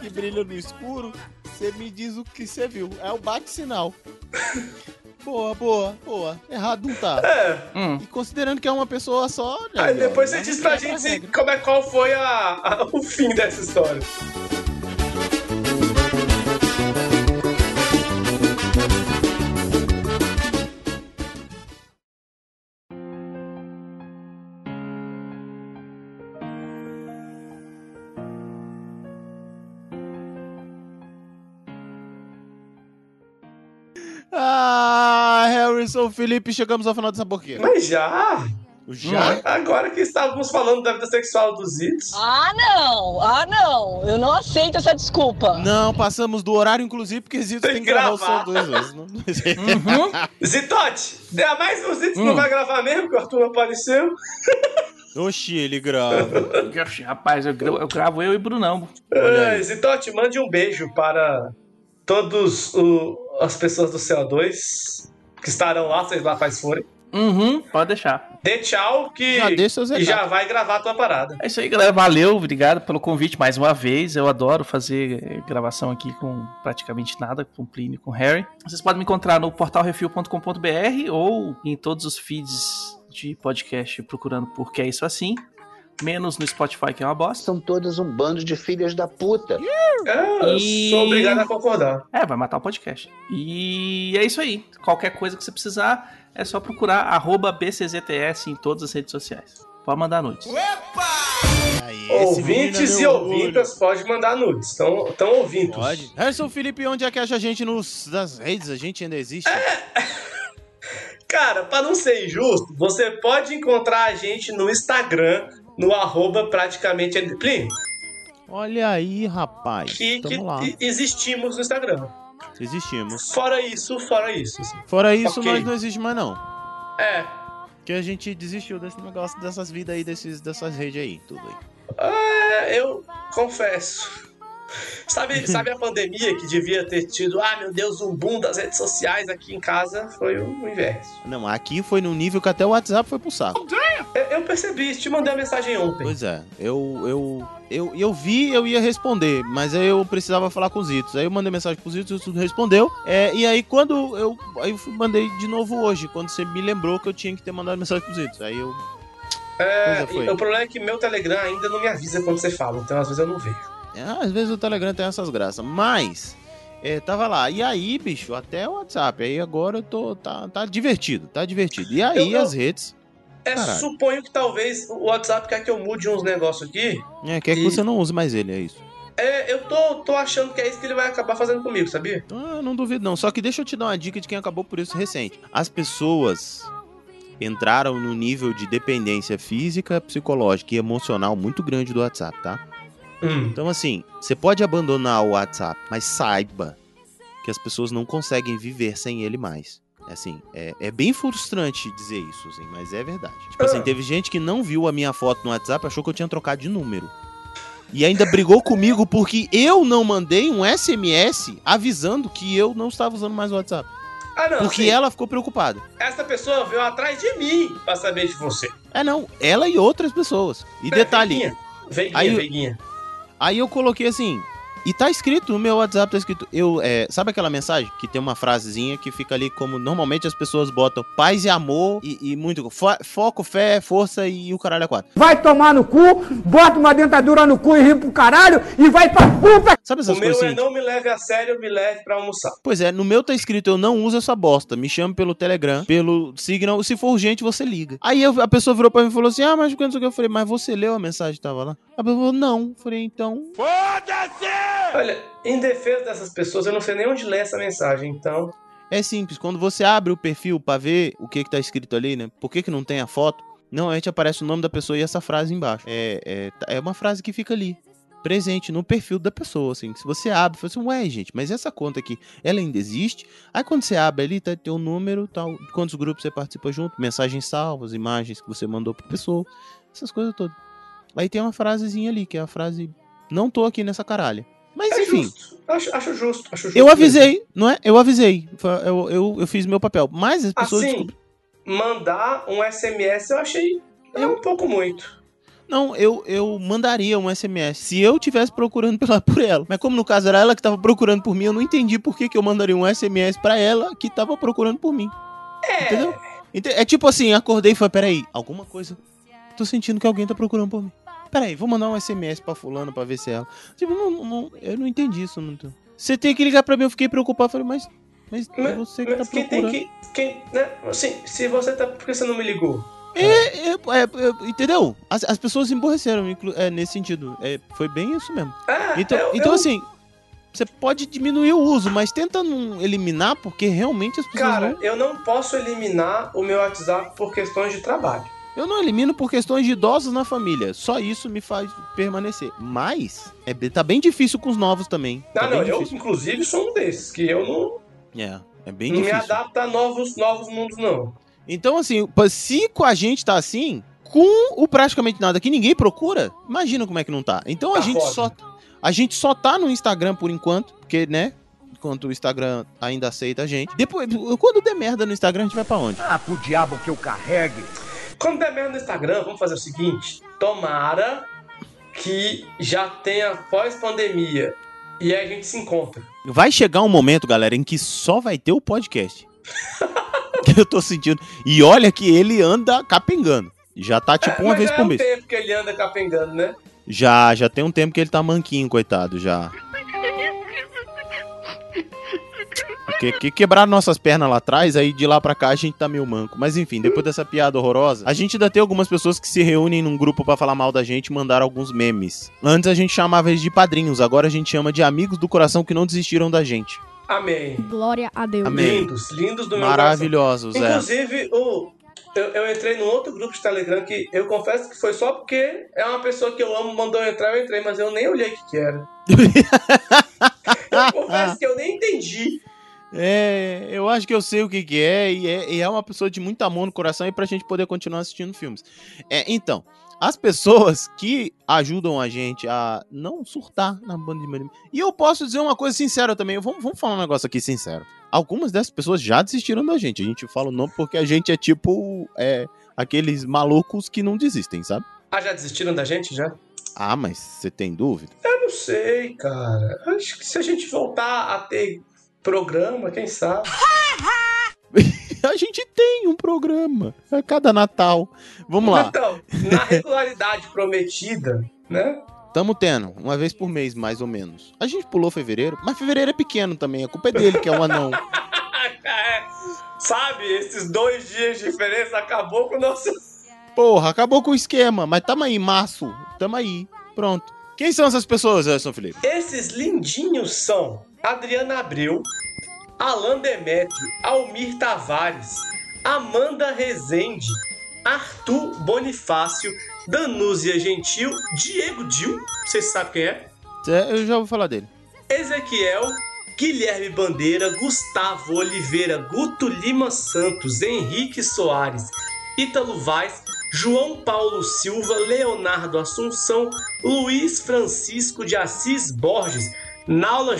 [SPEAKER 1] que brilha no escuro. Você me diz o que você viu. É o bate-sinal. Boa, boa, boa. Errado não tá.
[SPEAKER 2] É.
[SPEAKER 1] E considerando que é uma pessoa só.
[SPEAKER 2] Aí depois você
[SPEAKER 1] né?
[SPEAKER 2] diz pra
[SPEAKER 1] a
[SPEAKER 2] gente como é, qual foi a, a- o fim dessa história.
[SPEAKER 1] Harrison Felipe, chegamos ao final dessa boqueira.
[SPEAKER 2] Mas já?
[SPEAKER 1] Já?
[SPEAKER 2] Agora que estávamos falando da vida sexual dos Zitos.
[SPEAKER 19] Ah, não! Ah, não! Eu não aceito essa desculpa.
[SPEAKER 1] Não, passamos do horário, inclusive, porque Zito tem,
[SPEAKER 2] Tem
[SPEAKER 1] que
[SPEAKER 2] que
[SPEAKER 1] gravar o
[SPEAKER 2] gravar.
[SPEAKER 1] som duas vezes. Não-
[SPEAKER 2] Zitote, é mais um Zitos
[SPEAKER 1] Hum.
[SPEAKER 2] não vai gravar mesmo, que o Arthur não apareceu.
[SPEAKER 1] Oxi, ele grava.
[SPEAKER 3] Rapaz, eu gravo, eu gravo eu e Brunão.
[SPEAKER 2] Ai, Zitote, mande um beijo para todos o- as pessoas do CO2 que estarão lá, seja lá quais forem.
[SPEAKER 3] Uhum, pode deixar.
[SPEAKER 2] Dê tchau que
[SPEAKER 1] Já deixa
[SPEAKER 2] e já vai gravar a tua parada.
[SPEAKER 3] É isso aí, galera. Valeu, obrigado pelo convite mais uma vez. Eu adoro fazer gravação aqui com praticamente nada, com o Plínio com o Harry. Vocês podem me encontrar no portalrefil.com.br ou em todos os feeds de podcast procurando por Que É Isso Assim. Menos no Spotify, que é uma bosta.
[SPEAKER 16] São todas um bando de filhas da puta.
[SPEAKER 2] É, eu
[SPEAKER 3] E-
[SPEAKER 2] sou obrigado a concordar.
[SPEAKER 3] É, vai matar o podcast. E é isso aí. Qualquer coisa que você precisar, é só procurar arroba BCZTS em todas as redes sociais. Pode mandar nudes.
[SPEAKER 2] Ouvintes e ouvintas podem mandar nudes. Estão tão ouvindo.
[SPEAKER 1] Pode. Harrison Felipe, onde é que acha a gente nos, nas redes? A gente ainda existe?
[SPEAKER 2] Cara, pra não ser injusto, você pode encontrar a gente no Instagram, no arroba praticamente Plínio,
[SPEAKER 1] Olha aí, rapaz.
[SPEAKER 2] que, que existimos no Instagram.
[SPEAKER 1] Existimos.
[SPEAKER 2] Fora isso, fora isso. assim.
[SPEAKER 1] Fora isso,
[SPEAKER 2] Ok.
[SPEAKER 1] nós não existimos mais, não.
[SPEAKER 2] É.
[SPEAKER 1] Que a gente desistiu desse negócio, dessas vidas aí, desses, dessas redes aí, tudo aí.
[SPEAKER 2] É, eu confesso. Sabe, sabe a pandemia que devia ter tido, ah meu Deus, um boom das redes sociais aqui em casa? Foi o inverso.
[SPEAKER 1] Não, aqui foi num nível que até o WhatsApp foi pro saco.
[SPEAKER 2] Eu, eu percebi, te mandei a mensagem ontem.
[SPEAKER 1] Pois é, eu, eu, eu, eu vi, eu ia responder, mas aí eu precisava falar com os Itos. Aí eu mandei mensagem pros Itos, o Itos respondeu. É, e aí quando eu, aí eu mandei de novo hoje, quando você me lembrou que eu tinha que ter mandado mensagem pros Itos. Aí eu...
[SPEAKER 2] É, o problema é que meu Telegram ainda não me avisa quando você fala, então às vezes eu não vejo.
[SPEAKER 1] É, às vezes o Telegram tem essas graças, mas... É, tava lá. E aí, bicho, até o WhatsApp. Aí agora eu tô. Tá, tá divertido, tá divertido. E aí
[SPEAKER 2] Eu- eu-
[SPEAKER 1] as redes.
[SPEAKER 2] É,
[SPEAKER 1] Caralho.
[SPEAKER 2] suponho que talvez o WhatsApp quer que eu mude uns negócios aqui.
[SPEAKER 1] É, quer que
[SPEAKER 2] E-
[SPEAKER 1] você não use mais ele, é isso.
[SPEAKER 2] É, eu tô, tô achando que é isso que ele vai acabar fazendo comigo, sabia?
[SPEAKER 1] Ah, não duvido não. Só que deixa eu te dar uma dica de quem acabou por isso recente. As pessoas entraram no nível de dependência física, psicológica e emocional muito grande do WhatsApp, tá?
[SPEAKER 2] Hum.
[SPEAKER 1] Então assim, você pode abandonar o WhatsApp, mas saiba que as pessoas não conseguem viver sem ele mais. Assim, é, é bem frustrante dizer isso, assim, mas é verdade. Tipo assim,
[SPEAKER 2] Ah.
[SPEAKER 1] teve gente que não viu a minha foto no WhatsApp, achou que eu tinha trocado de número. E ainda brigou comigo porque eu não mandei um SMS avisando que eu não estava usando mais o WhatsApp.
[SPEAKER 2] Ah, não.
[SPEAKER 1] Porque ela ficou preocupada.
[SPEAKER 2] Essa pessoa veio atrás de mim pra saber de você.
[SPEAKER 1] É não, ela e outras pessoas. E detalhe,
[SPEAKER 2] veiguinha,
[SPEAKER 1] Aí-
[SPEAKER 2] veiguinha.
[SPEAKER 1] Aí eu coloquei assim, e tá escrito no meu WhatsApp, tá escrito, eu, é, sabe aquela mensagem que tem uma frasezinha que fica ali como normalmente as pessoas botam paz e amor e, e muito fo- foco, fé, força e o caralho é quatro.
[SPEAKER 24] Vai tomar no cu, bota uma dentadura no cu e ri pro caralho e vai pra puta!
[SPEAKER 1] Sabe essas
[SPEAKER 2] O meu
[SPEAKER 1] coisas
[SPEAKER 2] é
[SPEAKER 1] assim?
[SPEAKER 2] não me leve a sério, me leve pra almoçar.
[SPEAKER 1] Pois é, no meu tá escrito, eu não uso essa bosta. Me chame pelo Telegram, pelo Signal. Se for urgente, você liga. Aí eu- a pessoa virou pra mim e falou assim: Ah, mas quando eu falei, mas você leu a mensagem que tava lá? A pessoa falou, não. Eu Falei, então.
[SPEAKER 2] Olha, em defesa dessas pessoas, eu não sei nem onde ler essa mensagem, então.
[SPEAKER 1] É simples, quando você abre o perfil pra ver o que que tá escrito ali, né? Por que que não tem a foto? Normalmente aparece o nome da pessoa e essa frase embaixo. É, é, é uma frase que fica ali. Presente no perfil da pessoa, assim. Se você abre, você assim, ué, gente, mas essa conta aqui, ela ainda existe? Aí quando você abre ali, tá teu número, tal, quantos grupos você participa junto, mensagens salvas, imagens que você mandou pra pessoa, essas coisas todas. Aí tem uma frasezinha ali, que é a frase, não tô aqui nessa caralha. Mas
[SPEAKER 2] É
[SPEAKER 1] enfim,
[SPEAKER 2] justo. Acho, acho justo, acho justo.
[SPEAKER 1] eu
[SPEAKER 2] mesmo.
[SPEAKER 1] avisei, não é? Eu avisei. Eu, eu, eu fiz meu papel. Mas as pessoas
[SPEAKER 2] Assim,
[SPEAKER 1] descobriram.
[SPEAKER 2] mandar um SMS eu achei é um pouco muito.
[SPEAKER 1] Não, eu, eu mandaria um SMS se eu tivesse procurando pela, por ela. Mas como no caso era ela que tava procurando por mim, eu não entendi por que, que eu mandaria um SMS pra ela que tava procurando por mim.
[SPEAKER 2] É.
[SPEAKER 1] Entendeu? Ente- É tipo assim, acordei e falei, peraí, alguma coisa. Tô sentindo que alguém tá procurando por mim. Peraí, vou mandar um SMS pra fulano pra ver se é ela. Tipo, não, não- eu não entendi isso. Não tô- Você tem que ligar pra mim, eu fiquei preocupado. Falei, mas, mas é você que tá
[SPEAKER 2] Mas quem tem
[SPEAKER 1] procurando.
[SPEAKER 2] que. Quem, né? Assim, se você tá. Por que você não me ligou?
[SPEAKER 1] É, é, é, é, entendeu? As, as pessoas se emborreceram inclu- é, nesse sentido. É, foi bem isso mesmo.
[SPEAKER 2] É,
[SPEAKER 1] então,
[SPEAKER 2] eu-
[SPEAKER 1] então
[SPEAKER 2] eu-
[SPEAKER 1] assim, você pode diminuir o uso, mas tenta não eliminar, porque realmente as pessoas
[SPEAKER 2] Cara,
[SPEAKER 1] não...
[SPEAKER 2] eu não posso eliminar o meu WhatsApp por questões de trabalho.
[SPEAKER 1] Eu não elimino por questões de idosos na família. Só isso me faz permanecer. Mas, é, tá bem difícil com os novos também. Tá
[SPEAKER 2] Ah, não, eu inclusive sou um desses, que eu não,
[SPEAKER 1] É, é bem
[SPEAKER 2] não me
[SPEAKER 1] difícil.
[SPEAKER 2] adapto a novos, novos mundos, não.
[SPEAKER 1] Então, assim, se com a gente tá assim, com o praticamente nada que ninguém procura, imagina como é que não tá. Então a
[SPEAKER 2] Tá
[SPEAKER 1] gente
[SPEAKER 2] foda.
[SPEAKER 1] só a gente só tá no Instagram por enquanto, porque, né? enquanto o Instagram ainda aceita a gente. Depois, quando der merda no Instagram, a gente vai pra onde?
[SPEAKER 22] Ah, pro diabo que eu carregue.
[SPEAKER 2] Quando der merda no Instagram, vamos fazer o seguinte: tomara que já tenha pós-pandemia e aí a gente se encontra.
[SPEAKER 1] Vai chegar um momento, galera, em que só vai ter o podcast. eu tô sentindo. E olha que ele anda capengando. Já tá tipo uma
[SPEAKER 2] Mas
[SPEAKER 1] vez
[SPEAKER 2] já
[SPEAKER 1] por
[SPEAKER 2] é um
[SPEAKER 1] mês.
[SPEAKER 2] tempo que ele anda capengando, né?
[SPEAKER 1] Já, já tem um tempo que ele tá manquinho, coitado, já. Porque que quebraram nossas pernas lá atrás, aí de lá pra cá a gente tá meio manco. Mas enfim, depois dessa piada horrorosa, a gente ainda tem algumas pessoas que se reúnem num grupo pra falar mal da gente e mandar alguns memes. Antes a gente chamava eles de padrinhos, agora a gente chama de amigos do coração que não desistiram da gente.
[SPEAKER 2] Amém.
[SPEAKER 25] Glória a Deus.
[SPEAKER 1] Amém.
[SPEAKER 2] Lindos, lindos do meu
[SPEAKER 1] Maravilhosos,
[SPEAKER 2] coração.
[SPEAKER 1] é.
[SPEAKER 2] Inclusive, o, eu, eu entrei num outro grupo de Telegram que eu confesso que foi só porque é uma pessoa que eu amo, mandou eu entrar, eu entrei, mas eu nem olhei o que, que era. eu confesso que eu nem entendi.
[SPEAKER 1] É, eu acho que eu sei o que, que é e, é, e é uma pessoa de muito amor no coração e pra gente poder continuar assistindo filmes. É, então, as pessoas que ajudam a gente a não surtar na banda de meme. E eu posso dizer uma coisa sincera também. Vamos, vamos falar um negócio aqui sincero. Algumas dessas pessoas já desistiram da gente. A gente fala o nome porque a gente é tipo é, aqueles malucos que não desistem, sabe?
[SPEAKER 2] Ah, já desistiram da gente já?
[SPEAKER 1] Ah, mas você tem dúvida?
[SPEAKER 2] Eu não sei, cara. Acho que se a gente voltar a ter programa, quem sabe?
[SPEAKER 1] a gente tem um programa a cada Natal. Vamos lá.
[SPEAKER 2] Então, na regularidade prometida, né?
[SPEAKER 1] Tamo tendo, uma vez por mês, mais ou menos. A gente pulou fevereiro, mas fevereiro é pequeno também, a culpa é dele, que é um anão.
[SPEAKER 2] É, sabe, esses dois dias de diferença acabou com o nosso.
[SPEAKER 1] Porra, acabou com o esquema, mas tamo aí, março, tamo aí, pronto. Quem são essas pessoas, Anderson Felipe?
[SPEAKER 2] Esses lindinhos são Adriana Abreu, Alan Demetrio, Almir Tavares, Amanda Rezende, Arthur Bonifácio, Danúzia Gentil, Diego Dil, vocês sabem quem é?
[SPEAKER 1] É, Eu já vou falar dele.
[SPEAKER 2] Ezequiel, Guilherme Bandeira, Gustavo Oliveira, Guto Lima Santos, Henrique Soares, Ítalo Vaz, João Paulo Silva, Leonardo Assunção, Luiz Francisco de Assis Borges, Naula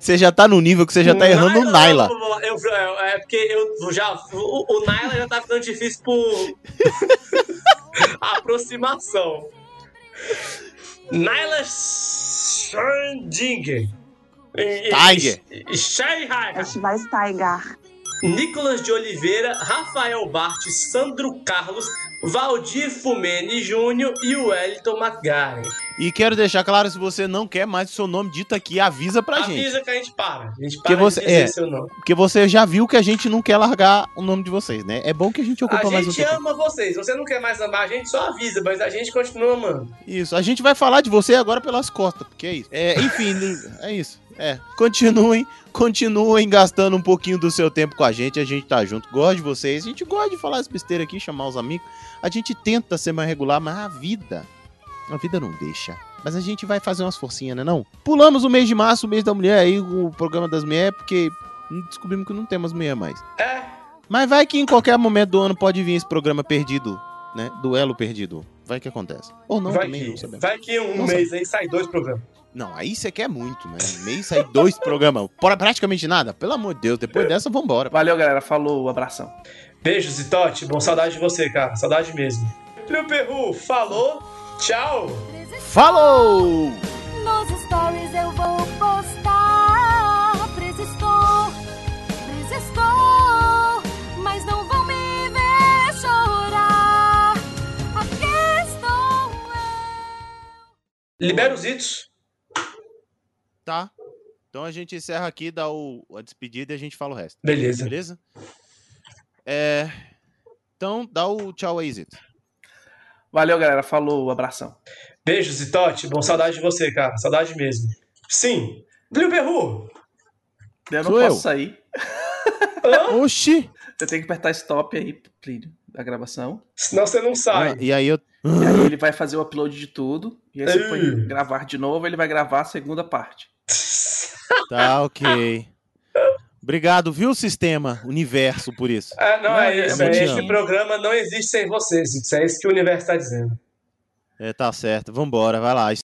[SPEAKER 1] Você já tá no nível que você já tá errando o Naila.
[SPEAKER 2] Eu, eu- é porque eu já. O, o Naila já tá ficando difícil por aproximação. Naila Schandinger.
[SPEAKER 1] Tiger.
[SPEAKER 2] Scheinheimer.
[SPEAKER 26] Schweinsteiger.
[SPEAKER 2] Nicolas de Oliveira, Rafael Bart, Sandro Carlos, Valdir Fumene Júnior e o Wellington McGaren.
[SPEAKER 1] E quero deixar claro, se você não quer mais o seu nome dito aqui, avisa pra gente.
[SPEAKER 2] Avisa que a gente para. A gente para
[SPEAKER 1] você, é,
[SPEAKER 2] seu nome.
[SPEAKER 1] porque você já viu que a gente não quer largar o nome de vocês, né? É bom que a gente ocupa
[SPEAKER 2] A
[SPEAKER 1] mais um
[SPEAKER 2] gente
[SPEAKER 1] tempo.
[SPEAKER 2] ama vocês. Você não quer mais amar a gente, só avisa, mas a gente continua amando.
[SPEAKER 1] Isso, a gente vai falar de você agora pelas costas, porque é isso. É, enfim, é isso. É, continuem, continuem gastando um pouquinho do seu tempo com a gente, a gente tá junto, gosta de vocês, a gente gosta de falar as besteiras aqui, chamar os amigos. A gente tenta ser mais regular, mas a vida, a vida não deixa. Mas a gente vai fazer umas forcinhas, né não? Pulamos o mês de março, o mês da mulher aí, o programa das mulheres, porque descobrimos que não temos mulher mais.
[SPEAKER 2] É.
[SPEAKER 1] Mas vai que em qualquer momento do ano pode vir esse programa perdido, né? Duelo perdido. Vai que acontece. Ou não,
[SPEAKER 2] vai,
[SPEAKER 1] também
[SPEAKER 2] que,
[SPEAKER 1] não sabemos.
[SPEAKER 2] vai que um
[SPEAKER 1] Não
[SPEAKER 2] mês aí sai dois programas.
[SPEAKER 1] Não, aí você quer muito, né? Um mês sai dois programas. Pra praticamente nada. Pelo amor de Deus, depois dessa, vambora.
[SPEAKER 3] Valeu, galera. Falou, abração.
[SPEAKER 2] Beijos, Zitote. Bom, saudade de você, cara. Saudade mesmo. Liu Perru, falou. Tchau.
[SPEAKER 1] Falou!
[SPEAKER 6] Nos stories eu vou
[SPEAKER 2] Libera os itos.
[SPEAKER 1] Tá. Então a gente encerra aqui, dá o, a despedida e a gente fala o resto.
[SPEAKER 2] Beleza.
[SPEAKER 1] Beleza? É... Então, dá o tchau aí, Zito.
[SPEAKER 3] Valeu, galera. Falou, abração.
[SPEAKER 2] Beijos, Zitote. Bom, saudade de você, cara. Saudade mesmo. Sim. Liu Perru.
[SPEAKER 3] Eu não
[SPEAKER 1] Sou
[SPEAKER 3] posso
[SPEAKER 1] eu.
[SPEAKER 3] sair.
[SPEAKER 1] Oxi!
[SPEAKER 3] Eu tenho que apertar stop aí, Plínio, da gravação.
[SPEAKER 2] Senão você não sai.
[SPEAKER 1] Ah, e aí eu.
[SPEAKER 3] E aí ele vai fazer o upload de tudo. E aí você põe gravar de novo, ele vai gravar a segunda parte.
[SPEAKER 1] Tá, ok. Obrigado, viu, sistema, universo, por isso.
[SPEAKER 2] É, não,
[SPEAKER 3] Não,
[SPEAKER 2] é
[SPEAKER 3] é
[SPEAKER 2] isso. É,
[SPEAKER 1] amo.
[SPEAKER 2] esse programa não existe sem vocês. Isso é isso que o universo está dizendo.
[SPEAKER 1] É, tá certo. Vambora, vai lá.